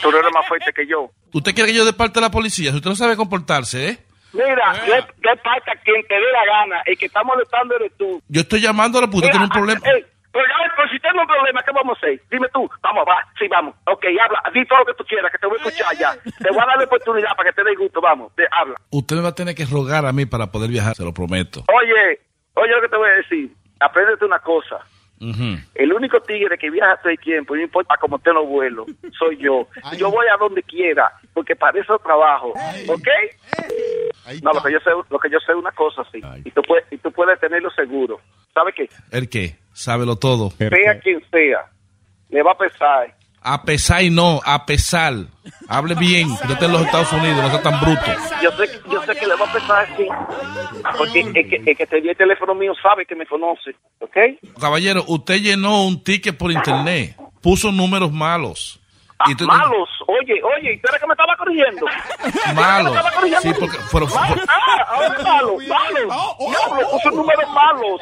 [SPEAKER 28] Tú no eres más fuerte que yo.
[SPEAKER 29] Usted quiere que yo de parte de la policía, si usted no sabe comportarse, ¿eh?
[SPEAKER 28] Mira, ¿qué, qué pasa? Quien te dé la gana, el que está molestando eres tú.
[SPEAKER 29] Yo estoy llamándolo porque usted tiene un problema.
[SPEAKER 28] Ey, pero, ya, pero si tengo un problema, ¿qué vamos a hacer? Dime tú, vamos, va, sí, vamos. Ok, habla, di todo lo que tú quieras, que te voy a escuchar ya. Te voy a dar la oportunidad para que te dé gusto, vamos, de, habla.
[SPEAKER 29] Usted me va a tener que rogar a mí para poder viajar, se lo prometo.
[SPEAKER 28] Oye, oye lo que te voy a decir. Apréndete una cosa. El único tigre que viaja todo el tiempo, no importa cómo te lo vuelo, soy yo. Yo voy a donde quiera, porque para eso trabajo, ¿ok? No, lo que yo sé, lo que yo sé es una cosa, sí. Y tú puedes, y tú puedes tenerlo seguro. ¿Sabes qué?
[SPEAKER 29] ¿El qué? Sábelo todo.
[SPEAKER 28] Sea quien sea, le va a pesar
[SPEAKER 29] A pesar y no, a pesar. Hable bien, usted está en los Estados Unidos, no sea tan bruto.
[SPEAKER 28] Yo sé, yo sé que le va a pesar así. Porque el que, el que te dio el teléfono mío sabe que me conoce, ¿ok?
[SPEAKER 29] Caballero, usted llenó un ticket por internet, puso números malos. Y
[SPEAKER 28] Malos, oye, oye, ¿y tú eres que me estaba corrigiendo? <laughs>
[SPEAKER 29] Malos.
[SPEAKER 28] ¿Me estaba corrigiendo?
[SPEAKER 29] Sí, porque fueron,
[SPEAKER 28] Ah, ahora es malo, malo. Diablo, puso números malos.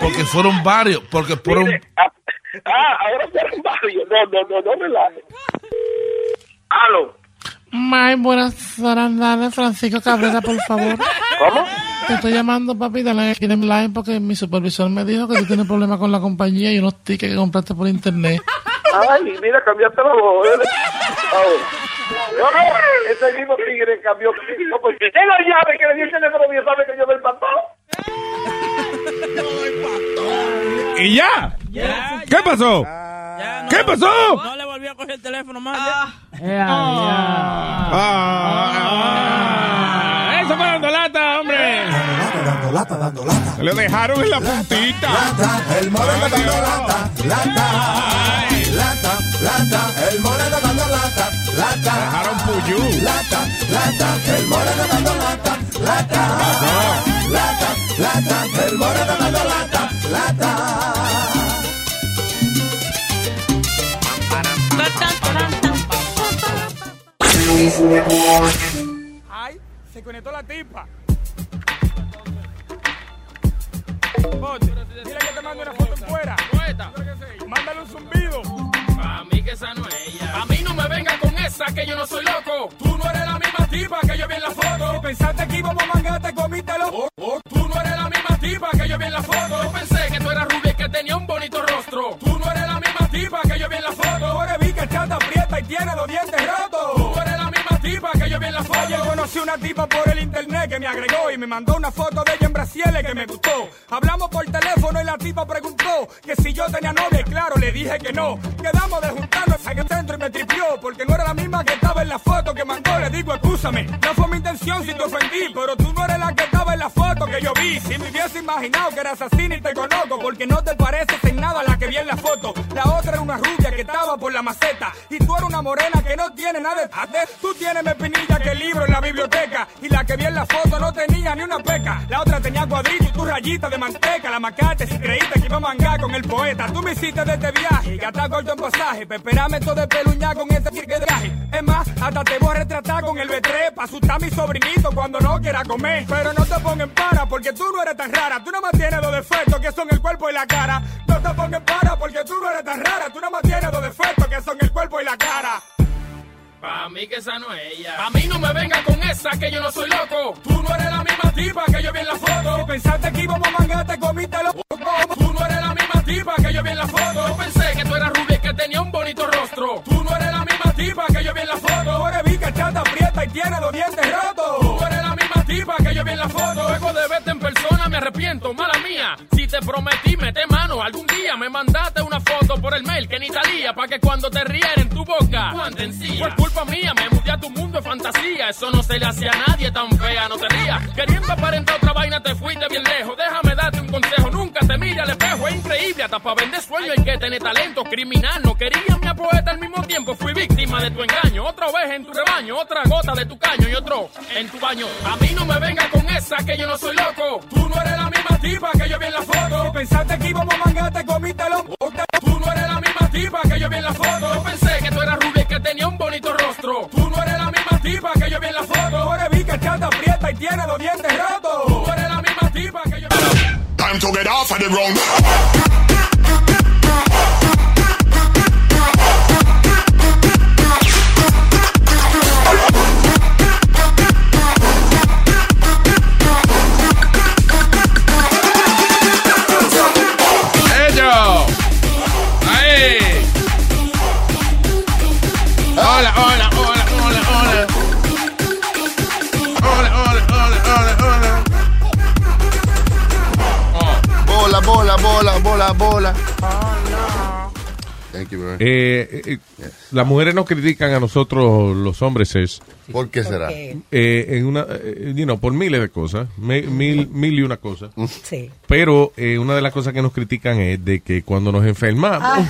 [SPEAKER 29] porque fueron varios, porque fueron...
[SPEAKER 28] Ah, ahora fueron varios. No, no, no, no relaje. Aló.
[SPEAKER 30] May, buenas tardes, Francisco Cabrera, por favor.
[SPEAKER 28] ¿Cómo?
[SPEAKER 30] Te estoy llamando, papi, de la en line porque mi supervisor me dijo que tú tienes problemas con la compañía y unos tickets que compraste por internet.
[SPEAKER 28] Ay, mira, cambiaste la voz. ¿eh? Ahora. No, no, ese mismo tigre cambió. No, porque él la llave que le dio el teléfono mío sabe que yo me empató.
[SPEAKER 8] ¿Y ya? ¿Qué pasó? ¿Qué pasó?
[SPEAKER 14] No le volvió a coger el teléfono más.
[SPEAKER 8] Ah, ¡Eso fue dando lata, hombre!
[SPEAKER 3] Dando lata, dando lata.
[SPEAKER 8] Se le dejaron en la puntita.
[SPEAKER 3] El moreno dando lata, lata, lata, lata, el moreno dando lata, lata.
[SPEAKER 8] Dejaron puyú.
[SPEAKER 3] Lata, lata, el moreno dando lata, lata, lata, lata, el moreno dando lata, lata.
[SPEAKER 9] Ay, se conectó la tipa. Bote, dile que te mande una foto en fuera. Mándale un zumbido.
[SPEAKER 26] A mí que esa no es ella. A mí no me venga con esa que yo no soy loco. Tú no eres la misma tipa que yo vi en la foto.
[SPEAKER 9] Si pensaste que íbamos a mangar, te comiste los...
[SPEAKER 26] Tú no eres
[SPEAKER 9] por el internet que me agregó y me mandó una foto de ella en Brasiles que me gustó. Hablamos por teléfono y la tipa preguntó que si yo tenía novia y claro, le dije que no. Quedamos de juntarnos en el centro y me tripió porque no era la misma que estaba en la foto que mandó. Le digo, escúchame, no fue mi intención si te ofendí, pero tú no eres la que estaba en la foto que yo vi. Si me hubiese imaginado que eras así ni te conozco porque no te pareces en nada la que vi en la foto. Una rubia que estaba por la maceta y tú eres una morena que no tiene nada de... Tú tienes más espinilla que libro en la biblioteca y la que vi en la foto no tenía ni una peca. La otra tenía cuadrito y tu rayita de manteca. La macate si creíste que iba a mangar con el poeta. Tú me hiciste de este viaje y gastar corto en pasaje. Pero esperame todo de peluña con ese tique hasta te voy a retratar con el B3 pa' asustar a mi sobrinito cuando no quiera comer. Pero no te pongas en para porque tú no eres tan rara. Tú no más tienes dos defectos que son el cuerpo y la cara. No te pongas en para porque tú no eres tan rara. Tú no más tienes dos defectos que son el cuerpo y la cara.
[SPEAKER 26] Pa' mí que esa no es ella. A mí no me venga con esa que yo no soy loco. Tú no eres la misma tipa que yo vi en la foto.
[SPEAKER 9] Si pensaste que íbamos a mangar, te comiste los...
[SPEAKER 26] Tú no eres la misma tipa que yo vi en la foto. Yo pensé que tú eras rubia y que tenía un bonito rostro. Tú no eres la misma tipa que yo vi en la foto.
[SPEAKER 9] Ahora vi que chata aprieta y tiene los dientes rotos.
[SPEAKER 26] Tipa que yo vi en la foto. Luego de verte en persona me arrepiento, mala mía. Si te prometí, mete mano. Algún día me mandaste una foto por el mail que ni salía. Pa' que cuando te riera en tu boca. Fue culpa mía, me mudé a tu mundo de fantasía. Eso no se le hace a nadie tan fea, no te rías. Queriendo aparentar otra vaina, te fuiste bien lejos. Déjame darte un consejo, nunca te mire al espejo. Es increíble, hasta para vender sueño hay que tener talento. Criminal, no quería mi poeta al mismo tiempo. Fui víctima de tu engaño. Otra vez en tu rebaño, otra gota de tu caño y otro en tu baño. A mí me venga con esa que yo no soy loco. Tú no eres la misma tipa que yo vi en la foto.
[SPEAKER 9] Si pensaste que íbamos a mangar, te comiste los...
[SPEAKER 26] Tú no eres la misma tipa que yo vi en la foto. Yo pensé que tú eras rubia y que tenía un bonito rostro. Tú no eres la misma tipa que yo vi en la foto.
[SPEAKER 9] Ahora vi que chata aprieta y tiene los dientes rotos.
[SPEAKER 26] Tú eres la misma tipa que yo vi
[SPEAKER 3] Time to get off of the ground.
[SPEAKER 8] Hola, hola, hola, hola, hola. Hola, hola, hola, hola, hola.
[SPEAKER 7] Bola, bola, bola, bola, bola. Thank you.
[SPEAKER 8] Eh, eh, Las mujeres nos critican a nosotros los hombres es
[SPEAKER 7] ¿Por qué será?
[SPEAKER 8] eh, en una, eh, you know, por miles de cosas, me- mil, mil y una cosas.
[SPEAKER 6] Sí.
[SPEAKER 8] Pero eh, una de las cosas que nos critican es de que cuando nos enfermamos,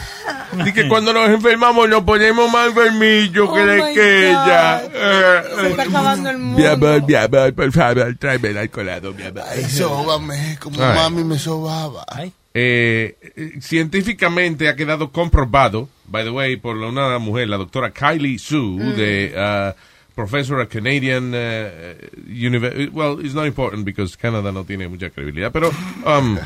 [SPEAKER 8] <laughs> Y que cuando nos enfermamos nos ponemos más enfermillos que
[SPEAKER 6] Oh
[SPEAKER 8] de
[SPEAKER 6] my
[SPEAKER 8] aquella.
[SPEAKER 6] God. <laughs> Se está acabando el mundo.
[SPEAKER 8] Mi amor, mi amor, por favor, tráeme el alcoholado, mi amor.
[SPEAKER 7] Ay, sóbame, como
[SPEAKER 8] Ay.
[SPEAKER 7] mami me sobaba.
[SPEAKER 8] Eh, eh, científicamente ha quedado comprobado, by the way, por una mujer, la doctora Kylie Sue,
[SPEAKER 7] Mm.
[SPEAKER 8] de uh, professor at Canadian uh, University. Well, it's not important because Canadá no tiene mucha credibilidad, pero um,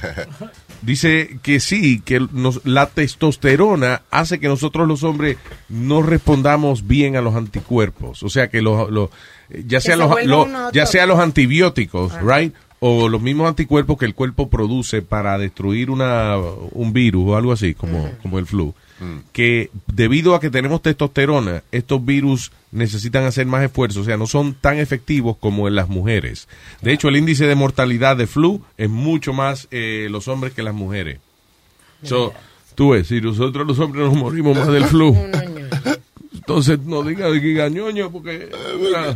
[SPEAKER 8] <laughs> dice que sí, que nos- la testosterona hace que nosotros los hombres no respondamos bien a los anticuerpos. O sea que los, los- ya sea
[SPEAKER 6] se
[SPEAKER 8] los, ya sea los antibióticos, right? O los mismos anticuerpos que el cuerpo produce para destruir una, un virus o algo así, como, como el flu. Que debido a que tenemos testosterona, estos virus necesitan hacer más esfuerzo, o sea, no son tan efectivos como en las mujeres. De hecho, el índice de mortalidad de flu es mucho más eh, los hombres que las mujeres. So, tú ves, si nosotros los hombres nos morimos más del flu, <laughs> entonces no diga de que ñoño, porque, ah,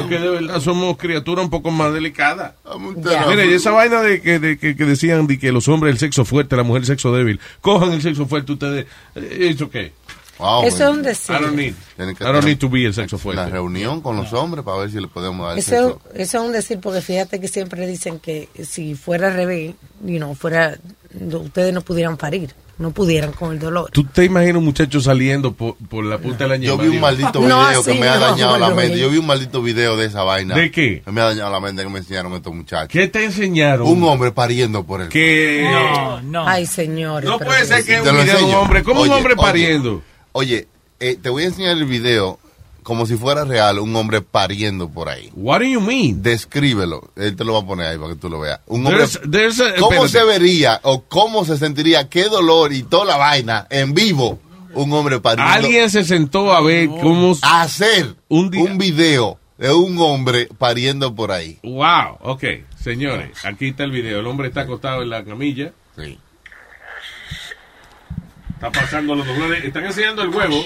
[SPEAKER 8] porque de verdad somos criaturas un poco más delicadas.
[SPEAKER 7] Ya.
[SPEAKER 8] Mira, y esa vaina de que, de que, que decían de que los hombres el sexo fuerte, la mujer el sexo débil, cojan el sexo fuerte ustedes, eh, ¿eso qué?
[SPEAKER 7] Wow,
[SPEAKER 6] Eso es un decir.
[SPEAKER 8] I don't need, I don't need to be el sexo fuerte.
[SPEAKER 7] Una reunión con los hombres para ver si le podemos dar
[SPEAKER 6] Eso,
[SPEAKER 7] sexo.
[SPEAKER 6] eso es un decir, porque fíjate que siempre dicen que si fuera al revés, you know, fuera, ustedes no pudieran parir, no pudieran con el dolor.
[SPEAKER 8] ¿Tú te imaginas un muchacho saliendo por, por la punta de la
[SPEAKER 7] Yo
[SPEAKER 8] ñema,
[SPEAKER 7] vi un maldito
[SPEAKER 6] No,
[SPEAKER 7] video que me ha
[SPEAKER 6] no,
[SPEAKER 7] dañado la mente. Yo vi un maldito video de esa vaina.
[SPEAKER 8] ¿De qué?
[SPEAKER 7] Me ha dañado la mente que me enseñaron estos muchachos.
[SPEAKER 8] ¿Qué te enseñaron?
[SPEAKER 7] Un hombre pariendo por él.
[SPEAKER 8] Que
[SPEAKER 14] No, no.
[SPEAKER 6] Ay, señores.
[SPEAKER 8] no puede ser que un video de un hombre, ¿cómo un
[SPEAKER 7] Oye,
[SPEAKER 8] hombre
[SPEAKER 7] oye.
[SPEAKER 8] pariendo?
[SPEAKER 7] Oye, eh, te voy a enseñar el video como si fuera real, un hombre pariendo por ahí.
[SPEAKER 8] What do you mean?
[SPEAKER 7] Descríbelo. Él te lo va a poner ahí para que tú lo veas. Un hombre,
[SPEAKER 8] There's- there's a-
[SPEAKER 7] ¿Cómo
[SPEAKER 8] espérate.
[SPEAKER 7] se vería o cómo se sentiría, qué dolor y toda la vaina en vivo un hombre pariendo?
[SPEAKER 8] Alguien se sentó a ver cómo...
[SPEAKER 7] a hacer
[SPEAKER 8] Un día-
[SPEAKER 7] un video de un hombre pariendo por ahí.
[SPEAKER 8] Wow, ok, señores, aquí está el video. El hombre está acostado en la camilla.
[SPEAKER 7] Sí.
[SPEAKER 8] Está pasando los dolores. Están enseñando el huevo.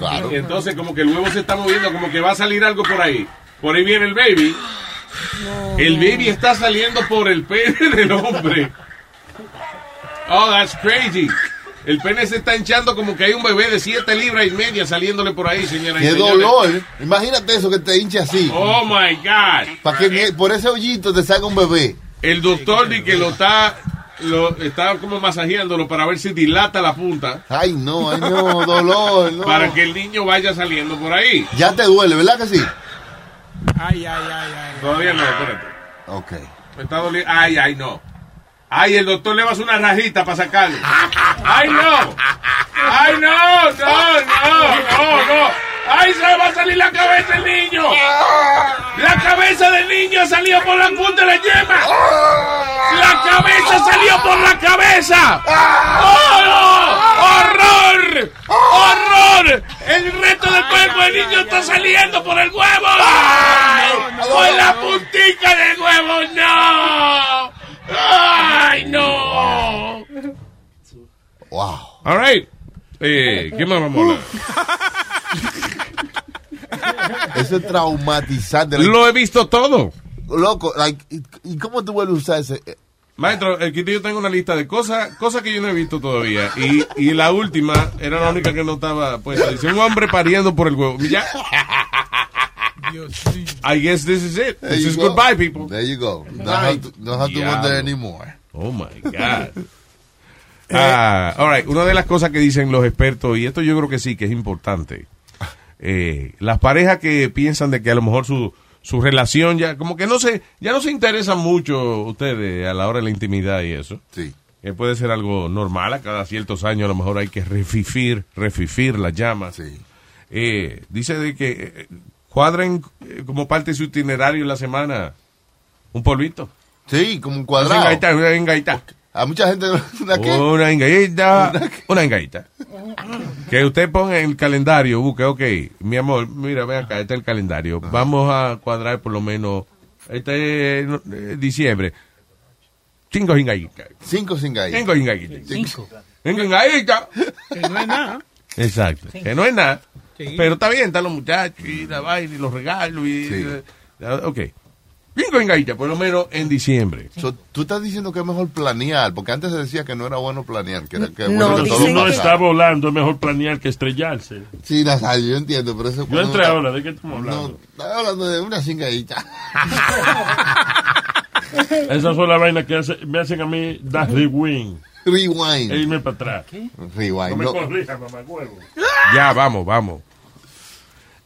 [SPEAKER 7] Claro.
[SPEAKER 8] Y entonces como que el huevo se está moviendo, como que va a salir algo por ahí. Por ahí viene el baby. El baby está saliendo por el pene <laughs> del hombre. Oh, that's crazy. El pene se está hinchando como que hay un bebé de 7 libras y media saliéndole por ahí, señora.
[SPEAKER 7] Qué dolor. Imagínate eso que te hinche así.
[SPEAKER 8] Oh my God.
[SPEAKER 7] Para que por ese hoyito te salga un bebé.
[SPEAKER 8] El doctor di que lo está, lo está como masajeándolo para ver si dilata la punta.
[SPEAKER 7] Ay, no, ay, no, dolor. no.
[SPEAKER 8] Para que el niño vaya saliendo por ahí.
[SPEAKER 7] Ya te duele, ¿verdad que sí?
[SPEAKER 9] Ay, ay, ay, ay.
[SPEAKER 8] Todavía no, espérate.
[SPEAKER 7] Ok.
[SPEAKER 8] Me está doliendo. Ay, ay, no. Ay, el doctor le va a hacer una rajita para sacarlo. Ay, no. Ay, no, no, no, no, no. Ay, se va a salir la cabeza del niño. La cabeza del niño salió por la punta de la yema. La cabeza salió por la cabeza. ¡Oh, no! ¡Horror! ¡Horror! El resto del cuerpo del niño está saliendo por el huevo. ¡Por la puntica del huevo! ¡No! ¡Ay, no!
[SPEAKER 7] Wow.
[SPEAKER 8] All right. Eh, ¿Qué más vamos a hablar? <laughs>
[SPEAKER 7] Eso es traumatizante.
[SPEAKER 8] Lo he visto todo.
[SPEAKER 7] Loco, like, ¿y, cómo tú vuelves a usar ese? eh,
[SPEAKER 8] Maestro, aquí yo tengo una lista de cosas cosas que yo no he visto todavía. Y, y la última era la única que no estaba puesta. Dice un hombre pariendo por el huevo. Ya. I guess this is it.
[SPEAKER 7] There
[SPEAKER 8] This is
[SPEAKER 7] go.
[SPEAKER 8] goodbye, people.
[SPEAKER 7] There you go. Don't have to, don't have to
[SPEAKER 8] Diablo.
[SPEAKER 7] wonder anymore.
[SPEAKER 8] Oh my <laughs> God. Ah, all right. Una de las cosas que dicen los expertos, y esto yo creo que sí, que es importante. Eh, las parejas que piensan de que a lo mejor su, su relación ya, como que no se, ya no se interesan mucho ustedes a la hora de la intimidad y eso.
[SPEAKER 7] Sí.
[SPEAKER 8] Que puede ser algo normal, a cada ciertos años a lo mejor hay que refifir, refifir las llamas. Eh, dice de que eh, cuadren eh, como parte de su itinerario en la semana un polvito.
[SPEAKER 7] Sí, como un cuadrado.
[SPEAKER 8] Una engaita, una engaita.
[SPEAKER 7] A mucha gente, <laughs> ¿una qué?
[SPEAKER 8] Una engaita, una. Que usted ponga en el calendario, busque, ok, mi amor, mira, ven acá, este es el calendario. Vamos a cuadrar por lo menos, este es eh, diciembre. Cinco engaitas.
[SPEAKER 7] Cinco gallo.
[SPEAKER 8] Cinco engaitas.
[SPEAKER 7] Cinco.
[SPEAKER 8] Cinco.
[SPEAKER 9] Que no es nada.
[SPEAKER 8] Exacto. Que no es nada.
[SPEAKER 9] Sí.
[SPEAKER 8] Pero está bien, están los muchachos y la vaina y los regalos y... eh, ok. Cinco engaitas, por lo menos en diciembre.
[SPEAKER 7] So, tú estás diciendo que es mejor planear, porque antes se decía que no era bueno planear, que era que
[SPEAKER 11] Cuando
[SPEAKER 7] bueno que todo
[SPEAKER 11] uno está volando, es mejor planear que estrellarse.
[SPEAKER 7] Sí, Nazario, <laughs> yo entiendo, pero eso...
[SPEAKER 11] Yo entré ahora, ¿de qué estamos hablando?
[SPEAKER 7] No, estaba hablando de una cingadita. <laughs>
[SPEAKER 11] Esas son las vainas que hace- me hacen a mí dar rewind.
[SPEAKER 7] Rewind.
[SPEAKER 11] E irme para atrás.
[SPEAKER 7] Rewind.
[SPEAKER 11] No me
[SPEAKER 7] No.
[SPEAKER 11] corrija, mamá huevo.
[SPEAKER 8] Ya, vamos, vamos.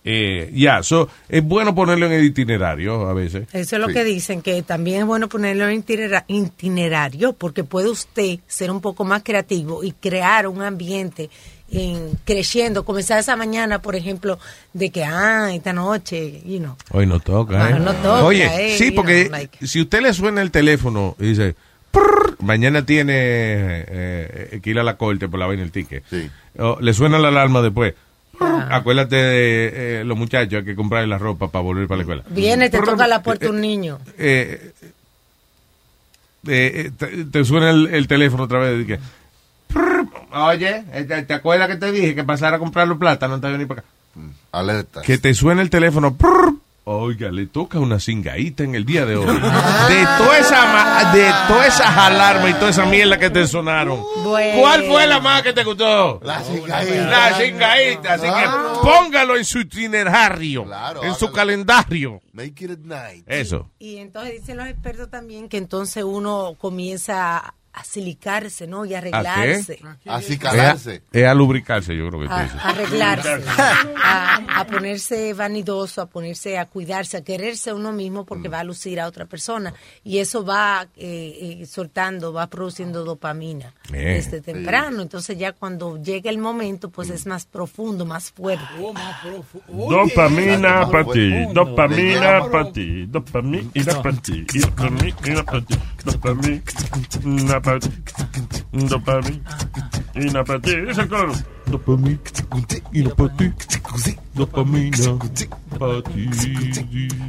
[SPEAKER 8] Eh, ya, so, es bueno ponerlo en el itinerario a veces.
[SPEAKER 6] Eso es lo
[SPEAKER 8] Sí.
[SPEAKER 6] que dicen, que también es bueno ponerlo en itinera- itinerario, porque puede usted ser un poco más creativo y crear un ambiente en, creciendo, comenzar esa mañana, por ejemplo, de que, ah, esta noche, you know.
[SPEAKER 8] Hoy no toca, ¿eh?
[SPEAKER 6] No toca,
[SPEAKER 8] Oye,
[SPEAKER 6] eh,
[SPEAKER 8] sí, porque
[SPEAKER 6] know, like-
[SPEAKER 8] si usted le suena el teléfono y dice, "Prrr", mañana tiene eh, que ir a la corte por la vaina del ticket. O le suena la alarma después. "Prrr", Acuérdate de eh, los muchachos, hay que comprarle la ropa para volver para la escuela.
[SPEAKER 6] Viene, te toca la puerta un niño.
[SPEAKER 8] eh, eh, te, te suena el, el teléfono otra vez y que, "Prrr", oye, eh, ¿te, te acuerdas que te dije que pasara a comprar los plátanos? No te ni para acá.
[SPEAKER 7] Alerta.
[SPEAKER 8] Que te suena el teléfono. Oiga, le toca una cingaíta en el día de hoy. <laughs> De toda esa, de todas esas alarmas y toda esa mierda que te sonaron.
[SPEAKER 6] Bueno.
[SPEAKER 8] ¿Cuál fue la más que te gustó?
[SPEAKER 7] La cingaíta.
[SPEAKER 8] La cingaíta. Así
[SPEAKER 7] Claro.
[SPEAKER 8] que póngalo en su itinerario, en su calendario.
[SPEAKER 7] Make it at night.
[SPEAKER 8] Eso.
[SPEAKER 6] Y entonces dicen los expertos también que entonces uno comienza a, silicarse, ¿no? Y a arreglarse.
[SPEAKER 8] A, es a lubricarse, yo creo que
[SPEAKER 6] A, a arreglarse, a, a ponerse vanidoso, a ponerse a cuidarse, a quererse a uno mismo
[SPEAKER 8] Mm.
[SPEAKER 6] porque va a lucir a otra persona. Y eso va eh, eh, soltando, va produciendo dopamina
[SPEAKER 8] Eh.
[SPEAKER 6] desde temprano. Entonces ya cuando llega el momento, pues es más profundo, más fuerte.
[SPEAKER 11] Dopamina para ti, dopamina para ti, dopamina para ti, dopamina para ti, dopamina para ti, dopamina para ti. Es el coro.
[SPEAKER 8] Dopamina ti, dopamina.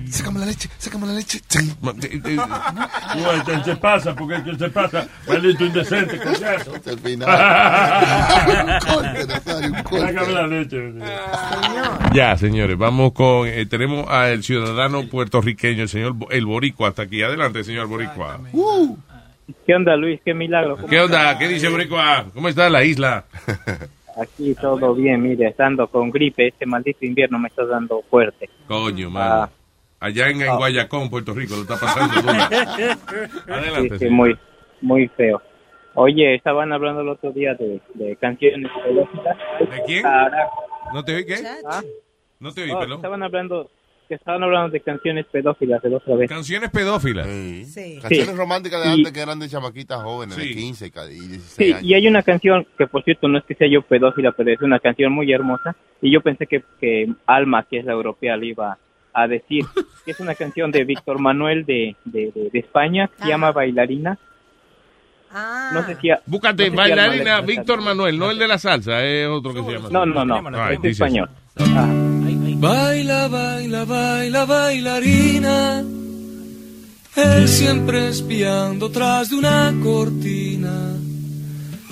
[SPEAKER 7] Sácame la leche, sácame la leche.
[SPEAKER 11] Uy, ¿qué se pasa? ¿Por qué se pasa? Maldito indecente, coñazo.
[SPEAKER 7] Al final. Un corte, Nazario, un corte.
[SPEAKER 11] Sácame la leche.
[SPEAKER 8] Ya, señores, vamos con. eh, tenemos al ciudadano puertorriqueño, el señor Bo- El Boricua, hasta aquí. Adelante, señor Boricua.
[SPEAKER 31] ¿Qué onda, Luis? Qué milagro.
[SPEAKER 8] ¿Qué onda? ¿Qué dice Boricua? ¿Cómo está la isla? <laughs>
[SPEAKER 31] Aquí todo bien, mire, estando con gripe, este maldito invierno me está dando fuerte.
[SPEAKER 8] Coño, mano. Allá en, en Guayacón, Puerto Rico, lo está pasando. <laughs> Adelante,
[SPEAKER 31] Sí, sí, muy, muy feo. Oye, estaban hablando el otro día de, de canciones.
[SPEAKER 8] ¿De quién?
[SPEAKER 31] Carajo.
[SPEAKER 8] ¿No te oí qué?
[SPEAKER 31] ¿Ah?
[SPEAKER 8] No te oí, perdón.
[SPEAKER 31] estaban hablando que estaban hablando de canciones pedófilas de la otra vez.
[SPEAKER 8] Canciones pedófilas.
[SPEAKER 7] Canciones
[SPEAKER 31] Sí.
[SPEAKER 7] románticas de
[SPEAKER 31] Y-
[SPEAKER 7] antes que eran de chamaquitas jóvenes, de
[SPEAKER 31] Sí.
[SPEAKER 7] 15 ca- y 16
[SPEAKER 31] Sí,
[SPEAKER 7] años.
[SPEAKER 31] y hay una canción que por cierto no es que sea yo pedófila, pero es una canción muy hermosa y yo pensé que, que Alma, que es la europea, le iba a decir que <laughs> es una canción de Víctor Manuel de, de, de- de España, se llama Bailarina. No sé si...
[SPEAKER 8] Búscate,
[SPEAKER 31] no sé si
[SPEAKER 8] bailarina
[SPEAKER 31] Alma le-
[SPEAKER 8] Víctor Manuel, no el de la salsa, es otro que se llama.
[SPEAKER 31] No, no, no,
[SPEAKER 8] Ay,
[SPEAKER 31] es
[SPEAKER 8] dice
[SPEAKER 31] español.
[SPEAKER 32] Baila, baila, baila, bailarina. Él siempre espiando tras de una cortina.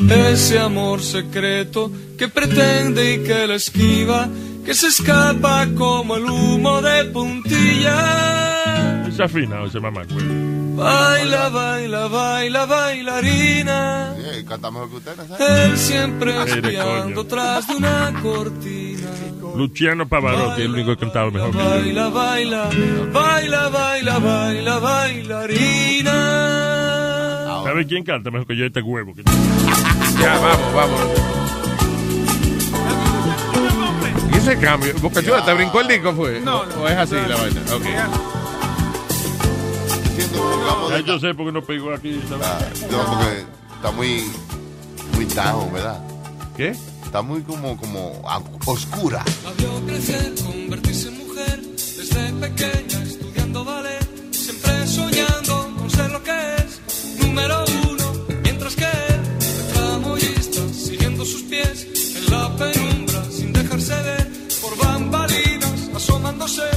[SPEAKER 32] Ese amor secreto que pretende y que la esquiva, que se escapa como el humo de puntilla.
[SPEAKER 11] Se afina ese mamá, güey.
[SPEAKER 32] Baila, baila, baila, bailarina.
[SPEAKER 7] Sí, canta mejor que usted, Nazario.
[SPEAKER 32] Él siempre espiando tras de una cortina.
[SPEAKER 11] Luciano Pavarotti el único que cantaba mejor que yo.
[SPEAKER 32] Baila, baila, baila, baila, baila, bailarina.
[SPEAKER 11] ¿Sabe quién canta mejor que yo este huevo? que-
[SPEAKER 8] Ya, vamos, vamos. ¿Y ese cambio? Boca Chula, ¿te brincó el disco, fue?
[SPEAKER 11] No,
[SPEAKER 8] ¿O es así la vaina? Ok.
[SPEAKER 11] Ya yo sé por qué no pegó aquí. ¿sabes?
[SPEAKER 7] No, porque está muy, muy down, ¿verdad?
[SPEAKER 8] ¿Qué?
[SPEAKER 7] Está muy como, como oscura.
[SPEAKER 32] La vio crecer, convertirse en mujer, desde pequeña estudiando ballet, siempre soñando con ser lo que es, número uno, mientras que él, tramoyista, siguiendo sus pies, en la penumbra, sin dejarse ver, por bambalinas, asomándose,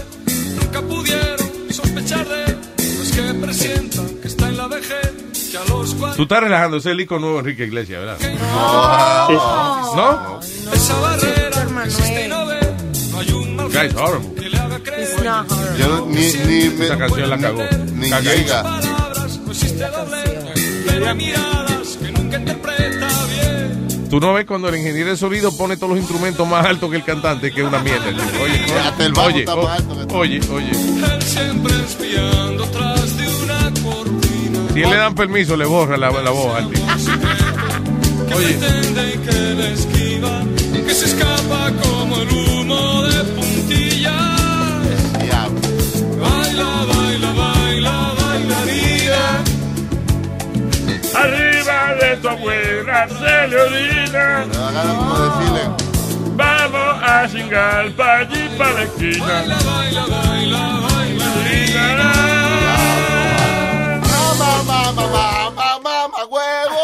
[SPEAKER 32] nunca pudieron sospechar de él, no es que presienta que está en la vejez,
[SPEAKER 8] Tú estás relajando, ese es el disco nuevo Enrique Iglesias, ¿verdad?
[SPEAKER 32] No.
[SPEAKER 8] ¿No?
[SPEAKER 32] Esa barrera existe y no ve, no hay un mal
[SPEAKER 8] Guys, horrible.
[SPEAKER 6] It's not horrible.
[SPEAKER 7] Yo no- ni, ni me-
[SPEAKER 8] Esa canción la cagó.
[SPEAKER 7] Ni
[SPEAKER 8] Cagadísima.
[SPEAKER 7] llega.
[SPEAKER 32] No existe doblez, pero hay miradas que nunca interpreta bien.
[SPEAKER 8] Tú no ves cuando el ingeniero de sonido pone todos los instrumentos más altos que el cantante, que es una mierda. Oye, oye, oye, oye.
[SPEAKER 32] Él siempre espiando.
[SPEAKER 8] Si él le dan permiso, le borra la, la voz al tipo.
[SPEAKER 32] que pretende y que le esquiva, que se escapa como el humo de puntillas. Baila, baila, baila, bailarina.
[SPEAKER 11] Arriba de tu abuela se le orina. Vamos a cingar pa' allí, pa' la esquina.
[SPEAKER 32] Baila, baila, baila, bailarina.
[SPEAKER 7] Mamá, mamá, huevo.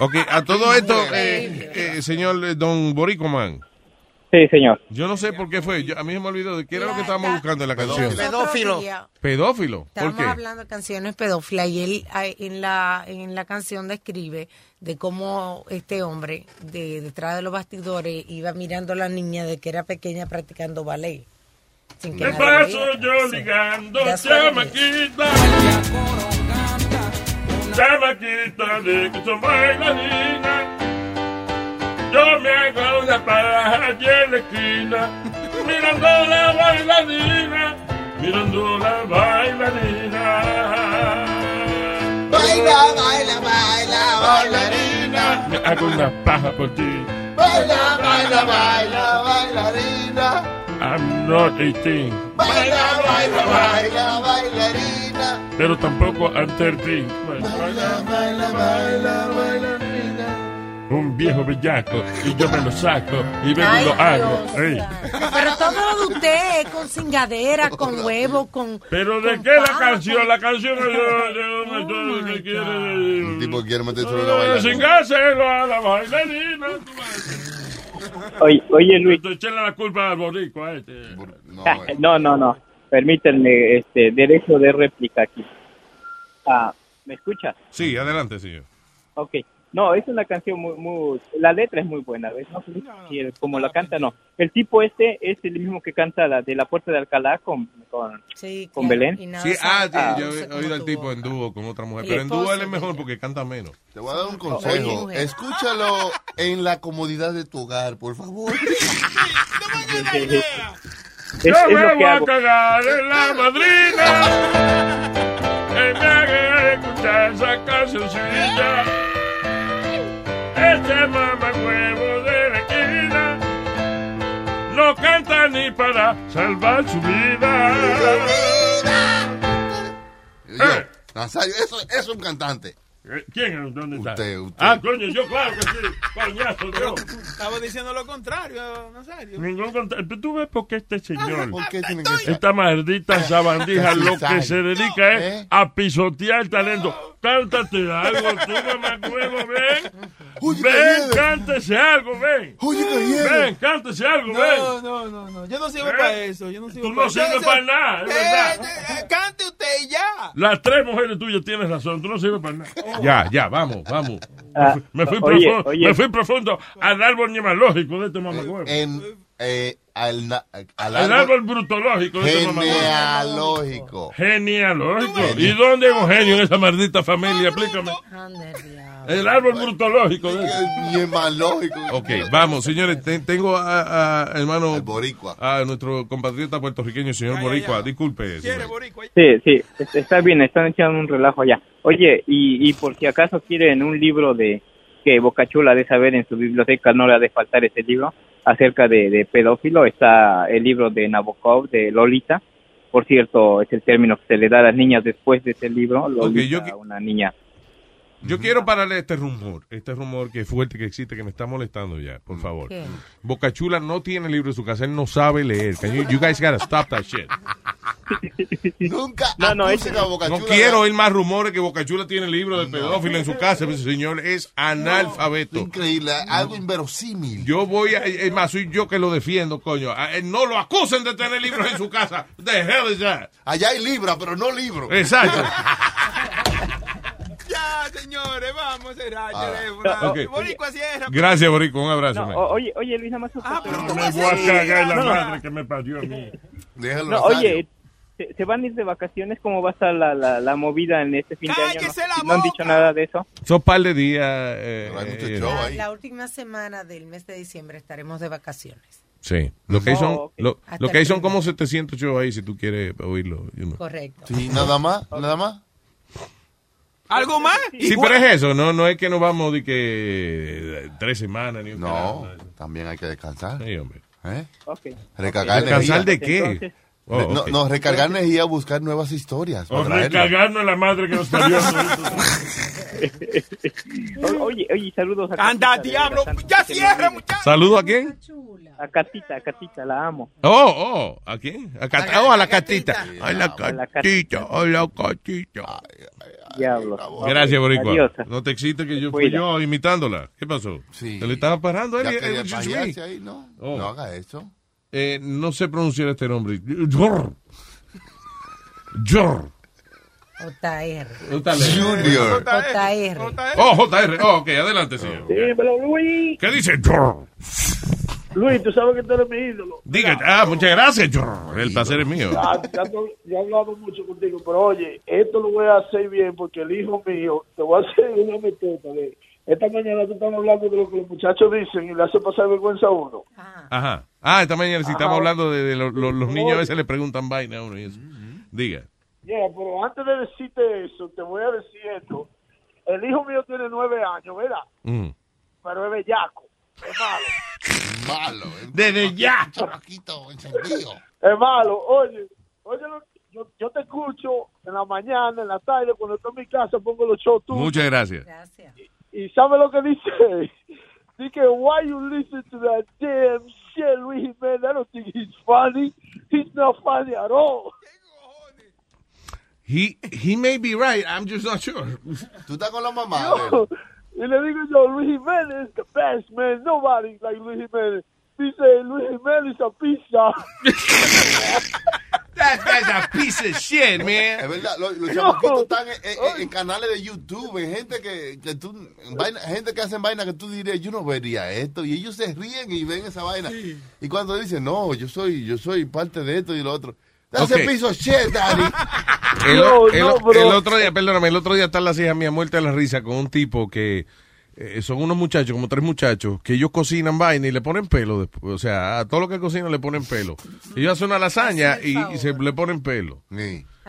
[SPEAKER 8] Ok, a todo esto, eh, eh, señor eh, Don Boricoman.
[SPEAKER 31] Sí, señor.
[SPEAKER 8] Yo no sé por qué fue. Yo- a mí se me olvidó de qué era lo que estábamos buscando en la canción.
[SPEAKER 6] Pedófilo.
[SPEAKER 8] Pedófilo. ¿Por
[SPEAKER 6] Estábamos
[SPEAKER 8] qué?
[SPEAKER 6] hablando de canciones pedófilas y él ah, en la, en la canción describe de cómo este hombre de detrás de los bastidores iba mirando a la niña de que era pequeña practicando ballet. Sin que
[SPEAKER 11] Me
[SPEAKER 6] nadie
[SPEAKER 11] paso
[SPEAKER 6] viera.
[SPEAKER 11] yo ligando,
[SPEAKER 6] That's what it
[SPEAKER 11] chamaquita. Chamaquita de que son bailarinas. Yo me hago una allí en la esquina. Mirando la bailarina. Mirando la bailarina.
[SPEAKER 7] Baila, baila, baila, bailarina.
[SPEAKER 11] Me hago una paja por ti.
[SPEAKER 7] Baila, baila, baila, bailarina.
[SPEAKER 11] I'm not 18,
[SPEAKER 7] Baila, baila, baila, bailarina.
[SPEAKER 11] pero tampoco I'm 13.
[SPEAKER 7] Baila, baila, baila, bailarina.
[SPEAKER 11] Un viejo bellaco y yo me lo saco y vengo y lo hago. Ey.
[SPEAKER 6] Pero todo lo de usted es con cingadera, con huevo, con...
[SPEAKER 11] Pero de
[SPEAKER 6] con
[SPEAKER 11] qué la canción, la canción es de, de, de- de- que quiere
[SPEAKER 7] El tipo quiere meterse en una
[SPEAKER 11] eh,
[SPEAKER 7] bailarina.
[SPEAKER 11] cingárselo a la bailarina.
[SPEAKER 31] Oye, oye Luis.
[SPEAKER 11] Echenle la culpa al boricua a este.
[SPEAKER 31] No, no, no. Permítanme este derecho de réplica aquí. Ah, ¿Me escuchas?
[SPEAKER 8] Sí, adelante, señor.
[SPEAKER 31] Ok. No, es una canción muy, muy... La letra es muy buena, ¿ves? No, Sí, como la canta, no. El tipo este es el mismo que canta la de La Puerta de Alcalá con, con, con Belén.
[SPEAKER 8] Sí, ah, sí,
[SPEAKER 31] Ah.
[SPEAKER 8] yo he oído al tipo en dúo con otra mujer.
[SPEAKER 7] Y
[SPEAKER 8] Pero en dúo él es mejor porque canta menos.
[SPEAKER 7] Te voy a dar un consejo. Escúchalo en la comodidad de tu hogar, por favor. <laughs>
[SPEAKER 11] Yo me voy a cagar en la madrina. Que me haga escuchar esa Este mamacuevo de la esquina no canta ni para salvar su vida.
[SPEAKER 7] Yo, Nazario, eso, eso es un cantante.
[SPEAKER 11] Eh, ¿Quién es? ¿Dónde está?
[SPEAKER 7] Usted, usted.
[SPEAKER 11] Ah, coño, yo claro que sí. Coñazo, yo.
[SPEAKER 33] Estaba diciendo lo contrario, Nazario.
[SPEAKER 11] Ningún contra- Pero tú ves por qué este señor,
[SPEAKER 7] ¿Por qué tiene que ser?
[SPEAKER 11] esta maldita sabandija, lo que se dedica es
[SPEAKER 7] ¿Eh?
[SPEAKER 11] a pisotear el talento. Cántate algo, tú, mamacuevo, ven. Ven, cántese algo, ven. Ven, cántese algo,
[SPEAKER 33] No,
[SPEAKER 11] ven.
[SPEAKER 33] no, no, no. Yo no sirvo
[SPEAKER 11] ¿Eh?
[SPEAKER 33] para eso. Yo no sirvo
[SPEAKER 11] Tú
[SPEAKER 33] para
[SPEAKER 11] no sirves para nada, es verdad.
[SPEAKER 33] Eh, cante usted y ya.
[SPEAKER 11] Las tres mujeres tuyas tienes razón, tú no sirves para nada.
[SPEAKER 8] Ya, ya, vamos, vamos.
[SPEAKER 31] Ah,
[SPEAKER 11] Me fui,
[SPEAKER 31] oye,
[SPEAKER 11] profundo,
[SPEAKER 31] oye.
[SPEAKER 11] me fui profundo al árbol nemalógico de este mamacuevo.
[SPEAKER 7] En, eh, al, al
[SPEAKER 11] Al árbol brutológico de este
[SPEAKER 7] genealógico.
[SPEAKER 11] Genealógico. ¿Y dónde hay un genio en esa maldita familia? Explícame. El árbol brutológico. De
[SPEAKER 7] Y es más lógico.
[SPEAKER 8] Ok, vamos, señores. te- tengo a, a hermano.
[SPEAKER 7] Boricua.
[SPEAKER 8] A nuestro compatriota puertorriqueño, señor Boricua. Disculpe. señor.
[SPEAKER 31] Sí, sí, es- está bien, están echando un relajo allá. Oye, y, y por si acaso quieren un libro de que Bocachula de saber en su biblioteca, no le ha de faltar ese libro, acerca de, de pedófilo, está el libro de Nabokov, de Lolita. Por cierto, es el término que se le da a las niñas después de ese libro, Lolita,
[SPEAKER 8] yo qui-
[SPEAKER 31] una niña.
[SPEAKER 8] Yo quiero pararle este rumor, este rumor que es fuerte que existe, que me está molestando ya, por favor.
[SPEAKER 6] ¿Qué?
[SPEAKER 8] Bocachula no tiene libro en su casa, él no sabe leer. Can you, you guys gotta stop that shit. <laughs>
[SPEAKER 7] Nunca
[SPEAKER 31] No, no,
[SPEAKER 7] a
[SPEAKER 8] quiero oír más rumores que Bocachula tiene libro de pedófilo en su casa. Ese señor es analfabeto.
[SPEAKER 7] Increíble, algo inverosímil.
[SPEAKER 8] Yo voy a, es más, soy yo que lo defiendo, coño. A él no lo acusen de tener libros en su casa. The hell is that?
[SPEAKER 7] Allá hay libra, pero no libro.
[SPEAKER 8] Exacto. <laughs>
[SPEAKER 33] Ya, señores, vamos a cerrar
[SPEAKER 7] Ah.
[SPEAKER 33] teléfono.
[SPEAKER 8] Ok.
[SPEAKER 33] Boricua cierra.
[SPEAKER 8] Gracias, Borico. Un abrazo.
[SPEAKER 31] No, oye, oye, Luis, nada más
[SPEAKER 33] Ah, pero
[SPEAKER 11] Me
[SPEAKER 33] ¿cómo
[SPEAKER 11] voy a cagar la
[SPEAKER 31] No, no.
[SPEAKER 11] madre que me parió a mí.
[SPEAKER 7] Déjalo,
[SPEAKER 31] No,
[SPEAKER 7] Rosario.
[SPEAKER 31] oye, ¿se, se van a ir de vacaciones? ¿Cómo va a estar la, la, la movida en este fin de año? ¿No, ¿No han dicho nada de eso?
[SPEAKER 8] Son par de días. eh, eh,
[SPEAKER 6] La, la última semana del mes de diciembre estaremos de vacaciones.
[SPEAKER 8] Sí. Lo que hay son,
[SPEAKER 6] Oh, ok.
[SPEAKER 8] lo, lo que hay son como 700 shows ahí si tú quieres oírlo. you know.
[SPEAKER 6] Correcto.
[SPEAKER 7] Sí, nada más, nada más.
[SPEAKER 33] ¿Algo más? <laughs>
[SPEAKER 8] Sí, pero es eso, no, no es que nos vamos de que eh, tres semanas ni un
[SPEAKER 7] No,
[SPEAKER 8] carajo.
[SPEAKER 7] también hay que descansar.
[SPEAKER 8] Sí, hombre.
[SPEAKER 7] ¿Eh?
[SPEAKER 31] Ok.
[SPEAKER 7] Recargar
[SPEAKER 8] ¿Descansar
[SPEAKER 7] energía.
[SPEAKER 8] de qué?
[SPEAKER 31] Entonces-
[SPEAKER 8] Oh,
[SPEAKER 7] no,
[SPEAKER 8] ok.
[SPEAKER 7] no, recargar energía, buscar nuevas historias.
[SPEAKER 11] O
[SPEAKER 7] traerlas.
[SPEAKER 11] recagarnos en la madre que nos parió. <laughs>
[SPEAKER 31] O- Oye, oye, saludos a
[SPEAKER 33] Anda,
[SPEAKER 31] Catita
[SPEAKER 33] diablo, ya cierra,
[SPEAKER 31] que nos-
[SPEAKER 33] muchacho.
[SPEAKER 8] ¿Saludo a quién?
[SPEAKER 31] A Catita, a Catita, la amo.
[SPEAKER 8] Oh, oh, ¿a quién? A, Cat- oh, a la catita. A la
[SPEAKER 31] A la
[SPEAKER 8] catita, a la catita.
[SPEAKER 31] Diablo.
[SPEAKER 8] Gracias, Boricua.
[SPEAKER 31] Adiós.
[SPEAKER 8] No te excites que yo fui yo imitándola. ¿Qué pasó?
[SPEAKER 7] Sí.
[SPEAKER 8] ¿Se le estaba parando a él? Me.
[SPEAKER 7] pajearse ahí, ¿no?
[SPEAKER 8] Oh.
[SPEAKER 7] No haga eso.
[SPEAKER 8] Eh, no sé pronunciar este nombre. Jor. Jor.
[SPEAKER 6] JR.
[SPEAKER 7] Junior.
[SPEAKER 6] JR.
[SPEAKER 8] Oh, JR. Oh, ok, adelante, señor.
[SPEAKER 22] Dímelo, Luis.
[SPEAKER 8] ¿Qué dice Jor?
[SPEAKER 22] Luis, tú sabes que tú eres mi ídolo.
[SPEAKER 8] Diga, ah, muchas gracias, Jor. El placer es mío.
[SPEAKER 22] Ya, ya, no- ya he hablado mucho contigo, pero oye, esto lo voy a hacer bien porque el hijo mío, te voy a hacer una metota de... Esta mañana tú estás hablando de lo que los muchachos dicen y le hace pasar vergüenza a uno.
[SPEAKER 8] Ajá. Ah, esta mañana sí estamos hablando de, de lo- lo- los niños a veces le preguntan vaina a uno y eso. Diga.
[SPEAKER 22] Yeah, pero antes de decirte eso, te voy a decir esto. El hijo mío tiene nueve años, ¿verdad?
[SPEAKER 8] Mm.
[SPEAKER 22] Pero es bellaco, es malo. <laughs>
[SPEAKER 7] Malo.
[SPEAKER 8] Desde ya.
[SPEAKER 22] Es malo, oye, oye, yo, yo te escucho en la mañana, en la tarde, cuando estoy en mi casa pongo los shows tuyos.
[SPEAKER 8] Muchas gracias.
[SPEAKER 22] ¿Y sabe lo que dice? <laughs> Dice, why you listen to that damn shit, Luis man? I don't think he's funny. He's not funny at all.
[SPEAKER 8] He, he may be right, I'm just not sure. <laughs>
[SPEAKER 7] Tú estás con la mamá.
[SPEAKER 22] Yo, y le digo yo, Luis Jiménez is the best, man. Nobody like Luis Jiménez. Dice, Luis Jiménez is a pizza. <laughs>
[SPEAKER 8] That guy's a piece of shit, man.
[SPEAKER 7] Es verdad, los, los chamaquitos están en, en- en canales de YouTube, en gente que, que tú, en vaina, gente que hacen vaina que tú dirías, yo no vería esto, y ellos se ríen y ven esa vaina. Y cuando dicen, no, yo soy, yo soy parte de esto y lo otro. That's
[SPEAKER 8] Ok.
[SPEAKER 7] a piece of shit, daddy.
[SPEAKER 8] El,
[SPEAKER 7] No,
[SPEAKER 8] el-
[SPEAKER 7] no,
[SPEAKER 8] el
[SPEAKER 7] bro.
[SPEAKER 8] otro día, perdóname, el otro día están las hijas mías muertas de la risa con un tipo que eh, son unos muchachos, como tres muchachos, que ellos cocinan vaina y le ponen pelo después. O sea, a todo lo que cocinan le ponen pelo. Ellos hacen una lasaña y, y se le ponen pelo.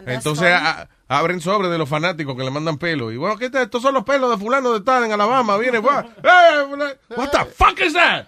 [SPEAKER 8] Entonces a- abren sobre de los fanáticos que le mandan pelo. Y bueno, ¿qué tal? Estos son los pelos de fulano de tal en Alabama. Viene, va. <laughs> ¡Eh! What the fuck is that?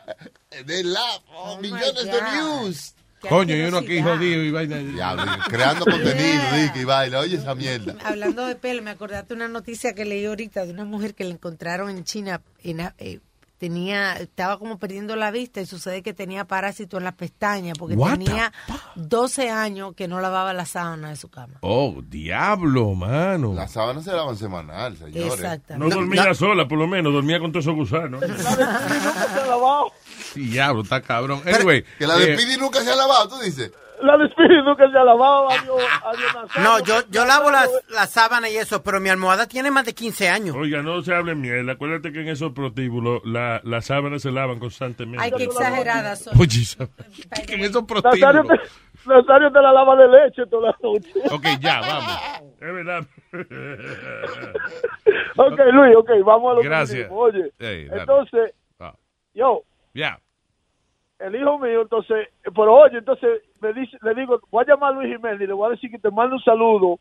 [SPEAKER 7] De la, oh, millones de views.
[SPEAKER 8] Coño, y uno aquí jodido y vaina.
[SPEAKER 7] Diablo, creando contenido, <laughs> Ricky, y baila, oye esa mierda.
[SPEAKER 6] Hablando de pelo, me acordaste una noticia que leí ahorita de una mujer que la encontraron en China. En, eh, tenía, estaba como perdiendo la vista y sucede que tenía parásito en las pestañas porque
[SPEAKER 8] What
[SPEAKER 6] tenía 12 años que no lavaba la sábana de su cama.
[SPEAKER 8] Oh, diablo, mano.
[SPEAKER 7] Las sábanas se lavan semanal, señores.
[SPEAKER 6] Exactamente.
[SPEAKER 11] No dormía sola, por lo menos, dormía con todos esos gusanos. <laughs>
[SPEAKER 8] Diablo, está cabrón. Anyway.
[SPEAKER 7] Que la
[SPEAKER 8] eh,
[SPEAKER 7] de Speedy nunca se ha lavado, tú dices.
[SPEAKER 22] La de Speedy nunca se ha lavado. Adiós, <laughs> adiós, Nazario.
[SPEAKER 10] No, yo, yo lavo la, la sábana y eso, pero mi almohada tiene más de 15 años.
[SPEAKER 11] Oiga, no se hable mierda. Acuérdate que en esos prostíbulos la- las sábanas se lavan constantemente.
[SPEAKER 6] Ay, qué exagerada son.
[SPEAKER 8] Oye, <laughs> <laughs> en esos
[SPEAKER 22] te, Nazario te la lava de leche toda la noche.
[SPEAKER 8] Ok, ya, vamos.
[SPEAKER 11] Es verdad.
[SPEAKER 22] ok, Luis, ok, vamos a lo
[SPEAKER 8] Gracias.
[SPEAKER 22] que dijimos. Oye, entonces,
[SPEAKER 8] Ah.
[SPEAKER 22] yo,
[SPEAKER 8] Ya.
[SPEAKER 22] el hijo mío, entonces, pero oye, entonces me dice, le digo, voy a llamar a Luis Jiménez y le voy a decir que te mando un saludo,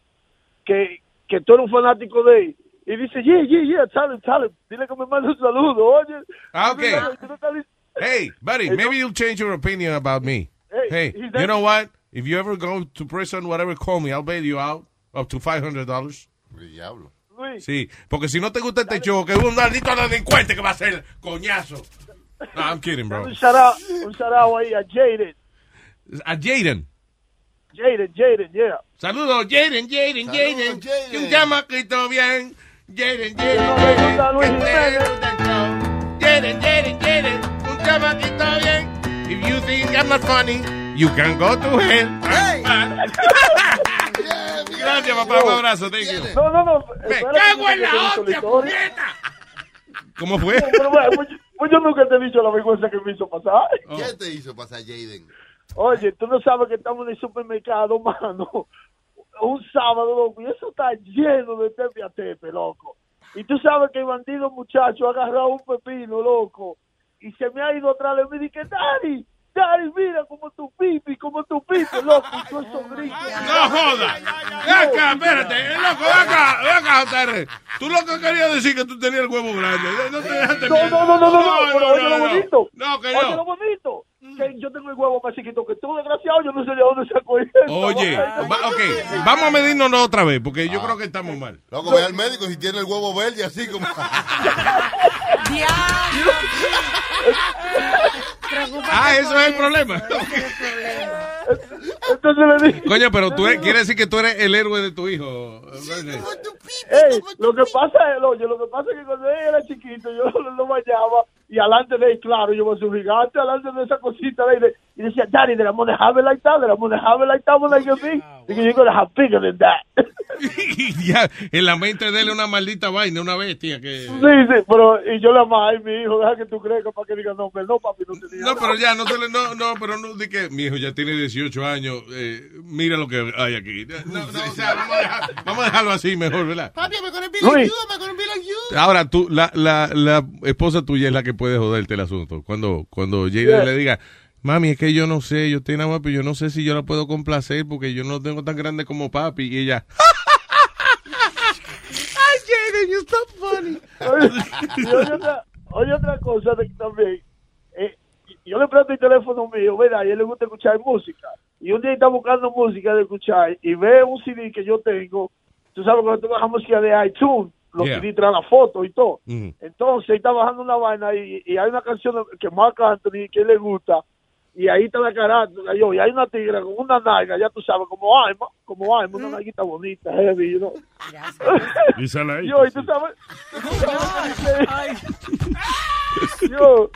[SPEAKER 22] que, que tú eres un fanático de él. Y dice, yeah, yeah, yeah, tell him. Dile que me mande un saludo, oye.
[SPEAKER 8] Ah, ok.
[SPEAKER 22] Tú no estás-
[SPEAKER 8] Hey, buddy, maybe you'll change your opinion about me.
[SPEAKER 22] Hey,
[SPEAKER 8] you know what? If you ever go to prison, whatever, call me. I'll bail you out up to $500.
[SPEAKER 7] Diablo.
[SPEAKER 8] Sí, porque si no te gusta este show, que es un maldito delincuente que va a ser coñazo. No, I'm kidding, bro.
[SPEAKER 22] un shout out, un shout out ahí a Jaden.
[SPEAKER 8] A Jaden.
[SPEAKER 22] Jaden, Jaden, yeah.
[SPEAKER 8] Saludos, Jaden, Jaden, Jaden. Que un chamaquito bien. Jaden, Jaden, Jaden. Jaden, Jaden, Jaden. Un chamaquito bien. If you think I'm not funny, you can go to hell. <laughs> Gracias, papá. Un abrazo. Thank you.
[SPEAKER 22] No, no, no.
[SPEAKER 8] Me cago en la hostia,
[SPEAKER 22] historia.
[SPEAKER 8] ¿Cómo fue?
[SPEAKER 22] Pues, yo nunca te he dicho la vergüenza que me hizo pasar.
[SPEAKER 7] ¿Qué te hizo pasar, Jaden?
[SPEAKER 22] Oye, tú no sabes que estamos en el supermercado, <laughs> mano. Un sábado, loco, y eso está lleno de tepe a tepe, loco. Y tú sabes que el bandido muchacho ha agarrado un pepino, loco, y se me ha ido atrás de mí y dije, Dari, Dari, mira como tu pipi, como tu pipi, loco, tú esos gritos.
[SPEAKER 8] No joda. Ven acá, espérate. eh, Loco, ven acá, ven acá, JR. Tú lo que querías decir que tú tenías el huevo grande. No te dejaste
[SPEAKER 22] No, no, no, no, no, no, pero oye lo
[SPEAKER 8] no.
[SPEAKER 22] bonito.
[SPEAKER 8] No, que
[SPEAKER 22] Oye
[SPEAKER 8] no.
[SPEAKER 22] lo bonito. Que yo tengo el huevo más chiquito que tú, desgraciado, yo no sé de dónde sacó eso.
[SPEAKER 8] Oye, va- ok, vamos a medirnos otra vez, porque yo creo que estamos mal.
[SPEAKER 7] Loco, ve al médico si tiene el huevo verde así como. <laughs>
[SPEAKER 8] Ah, eso es el problema.
[SPEAKER 22] Entonces le dije.
[SPEAKER 8] Coño, pero tú eres- quiere decir que tú eres el héroe de tu hijo.
[SPEAKER 22] Ey, lo que pasa es, oye, lo que pasa es que cuando él era chiquito, yo lo, lo bañaba y alante de claro, yo soy un gigante, alante de esa cosita de y decía, Daddy, de la money have it like that, de la money have it like that, like a big. Digo, you're gonna have bigger than that. <laughs>
[SPEAKER 8] Y ya, en la mente de él una maldita vaina, una bestia que...
[SPEAKER 22] Sí, sí, pero, y yo le amaba, ay, mi hijo, deja que tú crezcas para que diga, no, pero no, papi, no te digas.
[SPEAKER 8] No, pero ya, no te le, no, no, pero no, di que mi hijo ya tiene 18 años, eh, mira lo que hay aquí. No, no, o sea, vamos a, dejar- vamos a dejarlo así mejor, ¿verdad?
[SPEAKER 21] Papi, I'm gonna be like you, I'm gonna be like you.
[SPEAKER 8] Ahora, tú, la, la, la esposa tuya es la que puede joderte el asunto. Cuando, cuando Jada
[SPEAKER 22] Yeah.
[SPEAKER 8] le diga, mami, es que yo no sé, yo estoy enamorado, pero yo no sé si yo la puedo complacer porque yo no tengo tan grande como papi. Y ella, <laughs>
[SPEAKER 21] Ay, Jaden, you're so funny.
[SPEAKER 22] Oye, otra, oye otra cosa de también. eh, yo le presto el teléfono mío, ¿verdad? Y a él le gusta escuchar música. Y un día está buscando música de escuchar y ve un CD que yo tengo. Tú sabes cuando tú bajas música de iTunes, los
[SPEAKER 21] Yeah.
[SPEAKER 22] CD traen la foto y todo. Entonces él está bajando una vaina y, y hay una canción que Mark Anthony que le gusta. Y ahí está la carátula, yo, y hay una tigra con una nalga, ya tú sabes, como alma, como alma, una nalguita bonita, heavy, you know.
[SPEAKER 8] y sale ahí.
[SPEAKER 22] Yo, y tú sabes, tú sabes lo que dice. yo,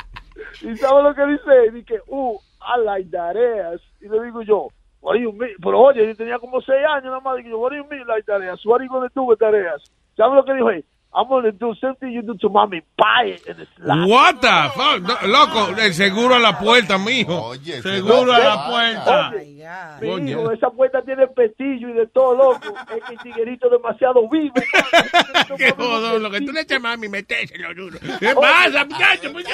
[SPEAKER 22] y sabes lo que dice, dice, uh, I like that ass. Y le digo yo, what do you mean? Pero oye, yo tenía como seis años nada más, digo yo, what do you mean like that ass? What are you gonna do with that ass? ¿Sabes lo que dijo él? I'm gonna do something you do to mommy, buy it and slap.
[SPEAKER 8] what the fuck, No, loco, el seguro a la puerta, mijo. seguro a la puerta.
[SPEAKER 22] Mi
[SPEAKER 8] Coño.
[SPEAKER 22] hijo, esa puerta tiene pestillo y de todo, loco. Es que el tiguerito es demasiado vivo. <laughs>
[SPEAKER 8] Qué jodón, lo que tú le echas mami, metéselo duro. ¿Qué pasa, muchacho? ¿Por qué?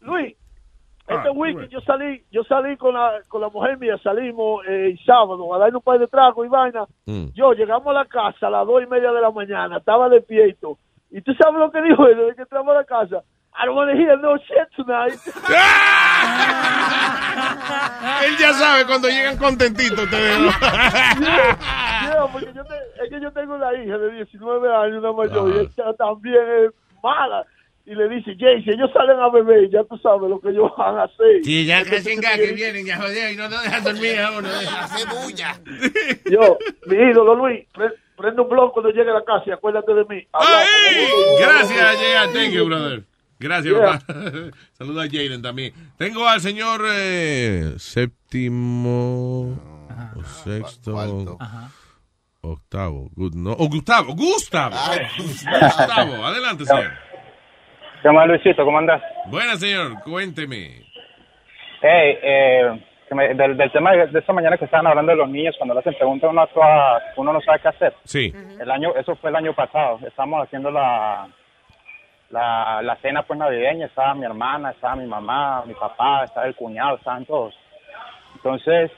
[SPEAKER 22] Luis, este
[SPEAKER 8] Ah,
[SPEAKER 22] weekend yo salí, yo salí con la, con la mujer mía, salimos eh, el sábado a darle un par de tragos y vaina.
[SPEAKER 8] Mm.
[SPEAKER 22] Yo llegamos a la casa a las dos y media de la mañana, estaba despierto. Y tú sabes lo que dijo él desde que entramos a la casa. I don't want to hear no shit tonight. <laughs>
[SPEAKER 8] Él ya sabe cuando llegan contentitos ustedes. <laughs> ¿no?
[SPEAKER 22] Yeah, porque yo te- es que yo tengo una hija de 19 años, una mayor, y ella también es mala. Y le dice, Jay, si ellos salen a beber, ya tú sabes lo que ellos van a hacer.
[SPEAKER 8] Sí, ya casi que que vienen, ya joder, y no te dejan dormir a uno. Hace bulla.
[SPEAKER 22] Yo, mi ídolo Luis, pre- prende un blog cuando llegue a la casa y acuérdate de mí.
[SPEAKER 8] ¡Ay! Gracias, Jay. Thank you, brother. Gracias,
[SPEAKER 22] Yeah.
[SPEAKER 8] papá. <laughs> Saluda a Jaden también. Tengo al señor eh, séptimo, o sexto, octavo. Good- no, oh, Gustavo, Gustavo. Gustavo, adelante, señor.
[SPEAKER 34] ¿Qué más, Luisito? ¿Cómo andas?
[SPEAKER 8] Buenas, señor, cuénteme.
[SPEAKER 34] Hey, eh, del, del tema de, esta mañana que estaban hablando de los niños, cuando le hacen preguntas uno, a toda- uno no sabe qué hacer.
[SPEAKER 8] Sí.
[SPEAKER 34] El año, eso fue el año pasado. Estábamos haciendo la, la, la cena pues navideña. Estaba mi hermana, estaba mi mamá, mi papá, estaba el cuñado, estaban todos. Entonces,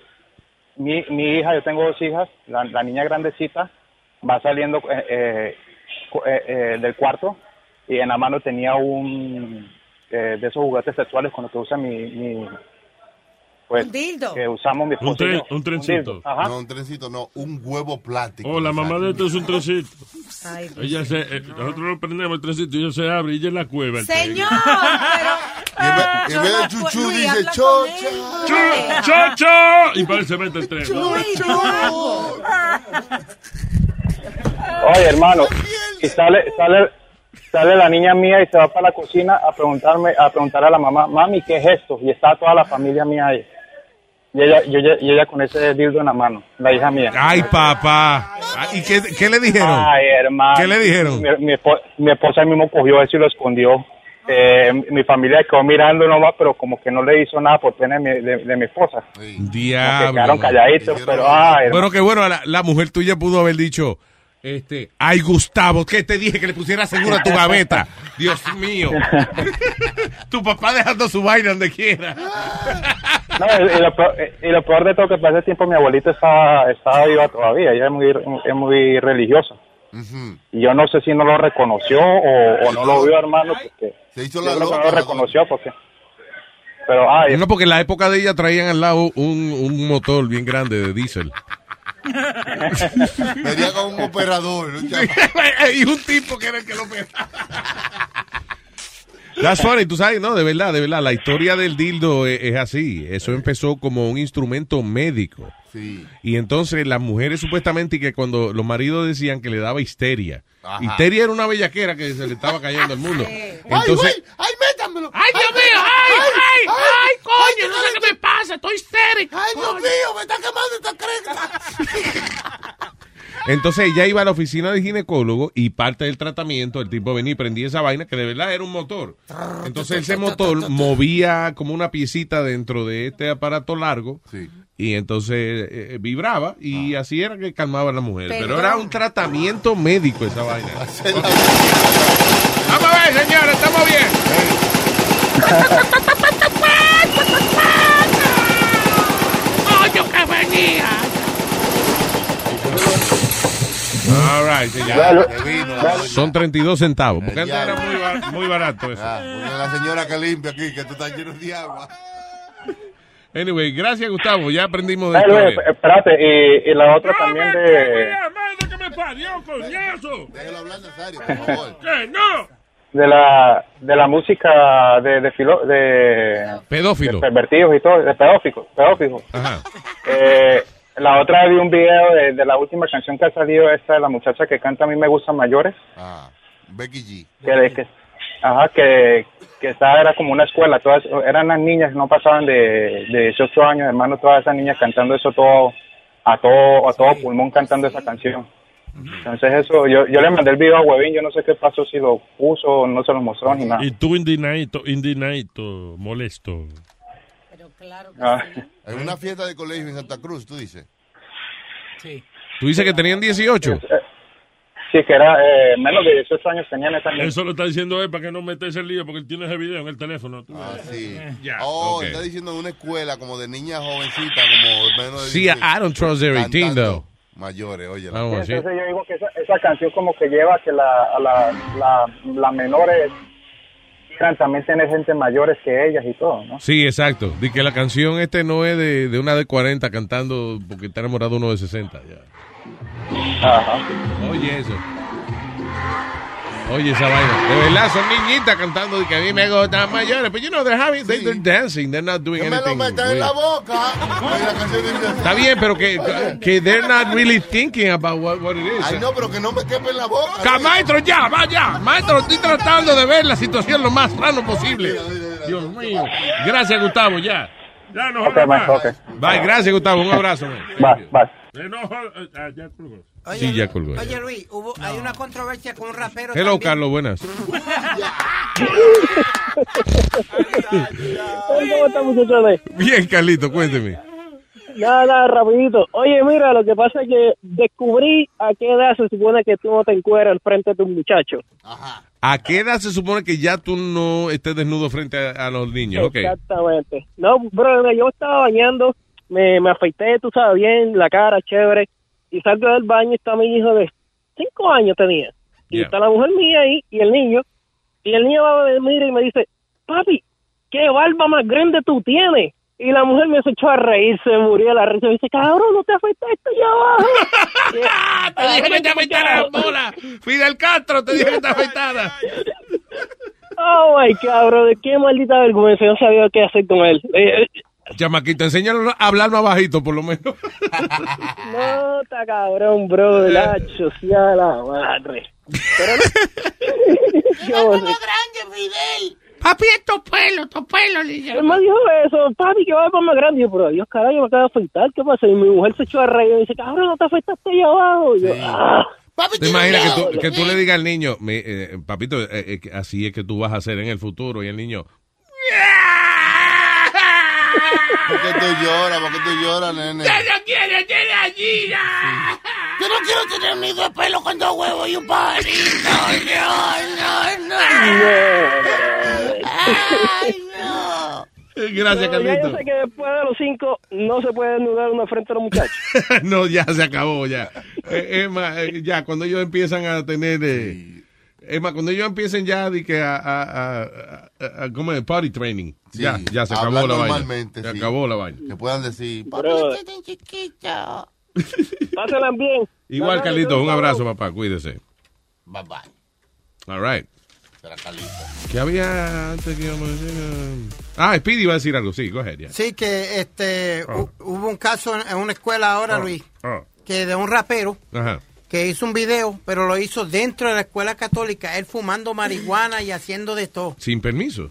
[SPEAKER 34] mi, mi hija, yo tengo dos hijas, la, la niña grandecita va saliendo eh, eh, del cuarto y en la mano tenía un eh, de esos juguetes sexuales con los que usa mi, mi pues
[SPEAKER 6] Un dildo.
[SPEAKER 34] que usamos mi
[SPEAKER 8] Un
[SPEAKER 34] esposo y
[SPEAKER 8] tren- un trencito.
[SPEAKER 34] dildo, ajá.
[SPEAKER 7] No, un trencito, no, un huevo plástico.
[SPEAKER 8] Oh, la mamá de esto es un trencito.
[SPEAKER 6] Ay, Dios.
[SPEAKER 8] Ella se, eh, nosotros lo prendemos el trencito y ella se abre y ella es la cueva. el tren.
[SPEAKER 6] Señor, pero... Ah,
[SPEAKER 7] En vez de chuchu dice
[SPEAKER 6] él.
[SPEAKER 8] ¡Chocho! Y parece mete el tren.
[SPEAKER 34] Oye, hermano, y sale, sale, sale la niña mía y se va para la cocina a preguntarme, a preguntar a la mamá, mami, ¿qué es esto? Y está toda la familia mía ahí. Y ella, y ella, y ella con ese dildo en la mano, la hija mía.
[SPEAKER 8] Ay, papá. ¿Y qué, qué le dijeron?
[SPEAKER 34] Ay, hermano.
[SPEAKER 8] ¿Qué le dijeron?
[SPEAKER 34] Mi, mi espo- mi esposa mismo cogió eso y lo escondió. eh, mi familia quedó mirando nomás, pero como que no le hizo nada por tener mi- de, de mi esposa.
[SPEAKER 8] Diablo.
[SPEAKER 34] quedaron calladitos, pero ay,
[SPEAKER 8] Bueno, que bueno, la, la mujer tuya pudo haber dicho, este, ay Gustavo, que te dije que le pusiera seguro a tu gaveta. <laughs> Dios mío. <laughs> tu papá dejando su vaina donde quiera.
[SPEAKER 34] No, y, y lo peor, y lo peor de todo que para ese tiempo mi abuelito estaba, estaba viva todavía, ella es muy, es muy religiosa. Y yo no sé si no lo reconoció o, o no lo vio, hermano, porque
[SPEAKER 7] Se hizo
[SPEAKER 34] yo
[SPEAKER 7] la
[SPEAKER 34] creo que no lo reconoció porque... Pero, ay,
[SPEAKER 8] No, porque en la época de ella traían al lado un, un motor bien grande de diésel.
[SPEAKER 7] Venía con un operador. un <laughs>
[SPEAKER 8] y un tipo que era el que lo operaba. That's funny, tú sabes, no, de verdad, de verdad, la historia del dildo es, es así. Eso empezó como un instrumento médico.
[SPEAKER 7] Sí.
[SPEAKER 8] Y entonces las mujeres supuestamente que cuando los maridos decían que le daba histeria.
[SPEAKER 7] Ajá.
[SPEAKER 8] Histeria era una bellaquera que se le estaba cayendo al mundo.
[SPEAKER 7] ¡Ay,
[SPEAKER 8] Entonces,
[SPEAKER 7] güey! ¡Ay, métamelo!
[SPEAKER 35] ¡Ay, Dios mío! ¡Ay, ay, ay, coño! No sé qué me pasa, estoy histérico.
[SPEAKER 7] ¡Ay, Dios mío! ¡Me está quemando esta cresta! <laughs>
[SPEAKER 8] entonces ella iba a la oficina del ginecólogo y parte del tratamiento, el tipo venía y prendía esa vaina que de verdad era un motor. Entonces ese motor movía como una piecita dentro de este aparato largo y entonces eh, vibraba y así era que calmaba a la mujer. Pero era un tratamiento médico esa vaina. <laughs> Vamos a ver, señores, estamos bien. <laughs>
[SPEAKER 35] ¡Coño, que venía!
[SPEAKER 8] Right, sí, ya.
[SPEAKER 7] Dale, dale.
[SPEAKER 8] Son 32 centavos. Porque antes
[SPEAKER 7] Ya.
[SPEAKER 8] era muy, ba- muy barato eso.
[SPEAKER 7] Ah, porque la señora que limpia aquí, que tú estás lleno de agua.
[SPEAKER 8] Anyway, gracias Gustavo, ya aprendimos de
[SPEAKER 34] Ay, espérate, y, y la otra también de,
[SPEAKER 11] que me parió, coñazo!
[SPEAKER 7] Déjalo hablar, Nazario, por <laughs> favor.
[SPEAKER 11] ¿Qué? ¡No!
[SPEAKER 34] de la de la música de de, filo- de
[SPEAKER 8] Pedófilo.
[SPEAKER 34] de pervertidos y todo, de pedófilos, pedófilos.
[SPEAKER 8] Ajá.
[SPEAKER 34] Eh, la otra vi un video de, de la última canción que ha salido, esta de la muchacha que canta A mí me gustan mayores,
[SPEAKER 7] Ah, Becky G.
[SPEAKER 34] que, que ajá, que, que esta era como una escuela, todas eran las niñas, no pasaban de, de 18 años, hermano, todas esas niñas cantando eso todo, a todo, a todo pulmón cantando esa canción. Entonces eso, yo, yo le mandé el video a Huevín, yo no sé qué pasó, si lo puso, no se lo mostró ni nada.
[SPEAKER 11] Y tú indignadito, indignadito, molesto.
[SPEAKER 34] Ah.
[SPEAKER 7] En una fiesta de colegio en Santa Cruz, tú dices.
[SPEAKER 8] Tú dices que tenían 18.
[SPEAKER 34] Sí, que era eh, menos de 18 años tenían esa niña.
[SPEAKER 11] Eso lo está diciendo él para que no metes el lío, porque él tiene ese video en el teléfono. tú
[SPEAKER 7] Ah, sí.
[SPEAKER 11] Ya.
[SPEAKER 7] Oh,
[SPEAKER 8] ok.
[SPEAKER 7] está diciendo en una escuela como de niñas jovencitas, como menos de
[SPEAKER 8] Sí,
[SPEAKER 7] 18,
[SPEAKER 8] I don't trust every teen,
[SPEAKER 7] cantando.
[SPEAKER 8] though.
[SPEAKER 7] Mayores, oye.
[SPEAKER 8] A
[SPEAKER 34] Entonces yo digo que esa, esa canción como que lleva a que la, a la, la, las menores también tener gente mayores que ellas y todo, ¿no?
[SPEAKER 8] Sí, exacto. Di que la canción este no es de, de una de 40 cantando porque está enamorado uno de 60. Ya.
[SPEAKER 34] Ajá.
[SPEAKER 8] Oye eso. Oye esa vaina. De verdad, son niñitas cantando de que a mí me gustan mayores. Pero you know, they're having, they- they're dancing. They're not doing
[SPEAKER 7] Que me lo metan en la boca.
[SPEAKER 8] Está bien, pero que, que they're not really thinking about what, what it is.
[SPEAKER 7] Ay, no, pero que no me quepe en la boca.
[SPEAKER 8] Ca- maestro, ya, vaya. Maestro, estoy tratando de ver la situación lo más plano posible. Dios mío. Gracias, Gustavo, ya.
[SPEAKER 11] Ya no
[SPEAKER 34] Ok,
[SPEAKER 11] jodas
[SPEAKER 34] maestro,
[SPEAKER 11] más.
[SPEAKER 34] ok.
[SPEAKER 8] Bye, gracias, Gustavo. Un abrazo. man.
[SPEAKER 34] Bye, bye.
[SPEAKER 11] Eh, no jodas- ah, ya colgó.
[SPEAKER 8] Sí, ya colgó. ya.
[SPEAKER 10] Oye, Luis, hubo, hay una controversia con un rapero.
[SPEAKER 8] Hello,
[SPEAKER 10] también.
[SPEAKER 8] Carlos, buenas.
[SPEAKER 36] ¿Cómo están?
[SPEAKER 8] Bien, Carlito, cuénteme.
[SPEAKER 36] Nada, nada, rapidito. Oye, mira, lo que pasa es que descubrí a qué edad se supone que tú no te encueras al frente de un muchacho.
[SPEAKER 8] ¿A qué edad se supone que ya tú no estés desnudo frente a, a los niños? Ok.
[SPEAKER 36] Exactamente. No, bro, yo estaba bañando, me, me afeité, tú sabes, bien, la cara, chévere, y salgo del baño y está mi hijo de cinco años tenía. Y
[SPEAKER 8] Yeah.
[SPEAKER 36] está la mujer mía ahí y el niño, y el niño va, me mira y me dice, papi, ¿qué barba más grande tú tienes? Y la mujer me echó a reír, se murió la risa. Me dice, cabrón, no te afeitaste allá abajo.
[SPEAKER 35] Te dije que te afeitara la bola.
[SPEAKER 8] Fidel Castro, te dije que te afeitara. <laughs>
[SPEAKER 36] Oh, my cabrón, qué maldita vergüenza. Yo no sabía qué hacer con él. Eh,
[SPEAKER 8] Chamaquito, enséñalo a hablar más bajito, por lo menos. <laughs>
[SPEAKER 36] No, está cabrón, bro, la social, la madre. Pero no. <laughs> Yo
[SPEAKER 35] grande, Fidel. Papi, estos pelos, estos pelos, le
[SPEAKER 36] me dijo eso, papi, que va a más grande. Yo, pero Dios, carajo, me acaba de afeitar, ¿qué pasa? Y mi mujer se echó a reír y me dice, cabrón, no te afeitaste allá abajo. Y yo, ah.
[SPEAKER 7] Papi,
[SPEAKER 8] ¿Te imaginas que tú, que tú le digas al niño, eh, papito, eh, eh, que así es que tú vas a hacer en el futuro? Y el niño,
[SPEAKER 7] ¿Por qué tú lloras? ¿Por qué tú lloras, nene?
[SPEAKER 35] ¡Ya no quiero tener gallina!
[SPEAKER 21] Yo no quiero tener un nido de pelo con dos huevos y un pajarito. No, no, no. Ay, no.
[SPEAKER 8] Gracias,
[SPEAKER 36] Pero ya yo
[SPEAKER 8] Carlito.
[SPEAKER 36] sé que después de los cinco no se puede desnudar una frente a los muchachos. <laughs>
[SPEAKER 8] no, ya se acabó, ya. Eh, es más, eh, ya, cuando ellos empiezan a tener... eh, es más, cuando ellos empiecen ya de que a, a, a, a- a- ¿cómo es? Party training.
[SPEAKER 7] Sí,
[SPEAKER 8] ya, ya se
[SPEAKER 7] hablar
[SPEAKER 8] acabó la vaina.
[SPEAKER 7] normalmente,
[SPEAKER 8] Se
[SPEAKER 7] sí.
[SPEAKER 8] acabó la vaina.
[SPEAKER 7] Que puedan decir,
[SPEAKER 21] tan chiquito. <laughs>
[SPEAKER 36] pásenla bien.
[SPEAKER 8] Igual,
[SPEAKER 36] Bye, bye,
[SPEAKER 8] Carlito, un abrazo, papá. Cuídese.
[SPEAKER 7] bye bye.
[SPEAKER 8] All right. ¿Qué había antes que íbamos a decir? Ah, Speedy iba a decir algo. Sí, go ahead, ya.
[SPEAKER 10] Sí, que este
[SPEAKER 8] Oh.
[SPEAKER 10] hu- hubo un caso en, en una escuela ahora,
[SPEAKER 8] Oh,
[SPEAKER 10] Luis,
[SPEAKER 8] oh.
[SPEAKER 10] que de un rapero
[SPEAKER 8] Ajá.
[SPEAKER 10] Que hizo un video, pero lo hizo dentro de la escuela católica, él fumando marihuana y haciendo de todo.
[SPEAKER 8] Sin permiso.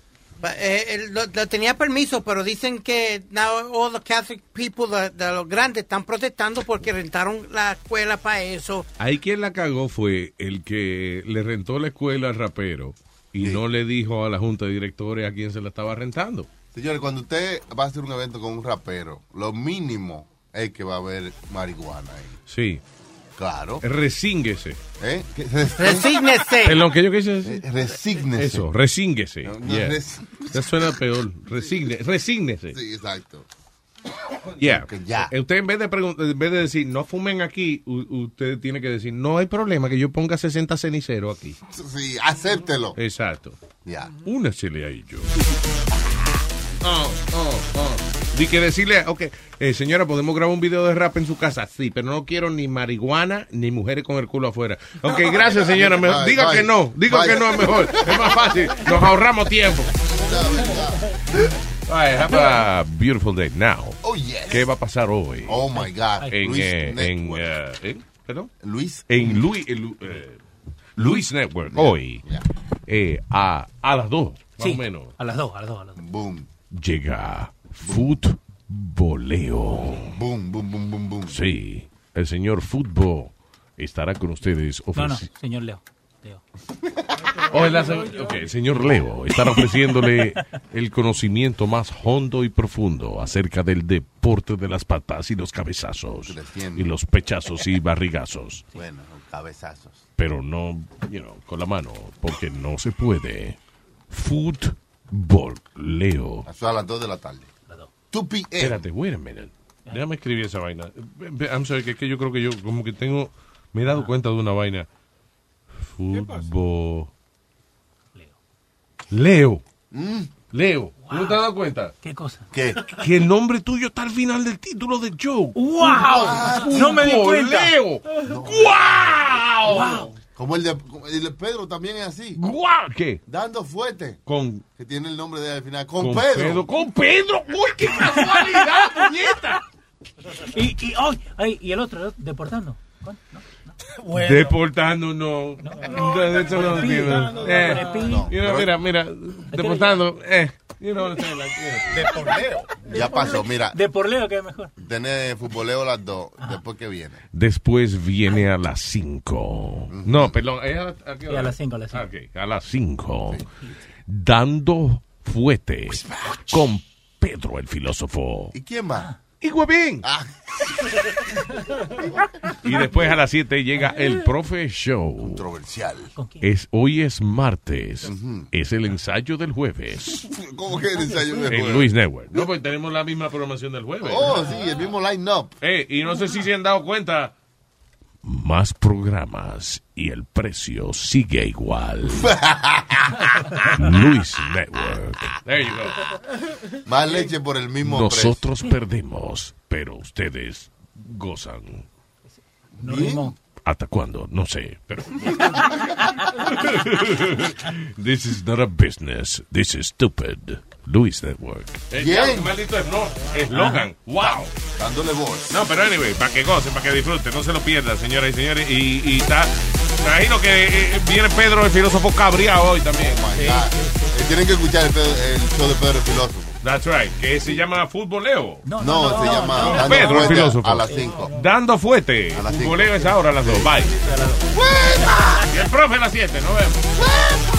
[SPEAKER 10] Eh, él lo, lo tenía permiso, pero dicen que now all the Catholic people de, de los grandes están protestando porque rentaron la escuela para eso.
[SPEAKER 8] Ahí quien la cagó fue el que le rentó la escuela al rapero y no le dijo a la junta de directores a quién se la estaba rentando.
[SPEAKER 7] Señores, cuando usted va a hacer un evento con un rapero, lo mínimo es que va a haber marihuana ahí.
[SPEAKER 8] Sí.
[SPEAKER 7] Claro.
[SPEAKER 8] Resínguese.
[SPEAKER 7] ¿Eh? ¿Qué? <laughs>
[SPEAKER 10] Resígnese.
[SPEAKER 8] Es lo que yo quise decir.
[SPEAKER 7] Eh, resígnese.
[SPEAKER 8] Eso, resínguese.
[SPEAKER 7] no,
[SPEAKER 8] Yeah.
[SPEAKER 7] res-
[SPEAKER 8] Eso suena peor. Resigne, resígnese.
[SPEAKER 7] Sí, exacto.
[SPEAKER 8] Yeah.
[SPEAKER 7] Ya.
[SPEAKER 8] Eh, Usted en vez de en vez de decir no fumen aquí, usted tiene que decir no hay problema que yo ponga 60 ceniceros aquí.
[SPEAKER 7] Sí, acéptelo.
[SPEAKER 8] Exacto.
[SPEAKER 7] Ya.
[SPEAKER 8] Únasele a ellos. Oh, oh, oh. Di que decirle, ok, eh, señora, ¿podemos grabar un video de rap en su casa? Sí, pero no quiero ni marihuana ni mujeres con el culo afuera. Ok, <laughs> gracias, señora. Me-
[SPEAKER 7] Bye,
[SPEAKER 8] diga
[SPEAKER 7] bye.
[SPEAKER 8] que no, diga
[SPEAKER 7] Bye.
[SPEAKER 8] que no es mejor. Es más fácil. Nos ahorramos tiempo. All right, have a beautiful day now.
[SPEAKER 7] Oh, yes.
[SPEAKER 8] ¿Qué va a pasar hoy?
[SPEAKER 7] Oh, my God.
[SPEAKER 8] En,
[SPEAKER 7] Luis
[SPEAKER 8] eh, en,
[SPEAKER 7] Network.
[SPEAKER 8] eh, ¿en? ¿Perdón?
[SPEAKER 7] Luis.
[SPEAKER 8] En Luis, eh, Luis Network, hoy, eh, a, a las 2, más
[SPEAKER 14] Sí,
[SPEAKER 8] o menos,
[SPEAKER 14] a las dos, a las dos, a las dos.
[SPEAKER 7] Boom.
[SPEAKER 8] Llega Futboleo.
[SPEAKER 7] Boom, boom, boom, boom, boom.
[SPEAKER 8] Sí, el señor Fútbol estará con ustedes
[SPEAKER 14] No, no, señor Leo. Leo. <laughs>
[SPEAKER 8] Oh, ok, el señor Leo estará ofreciéndole el conocimiento más hondo y profundo acerca del deporte de las patas y los cabezazos y los pechazos y barrigazos. <laughs>
[SPEAKER 7] Bueno, cabezazos.
[SPEAKER 8] pero no, you know, con la mano, porque no se puede. Fútbol, Leo.
[SPEAKER 7] Eso a las 2 de la tarde. 2 p.m.
[SPEAKER 8] Espérate, wait a minute. Déjame escribir esa vaina. I'm sorry, que es que yo creo que yo como que tengo, me he dado cuenta de una vaina. Fútbol. Leo.
[SPEAKER 7] Mm.
[SPEAKER 8] Leo. ¿tú ¿No te has dado cuenta?
[SPEAKER 14] ¿Qué cosa?
[SPEAKER 7] ¿Qué?
[SPEAKER 8] Que el nombre tuyo está al final del título del show.
[SPEAKER 14] ¡Wow! No me di cuenta.
[SPEAKER 8] Leo.
[SPEAKER 14] ¡Wow!
[SPEAKER 7] Como el de, el de Pedro también es así.
[SPEAKER 8] ¡Guau! ¿Qué?
[SPEAKER 7] Dando fuerte.
[SPEAKER 8] Con,
[SPEAKER 7] Que tiene el nombre de al final. Con,
[SPEAKER 8] con
[SPEAKER 7] Pedro.
[SPEAKER 8] Con Pedro. ¡Uy, qué casualidad, puñeta! <laughs>
[SPEAKER 14] Y, y, ay, y el otro, deportando. <laughs>
[SPEAKER 8] Deportando, no. No, eso no entiendo. Eh, you know, mira, mira, deportando, eh. You know what I'm saying, like, yeah.
[SPEAKER 7] Ya pasó, mira.
[SPEAKER 14] De por Leo, que es mejor.
[SPEAKER 7] Tener futboleo a las 2. Después que viene.
[SPEAKER 8] Después viene a las 5. No, perdón. ¿es a, a qué
[SPEAKER 14] Sí,
[SPEAKER 8] hora?
[SPEAKER 14] a las cinco, a las cinco.
[SPEAKER 8] Ah, ok, a las 5. Dando fuete con Pedro el filósofo.
[SPEAKER 7] ¿Y quién más?
[SPEAKER 8] Y Huevín.
[SPEAKER 7] Ah.
[SPEAKER 8] Y después a las 7 llega el Profe Show.
[SPEAKER 7] Controversial.
[SPEAKER 8] Es, hoy es martes. Es el ensayo del jueves.
[SPEAKER 7] ¿Cómo que el ensayo de
[SPEAKER 8] En
[SPEAKER 7] jueves?
[SPEAKER 8] Luis Network. No, pues tenemos la misma programación del jueves.
[SPEAKER 7] Oh, sí, el mismo line-up.
[SPEAKER 8] Eh, y no sé si se han dado cuenta. Más programas y el precio sigue igual. Luis Network. There you go.
[SPEAKER 7] Más leche por el mismo
[SPEAKER 8] Nosotros perdemos, pero ustedes gozan. ¿Hasta cuándo? No sé, pero... <laughs> This is not a business. This is stupid. Luis Network. Eh, ya, maldito eslo- eslogan. Wow.
[SPEAKER 7] Dándole voz.
[SPEAKER 8] No, pero anyway, para que gocen, para que disfruten, no se lo pierdan, señoras y señores. Y, y está, imagino que eh, viene Pedro, el filósofo cabreado hoy también.
[SPEAKER 7] Oh my God. Eh, Tienen que escuchar el, show de Pedro el Filósofo.
[SPEAKER 8] That's right. Que se llama futboleo.
[SPEAKER 7] No, se llama Dando
[SPEAKER 8] Pedro, el filósofo.
[SPEAKER 7] a las 5.
[SPEAKER 8] Dando fuete.
[SPEAKER 7] A las cinco.
[SPEAKER 8] Futboleo es ahora a las 2. Bye. Y el profe a las 7. Nos vemos.